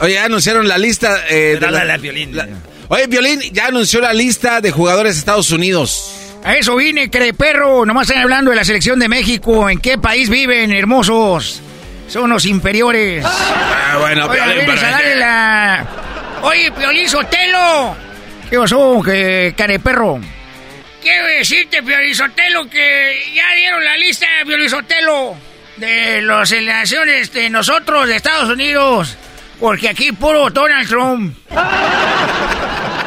Oye, ya anunciaron la lista... eh, de la- Piolín. la- Oye, Piolín ya anunció la lista de jugadores de Estados Unidos. A eso vine, cara de perro. Nomás están hablando de la selección de México. ¿En qué país viven, hermosos? Son los inferiores. Ah, bueno, Oye, Piolín, vienes pero- a darle la... Oye, Piolín Sotelo. ¿Qué pasó, que cara de perro? Quiero decirte, Piolín Sotelo, que ya dieron la lista, Piolín Sotelo, de las elecciones de nosotros, de Estados Unidos. Porque aquí puro Donald Trump.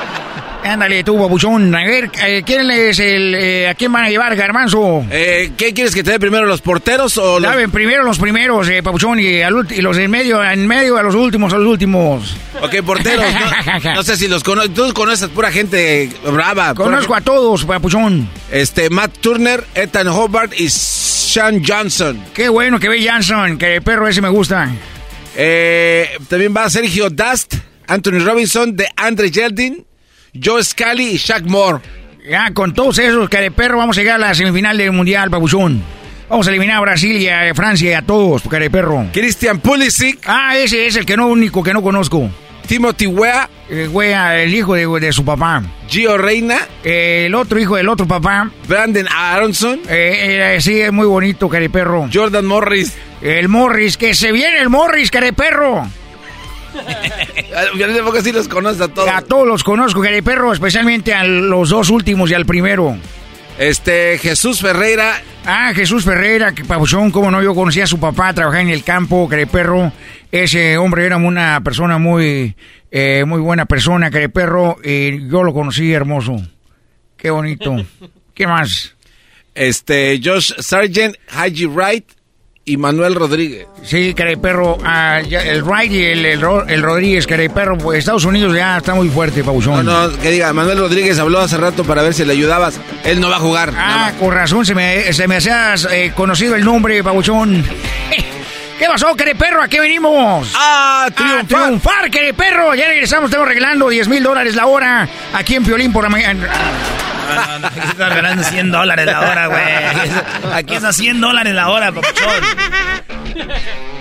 Ándale tú, babuchón. A ver, eh, ¿quién es el... eh, ¿A quién van a llevar, Garmanzo? Eh, ¿Qué quieres que te dé primero, los porteros o los...? Saben, primero los primeros, eh, papuchón, y, al y los en medio, en medio a los últimos, a los últimos. Ok, porteros. No, no sé si los conoces. Tú conoces pura gente brava. pura Conozco a todos, papuchón. Este, Matt Turner, Ethan Hobart y Sean Johnson. Qué bueno que ve Johnson, que el perro ese me gusta. Eh, también va Sergio Dust, Anthony Robinson, de Andre Yeldin, Joe Scally y Shaq Moore. Ya, con todos esos, perro vamos a llegar a la semifinal del Mundial, papuchón. Vamos a eliminar a Brasil y a Francia y a todos, cara de perro. Christian Pulisic. Ah, ese es el que no único que no conozco. Timothy Wea. Eh, wea, el hijo de, de su papá. Gio Reina. Eh, el otro hijo del otro papá. Brandon Aronson. Eh, eh, sí, es muy bonito, cara de perro. Jordan Morris. El Morris, que se viene el Morris, cara de perro. Yo no sé por qué sí los conoces a todos. A todos los conozco, perro, especialmente a los dos últimos y al primero. Este, Jesús Ferreira. Ah, Jesús Ferreira, que pabuchón, como no, yo conocía a su papá, trabajaba en el campo, perro. Ese hombre era una persona muy, eh, muy buena persona, perro, y yo lo conocí hermoso. Qué bonito. ¿Qué más? Este, Josh Sargent, Haji Wright y Manuel Rodríguez. Sí, cara de perro, ah, ya, el Wright y el, el, el Rodríguez, cara de perro, pues Estados Unidos ya está muy fuerte, No, pabuchón. no, que diga, Manuel Rodríguez habló hace rato para ver si le ayudabas. Él no va a jugar. Ah, con razón se me, se me hacía eh, conocido el nombre, babuchón. ¿Qué pasó, querido perro? ¿A qué venimos? ¡Ah, triunfar! triunfar, querido perro! Ya regresamos, estamos regalando 10 mil dólares la hora aquí en Piolín por la mañana. No, no, no, aquí estás ganando 100 dólares la hora, güey. Aquí es a 100 dólares la hora, papuchón.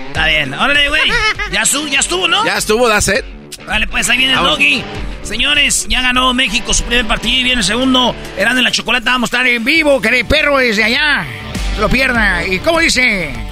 Está bien. Órale, güey. Ya, estuvo, ya estuvo, ¿no? Ya estuvo, da set. Vale, pues ahí viene el doggy. Señores, ya ganó México su primer partido y viene el segundo. Eran de la chocolate. Vamos a estar en vivo, que perro desde allá. Lo pierda. ¿Y cómo dice?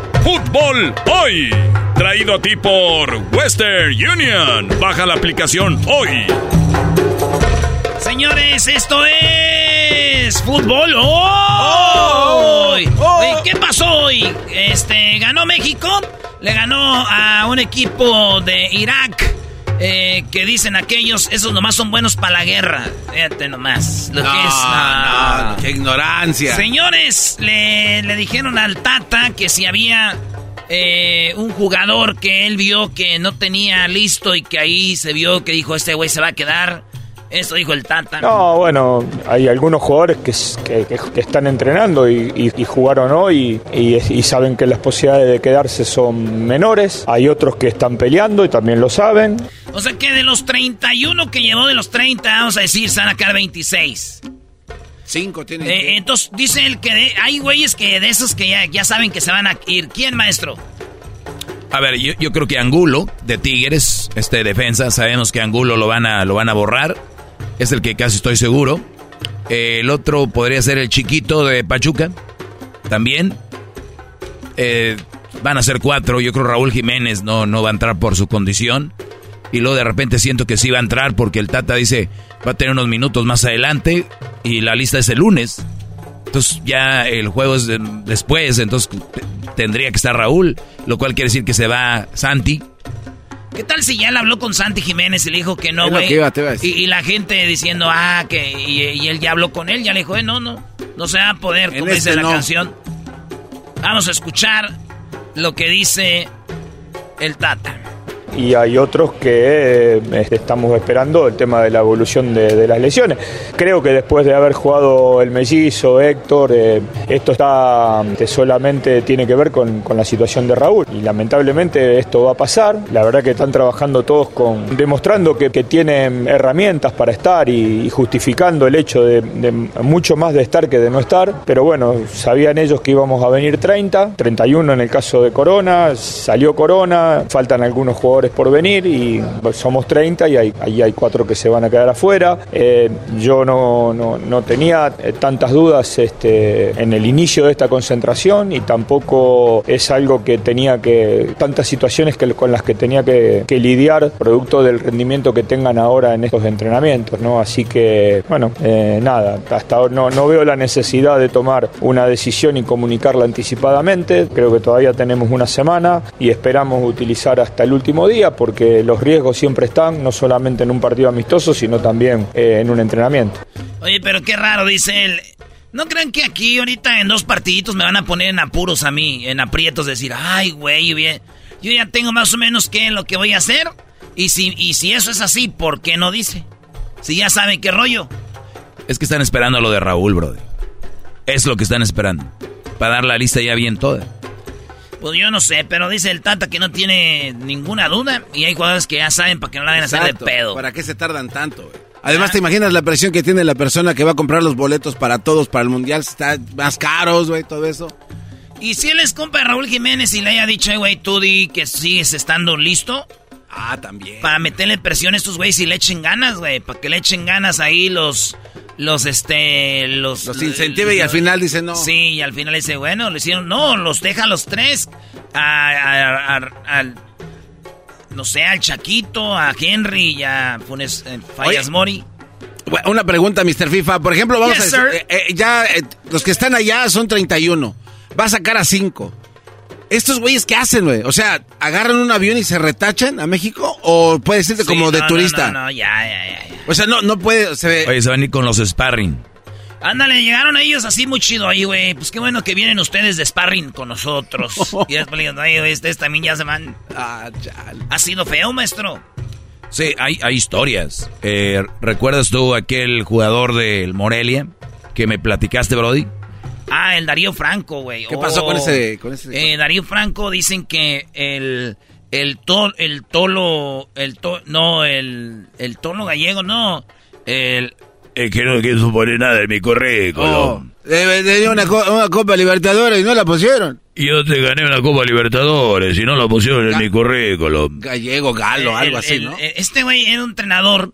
Fútbol Hoy, traído a ti por Western Union. Baja la aplicación hoy. Señores, esto es fútbol hoy. Oye, ¿Qué pasó hoy? Este, ganó México, le ganó a un equipo de Irak. Eh, que dicen aquellos, esos nomás son buenos para la guerra. Fíjate nomás. Lo que es. no, no, qué ignorancia. Señores, le, le dijeron al Tata que si había eh, un jugador que él vio que no tenía listo y que ahí se vio que dijo, este güey se va a quedar. Eso dijo el Tata. No, bueno, hay algunos jugadores que, que- que- que están entrenando y, y- y jugaron hoy y, y saben que las posibilidades de quedarse son menores. Hay otros que están peleando y también lo saben. O sea que de los 31 que llevó de los 30, vamos a decir, se van a quedar 26. Cinco tiene. Eh, entonces dice él que de- hay güeyes que de esos que ya, ya saben que se van a ir. ¿Quién, maestro? A ver, yo, yo creo que Angulo, de Tigres, este defensa, sabemos que Angulo lo van a, lo van a borrar. Es el que casi estoy seguro. El otro podría ser el chiquito de Pachuca. También. Eh, van a ser cuatro. Yo creo Raúl Jiménez no, no va a entrar por su condición. Y luego de repente siento que sí va a entrar porque el Tata dice va a tener unos minutos más adelante. Y la lista es el lunes. Entonces ya el juego es de- después. Entonces tendría que estar Raúl. Lo cual quiere decir que se va Santi. ¿Qué tal si ya él habló con Santi Jiménez y le dijo que no, güey? Y, y la gente diciendo, ah, que. Y, y él ya habló con él, ya le dijo, eh, no, no. No se va a poder, En como este dice la no. canción. Vamos a escuchar lo que dice el Tata. Y hay otros que eh, este, estamos esperando el tema de la evolución de, las lesiones. Creo que después de haber jugado el mellizo, Héctor, eh, esto está este, solamente tiene que ver con, la situación de Raúl. Y lamentablemente esto va a pasar. La verdad que están trabajando todos con demostrando que, que tienen herramientas para estar y, justificando el hecho de mucho más de estar que de no estar. Pero bueno, sabían ellos que íbamos a venir 30, 31 en el caso de Corona, salió Corona, faltan algunos jugadores por venir y somos 30 y hay, ahí hay cuatro que se van a quedar afuera. Eh, yo no, no, no tenía eh, tantas dudas este, en el inicio de esta concentración y tampoco es algo que tenía que, tantas situaciones que, con las que tenía que, que lidiar producto del rendimiento que tengan ahora en estos entrenamientos, ¿no? Así que, bueno, eh, nada, hasta ahora no, no veo la necesidad de tomar una decisión y comunicarla anticipadamente. Creo que todavía tenemos una semana y esperamos utilizar hasta el último día porque los riesgos siempre están, no solamente en un partido amistoso, sino también eh, en un entrenamiento. Oye, pero qué raro, dice él. ¿No creen que aquí ahorita en dos partiditos me van a poner en apuros a mí, en aprietos, decir, ay, güey, bien- yo ya tengo más o menos qué lo que voy a hacer? Y si, y si eso es así, ¿por qué no dice? Si ya saben qué rollo. Es que están esperando lo de Raúl, brother. Es lo que están esperando. Para dar la lista ya bien toda. Pues yo no sé, pero dice el Tata que no tiene ninguna duda y hay jugadores que ya saben para que no la vayan a hacer de pedo. ¿Para qué se tardan tanto, güey? Además, ¿te imaginas la presión que tiene la persona que va a comprar los boletos para todos, para el mundial? Está más caros, güey, todo eso. Y si él es compa de Raúl Jiménez y le haya dicho, "Eh, güey, tú di que sigues estando listo. Ah, también. Para meterle presión a estos güeyes y le echen ganas, güey. Para que le echen ganas ahí los. Los, este. Los. Los incentive y al final dice no. Sí, y al final dice, bueno, le hicieron. No, los deja a los tres. A, a- a- al. No sé, al Chaquito, a Henry y a Funes eh, Fallas Oye, Mori. Una pregunta, Mr. FIFA. Por ejemplo, vamos Yes, a decir, eh, eh, ya eh, los que están allá son 31. Va a sacar a 5. ¿Estos güeyes qué hacen, güey? O sea, ¿agarran un avión y se retachan a México? ¿O puede decirte Sí, como de no, turista? No, no, ya, ya, ya. ya. O sea, no, no puede... Se ve... Oye, se van a ir con los sparring. Ándale, llegaron ellos así muy chido ahí, güey. Pues qué bueno que vienen ustedes de sparring con nosotros. y después le digo, ay, güey, ustedes también ya se van. Ah, chale. Ha sido feo, maestro. Sí, hay, hay historias. Eh, ¿Recuerdas tú aquel jugador del Morelia que me platicaste, Brody? Ah, el Darío Franco, güey. ¿Qué pasó con Oh. ese- con ese- Eh, Darío Franco dicen que el el to- el tolo el to- no el el tolo gallego no el Es que no quiso poner nada en mi currículum. Oh, eh, tenía una, co- una Copa Libertadores y no la pusieron. Yo te gané una Copa Libertadores y no lo pusieron en mi currículum. Gallego, galo, el- algo así, el- ¿no? el- este güey era un entrenador.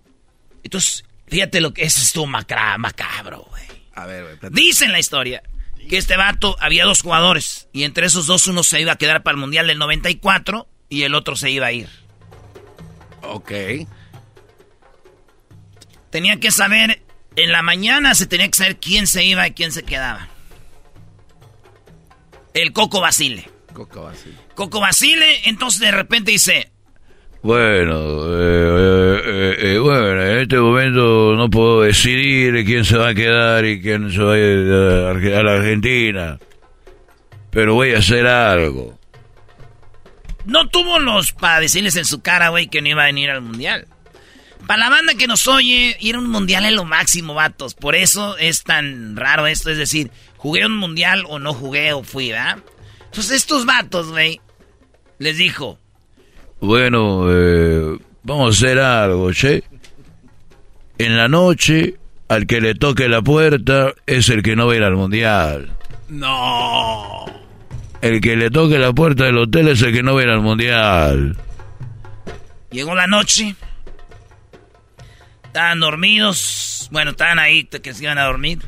Entonces, fíjate lo que eso estuvo macra- macabro, güey. A ver, güey. Dice en la historia que este vato había dos jugadores y entre esos dos uno se iba a quedar para el Mundial del 94 y el otro se iba a ir. Ok. Tenía que saber, en la mañana se tenía que saber quién se iba y quién se quedaba. El Coco Basile. Coco Basile. Coco Basile, entonces de repente dice, Bueno, eh, eh, eh, eh, bueno, en este momento no puedo decidir quién se va a quedar y quién se va a ir a la Argentina. Pero voy a hacer algo. no tuvo los para decirles en su cara, güey, que no iba a venir al Mundial. Para la banda que nos oye, ir a un Mundial es lo máximo, vatos. Por eso es tan raro esto, es decir, jugué un Mundial o no jugué o fui, ¿verdad? Entonces estos vatos, güey, les dijo, Bueno, eh, vamos a hacer algo, che. En la noche, al que le toque la puerta es el que no va a ir al mundial. No. El que le toque la puerta del hotel es el que no va a ir al mundial. Llegó la noche. Estaban dormidos. Bueno, estaban ahí que se iban a dormir.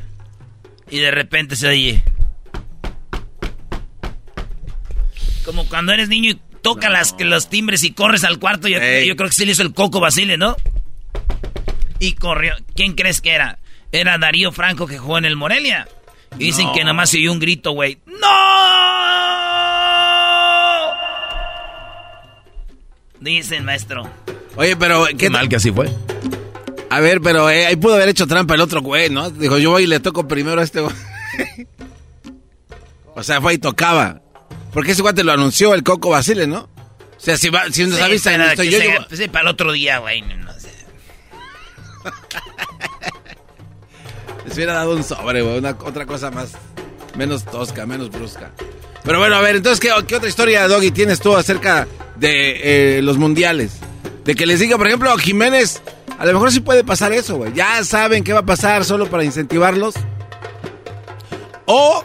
Y de repente se oye. Como cuando eres niño y toca las, que los timbres y corres al cuarto. Yo, yo creo que sí le hizo el Coco Basile, ¿no? Y corrió. ¿Quién crees que era? Era Darío Franco que jugó en el Morelia. Y dicen No. que nomás se oyó un grito, güey. ¡No! Dicen, maestro. Oye, pero ¿qué, Qué mal que así fue. A ver, pero eh, ahí pudo haber hecho trampa el otro güey, ¿no? Dijo, yo voy y le toco primero a este güey. o sea, fue y tocaba. Porque ese guante lo anunció el Coco Basile, ¿no? O sea, si, va, si nos Sí, avisa, estoy que yo, se- yo- pues sí, para el otro día, güey. no les hubiera dado un sobre, güey, una, otra cosa más, menos tosca, menos brusca. Pero bueno, a ver, entonces, ¿qué, qué otra historia, Doggy, tienes tú acerca de eh, los mundiales? De que les diga, por ejemplo, a Jiménez, a lo mejor sí puede pasar eso, güey. Ya saben qué va a pasar solo para incentivarlos. O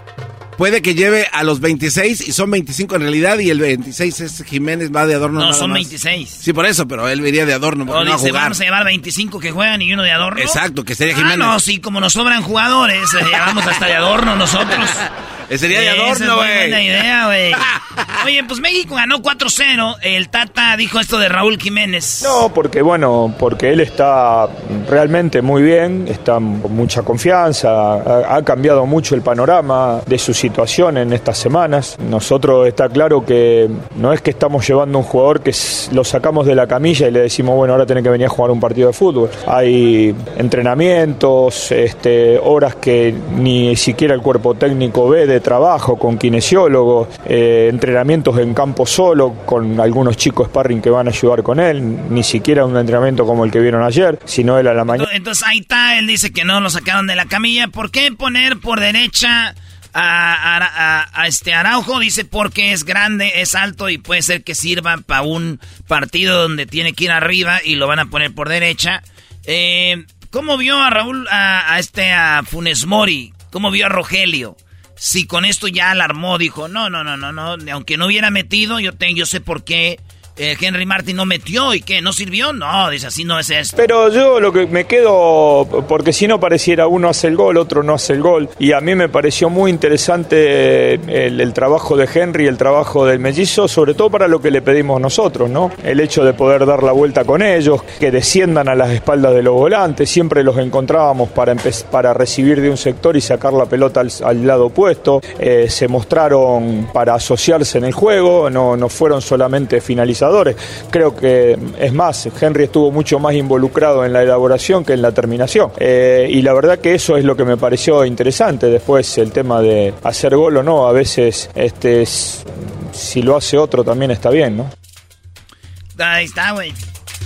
puede que lleve a los 26 y son 25 en realidad y el 26 es Jiménez, va de adorno. No, nada son más. 26. Sí, por eso, pero él iría de adorno porque no a dice, jugar. vamos a llevar 25 que juegan y uno de adorno. Exacto, que sería Ah, Jiménez. no, sí, como nos sobran jugadores, eh, llevamos hasta de adorno nosotros. Eh, sería de adorno, es muy güey. buena idea, güey. Oye, pues México ganó 4-0. El Tata dijo esto de Raúl Jiménez. No, porque bueno, porque él está realmente muy bien, está con mucha confianza, ha, ha cambiado mucho el panorama de su situación en estas semanas. Nosotros está claro que no es que estamos llevando un jugador que lo sacamos de la camilla y le decimos, bueno, ahora tiene que venir a jugar un partido de fútbol. Hay entrenamientos, este, horas que ni siquiera el cuerpo técnico ve de trabajo con kinesiólogos, eh, entrenamientos en campo solo con algunos chicos sparring que van a ayudar con él, ni siquiera un entrenamiento como el que vieron ayer, sino él a la mañana. Entonces ahí está, él dice que no lo sacaron de la camilla. ¿Por qué poner por derecha a, a- a- este Araujo? Dice porque es grande, es alto y puede ser que sirva para un partido donde tiene que ir arriba y lo van a poner por derecha. Eh, ¿Cómo vio a Raúl, a, a este, a Funes Mori? ¿Cómo vio a Rogelio? Si con esto ya alarmó, dijo, no, no, no, no, no, aunque no hubiera metido, yo, te- yo sé por qué eh, Henry Martin no metió y que no sirvió. No, dice así no es esto. Pero yo lo que me quedo, porque si no pareciera uno hace el gol, otro no hace el gol. Y a mí me pareció muy interesante el, el trabajo de Henry, el trabajo del mellizo, sobre todo para lo que le pedimos nosotros, ¿no? El hecho de poder dar la vuelta con ellos, que desciendan a las espaldas de los volantes, siempre los encontrábamos para, para recibir de un sector y sacar la pelota al, lado opuesto. Eh, se mostraron para asociarse en el juego, no, no fueron solamente finalizadores Creo que, es más, Henry estuvo mucho más involucrado en la elaboración que en la terminación. Eh, y la verdad que eso es lo que me pareció interesante. Después el tema de hacer gol o no, a veces este, es- si lo hace otro también está bien, ¿no? Ahí está, güey.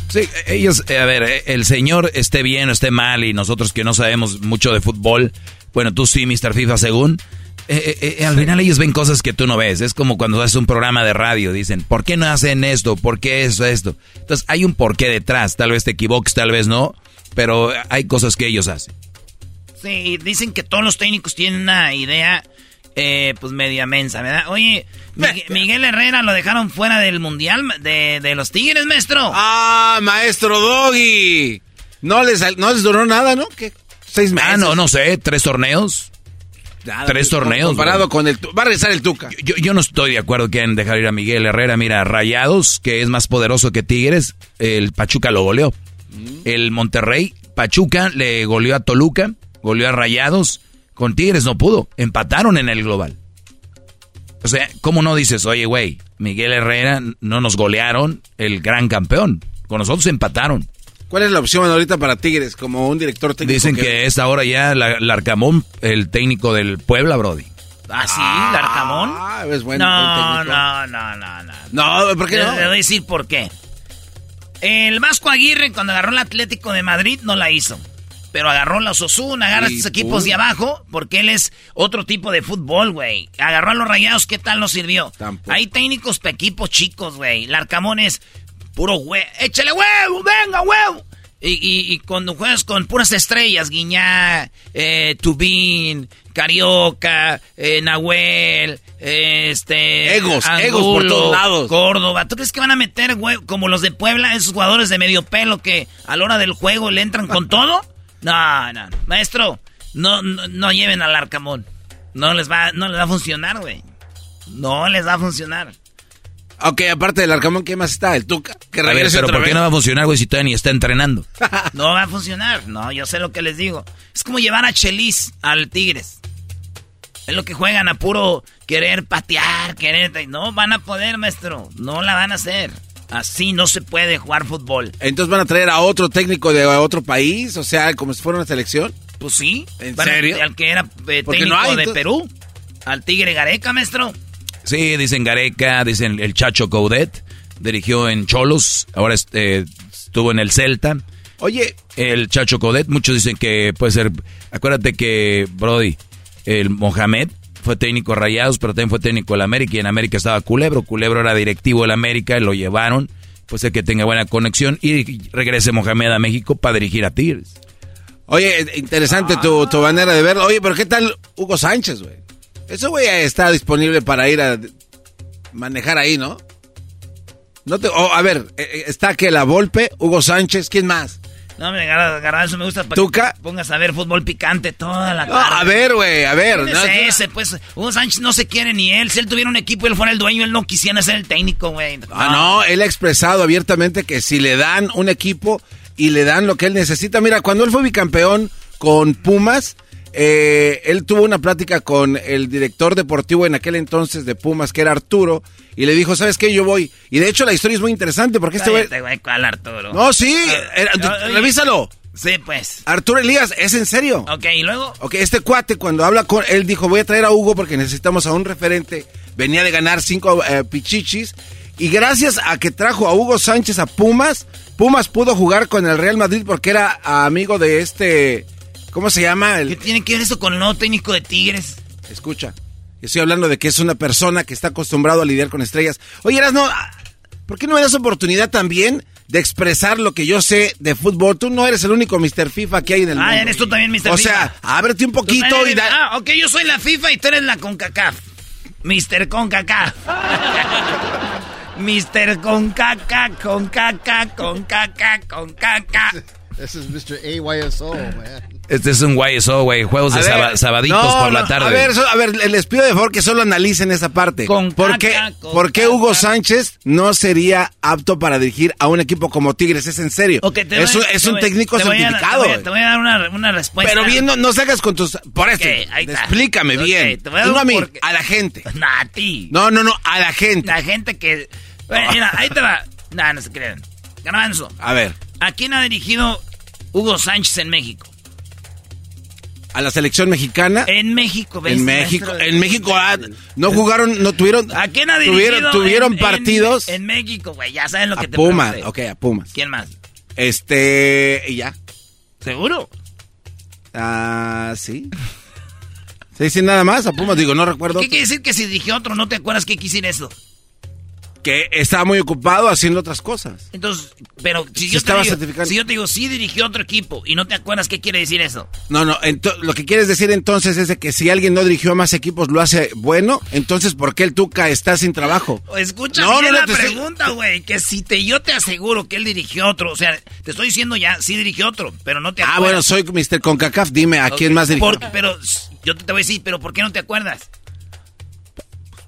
Sí, ellos, eh, a ver, eh, el señor esté bien o esté mal y nosotros que no sabemos mucho de fútbol, bueno, tú sí, Mr. FIFA, según, eh, eh, eh, al final ellos ven cosas que tú no ves. Es como cuando haces un programa de radio, dicen, ¿por qué no hacen esto? ¿Por qué eso, esto? Entonces hay un porqué detrás, tal vez te equivoques, tal vez no, pero hay cosas que ellos hacen. Sí, dicen que todos los técnicos tienen una idea, eh, pues media mensa, ¿verdad? Oye, Migue- Miguel Herrera lo dejaron fuera del mundial de, de los Tigres, maestro. Ah, maestro Doggy. No les, no les duró nada, ¿no? ¿Qué? Seis meses. Ah, no, no sé, tres torneos. Nada, tres con- torneos. Comparado bro. con el... Va a regresar el Tuca. Yo, yo no estoy de acuerdo que en dejar ir a Miguel Herrera. Mira, Rayados, que es más poderoso que Tigres, el Pachuca lo goleó. El Monterrey, Pachuca le goleó a Toluca, goleó a Rayados. Con Tigres no pudo. Empataron en el global. O sea, ¿cómo no dices, oye, güey, Miguel Herrera no nos golearon el gran campeón? Con nosotros empataron. ¿Cuál es la opción ahorita para Tigres como un director técnico? Dicen que es ahora ya la- Larcamón, el técnico del Puebla, Brody. ¿Ah, sí? ¿Larcamón? Ah, es bueno. no, no, no, no, no. No, ¿por qué no? Le voy a decir por qué. El Vasco Aguirre, cuando agarró el Atlético de Madrid, no la hizo. Pero agarró la Osasuna, agarra Y estos equipos de abajo, porque él es otro tipo de fútbol, güey. Agarró a los rayados, ¿qué tal nos sirvió? Hay técnicos para equipos chicos, güey. El Arcamón es puro güey. ¡Échale huevo! ¡Venga, huevo! Y, y, y cuando juegas con puras estrellas, Guiñá, eh, Tubín, Carioca, eh, Nahuel, eh, este... Egos, egos por todos lados. Córdoba. ¿Tú crees que van a meter, güey, como los de Puebla, esos jugadores de medio pelo que a la hora del juego le entran con todo? No, no. Maestro, no, no, no lleven al Arcamón. No les va, no les va a funcionar, güey. No les va a funcionar. Ok, aparte del Arcamón, ¿qué más está? El Tuca. Que A ver, pero ¿por qué vez. no va a funcionar, güey, si todavía ni está entrenando? No va a funcionar. No, yo sé lo que les digo. Es como llevar a Chelis al Tigres. Es lo que juegan a puro querer patear, querer... No van a poder, maestro. No la van a hacer. Así no se puede jugar fútbol. Entonces van a traer a otro técnico de otro país, o sea, como si fuera una selección. Pues sí. ¿En serio? Al que era eh, técnico no hay, de entonces- Perú. Al Tigre Gareca, maestro. Sí, dicen Gareca, dicen el Chacho Coudet, dirigió en Cholos, ahora este, estuvo en el Celta. Oye, el Chacho Coudet, muchos dicen que puede ser, acuérdate que Brody, el Mohamed fue técnico Rayados, pero también fue técnico del América y en América estaba Culebro, Culebro era directivo del América, y lo llevaron, pues el que tenga buena conexión y regrese Mohamed a México para dirigir a Tigres. Oye, interesante tu, tu manera de verlo. Oye, pero ¿qué tal Hugo Sánchez, güey? Ese güey está disponible para ir a manejar ahí, ¿no? No te, oh, a ver, eh, eh, está que la Volpe, Hugo Sánchez, ¿quién más? No, me agarra eso me gusta para ¿Tuca? que pongas a ver fútbol picante toda la No, tarde. a ver, güey, a ver. ¿Quién no, es ese? Pues Hugo Sánchez no se quiere ni él. Si él tuviera un equipo y él fuera el dueño, él no quisiera ser el técnico, güey. Ah, no, él ha expresado abiertamente que si le dan un equipo y le dan lo que él necesita. Mira, cuando él fue bicampeón con Pumas, eh, él tuvo una plática con el director deportivo en aquel entonces de Pumas, que era Arturo, y le dijo, ¿sabes qué? Yo voy. Y de hecho la historia es muy interesante porque este güey... Cállate, güey, ¿cuál Arturo? No, sí, era- Ah, oye. revísalo. Sí, pues. Arturo Elías, ¿es en serio? Ok, ¿y luego? Ok, este cuate cuando habla con él dijo voy a traer a Hugo porque necesitamos a un referente. Venía de ganar cinco eh, pichichis y gracias a que trajo a Hugo Sánchez a Pumas, Pumas pudo jugar con el Real Madrid porque era amigo de este, ¿cómo se llama? El, ¿Qué tiene que ver eso con el nuevo técnico de Tigres? escucha, estoy hablando de que es una persona que está acostumbrado a lidiar con estrellas. Oye, no, ¿por qué no me das oportunidad también de expresar lo que yo sé de fútbol? Tú no eres el único Mr. FIFA que hay en el mundo. Ah, eres tú también, Mr. O FIFA. sea, ábrete un poquito y da... Ah, ok, yo soy la FIFA y tú eres la CONCACAF. Mr. CONCACAF. Mr. CONCACAF, CONCACAF, CONCACAF, CONCACAF. This is Mr. AYSO, man. Este es un YSO, güey, juegos de ver, sabaditos no, por la no, tarde. A ver, so- a ver, les pido de favor que solo analicen esa parte. ¿Por qué, caca, con por qué Hugo Sánchez no sería apto para dirigir a un equipo como Tigres? Es en serio. Te es voy- un, es te un voy- técnico te voy a- certificado. Te voy, a, güey. te voy a dar una, una respuesta. Pero bien, no, no salgas con tus... Por eso, Ok, ahí está. explícame bien. te voy a Tú dar no a mí, a la gente. No, a ti. No, no, no, a la gente. La gente que Bueno, mira, ahí te va. Nah, no se crean. Garbanzo. A ver. ¿A quién ha dirigido Hugo Sánchez en México? A la selección mexicana. En México, ¿ves, En México, en México ah, no jugaron, no tuvieron. ¿A quién ha? Tuvieron, tuvieron en- partidos. En, en México, güey. Ya saben lo que a te Pumas, ok, a Pumas. ¿Quién más? Este, y ya. ¿Seguro? Ah, sí. Sí, sí, nada más, a Pumas, digo, no recuerdo. ¿Qué quiere decir que si dirigió otro no te acuerdas qué quisiera eso? Que estaba muy ocupado haciendo otras cosas. Entonces, pero si yo, te estaba digo, certificando. si yo te digo, sí dirigió otro equipo y no te acuerdas qué quiere decir eso. No, no, lo que quieres decir entonces es de que si alguien no dirigió a más equipos lo hace bueno, entonces ¿por qué el Tuca está sin trabajo? Escucha No, no, no, la te pregunta, güey. Que si te, yo te aseguro que él dirigió otro. O sea, te estoy diciendo ya, sí dirigió otro, pero no te Ah, acuerdas. bueno, soy Mr. Concacaf, dime, ¿a quién más dirigió? por- pero yo te voy a decir, pero ¿por qué no te acuerdas?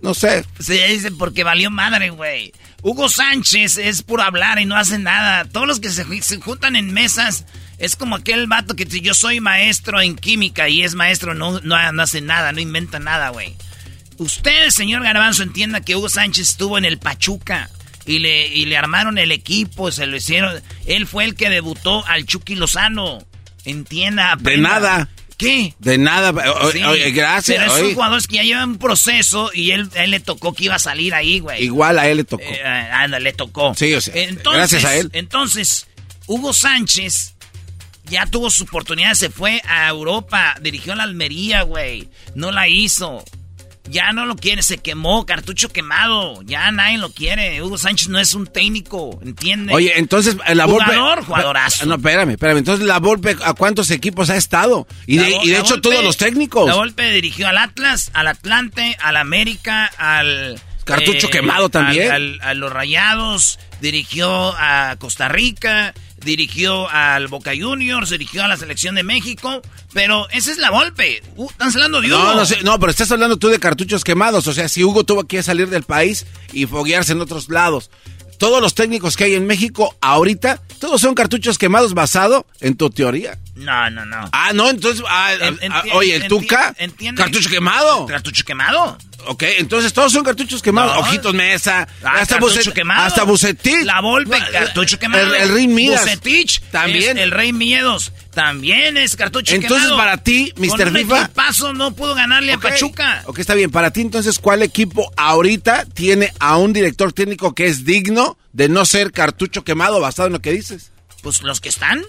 No sé. Se dice porque valió madre, güey. Hugo Sánchez es puro hablar y no hace nada. Todos los que se, se juntan en mesas es como aquel vato que dice, yo soy maestro en química y es maestro, no, no, no hace nada, no inventa nada, güey. Usted, señor Garbanzo, entienda que Hugo Sánchez estuvo en el Pachuca y le, y le armaron el equipo, se lo hicieron. Él fue el que debutó al Chucky Lozano. Entienda, De aprenda. nada. ¿Qué? De nada. o- Sí, oye, gracias. Pero es un jugador que ya lleva un proceso y él, a él le tocó que iba a salir ahí, güey. Igual a él le tocó. Eh, anda, le tocó. Sí, o sea, Entonces, gracias a él. Entonces, Hugo Sánchez ya tuvo su oportunidad, se fue a Europa, dirigió la Almería, güey. No la hizo. Ya no lo quiere, se quemó, cartucho quemado. Ya nadie lo quiere. Hugo Sánchez no es un técnico, ¿entiendes? Oye, entonces eh, la Volpe... Jugador, jugadorazo. No, espérame, espérame. Entonces la Volpe, ¿a cuántos equipos ha estado? Y de, y hecho Volpe- todos los técnicos. La Volpe dirigió al Atlas, al Atlante, al América, al... eh, Cartucho quemado también. al- al- a los Rayados, dirigió a Costa Rica, dirigió al Boca Juniors, dirigió a la Selección de México, pero esa es la Volpe. Uh, están hablando de Hugo. No, no, sé, no, pero estás hablando tú de cartuchos quemados. O sea, si Hugo tuvo que salir del país y foguearse en otros lados. Todos los técnicos que hay en México ahorita, todos son cartuchos quemados basado en tu teoría. No, no, no. Ah, no, entonces, ah, ah, oye, el Tuca, entiende- cartucho quemado. ¿Cartucho quemado? Ok, entonces todos son cartuchos quemados. No. Ojitos Mesa, Ah, hasta, Bucet- quemado. hasta Bucetich. La Volpe, cartucho quemado. El, el Rey Midas. Bucetich, También. es el Rey Miedos, también es cartucho Entonces, quemado. para ti, Mr. FIFA- paso no pudo ganarle a Pachuca. Ok, está bien. Para ti, entonces, ¿cuál equipo ahorita tiene a un director técnico que es digno de no ser cartucho quemado basado en lo que dices? Pues los que están.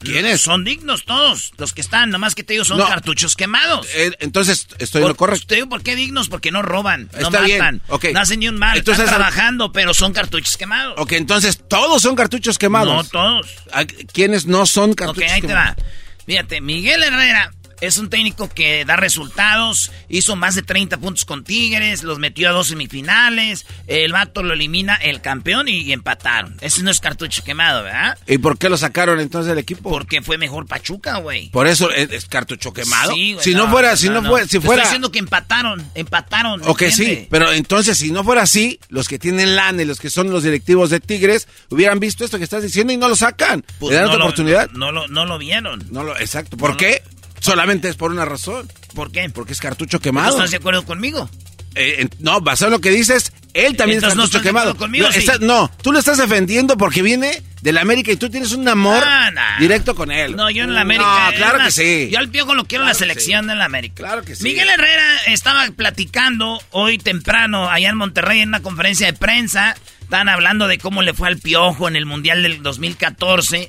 ¿Quiénes? Son dignos todos. Los que están, nomás que te digo, son No. cartuchos quemados. Eh, entonces, estoy en lo correcto. Te digo por qué dignos, porque no roban, no Está matan, ok. no hacen ni un mal, Entonces, están trabajando, pero son cartuchos quemados. Ok, entonces, todos son cartuchos quemados. No todos. ¿A- ¿Quiénes no son Ok, cartuchos ahí te quemados? va. Fíjate, Miguel Herrera es un técnico que da resultados, hizo más de 30 puntos con Tigres, los metió a dos semifinales, el vato lo elimina el campeón y, y empataron. Ese no es cartucho quemado, ¿verdad? ¿Y por qué lo sacaron entonces del equipo? Porque fue mejor Pachuca, güey. Por eso es, es cartucho quemado. Sí, güey, si no, fuera, si no, fuera, si fuera. Estoy diciendo que empataron, empataron. Ok, ¿entiende? sí, pero entonces si no fuera así, los que tienen lana y los que son los directivos de Tigres hubieran visto esto que estás diciendo y no lo sacan. Pues ¿Le dan otra lo- oportunidad? No, lo, no lo vieron. No lo, exacto. ¿Por qué? Solamente es por una razón. ¿Por qué? Porque es cartucho ¿No quemado. estás de acuerdo conmigo? Eh, en- no, basado en lo que dices, él también Entonces, ¿no es cartucho estás de quemado. conmigo, no, sí? estás- no, tú lo estás defendiendo porque viene de la América y tú tienes un amor Ah, directo con él. No, yo en la América. No, claro que sí. Yo al Piojo lo quiero en la selección de la América. Claro que sí. Miguel Herrera estaba platicando hoy temprano allá en Monterrey en una conferencia de prensa. Estaban hablando de cómo le fue al Piojo en el Mundial del 2014.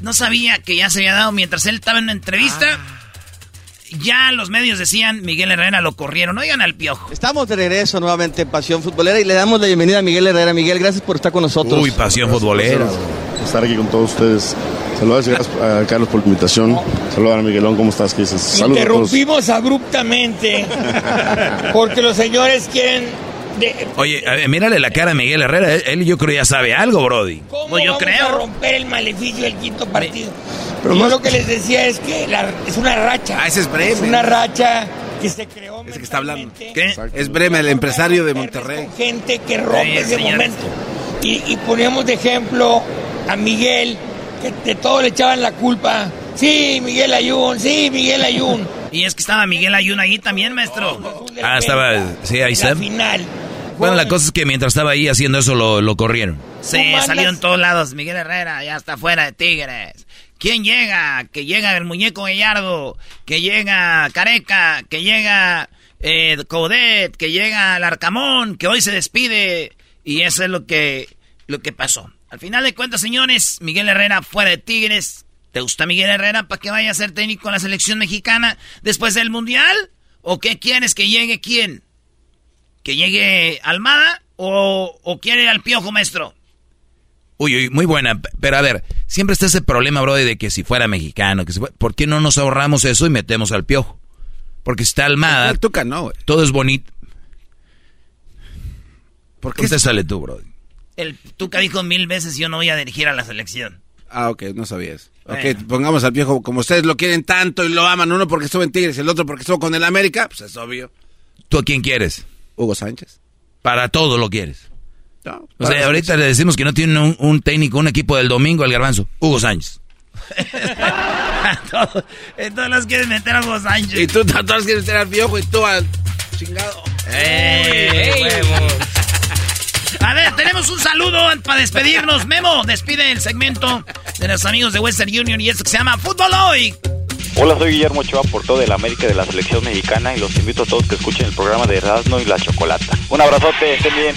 No sabía que ya se había dado mientras él estaba en una entrevista. Ah. Ya los medios decían Miguel Herrera lo corrieron. Oigan al Piojo. Estamos de regreso nuevamente en Pasión Futbolera y le damos la bienvenida a Miguel Herrera. Miguel, gracias por estar con nosotros. Uy, pasión futbolera. Estar aquí con todos ustedes. Saludos gracias a Carlos por la invitación. Saludos a Miguelón, ¿cómo estás? ¿Qué dices? Saludos a todos. Interrumpimos abruptamente porque los señores quieren... de- Oye, a ver, mírale la cara a Miguel Herrera. Él, yo creo ya sabe algo, Brody. ¿Cómo Pues yo vamos creo. a romper el maleficio del quinto partido? Pero yo más- lo que les decía es que la- es una racha. Ah, ese es Bremen. Es una racha que se creó Ese que está hablando. ¿Qué? Es Bremen, el empresario de Monterrey. con gente que rompe Sí, ese momento. Y, y poníamos de ejemplo a Miguel, que de todo le echaban la culpa. Sí, Miguel Ayun, sí, Miguel Ayun. Y es que estaba Miguel Ayun ahí también, maestro. Ah, estaba. Sí, ahí está. Final. Bueno, la cosa es que mientras estaba ahí haciendo eso lo, lo corrieron. Sí, salió en todos lados. Miguel Herrera ya está fuera de Tigres. ¿Quién llega? Que llega el muñeco Gallardo, que llega Careca, que llega eh, Codet, que llega el Arcamón, que hoy se despide. Y eso es lo que, lo que pasó. Al final de cuentas, señores, Miguel Herrera fuera de Tigres. ¿Te gusta Miguel Herrera para que vaya a ser técnico en la selección mexicana después del Mundial? ¿O qué quieres que llegue quién? ¿Que llegue Almada o, o quiere al Piojo Maestro? Uy, uy, muy buena. Pero a ver, siempre está ese problema, bro, de que si fuera mexicano, que si fuera- ¿por qué no nos ahorramos eso y metemos al piojo? Porque si está Almada. El Tuca no, güey. Todo es bonito. ¿Por qué te sale tú, bro? El Tuca dijo mil veces yo no voy a dirigir a la selección. Ah, ok, no sabías. Ok, Bueno. pongamos al viejo, como ustedes lo quieren tanto y lo aman, uno porque estuvo en Tigres, el otro porque estuvo con el América, pues es obvio. ¿Tú a quién quieres? Hugo Sánchez. Para todo lo quieres. No, O sea, ahorita le decimos que no tiene un, un técnico, un equipo del domingo, el garbanzo. Hugo Sánchez. Todos- eh, todos los quieren meter a Hugo Sánchez. Y tú a todos quieres meter al viejo y tú al chingado. ¡Eh, huevos! A ver, tenemos un saludo para despedirnos. Memo, despide el segmento de los amigos de Western Union y esto que se llama Fútbol Hoy. Hola, soy Guillermo Ochoa, portero de la América de la Selección Mexicana y los invito a todos que escuchen el programa de Erasmo y la Chocolata. Un abrazote, estén bien.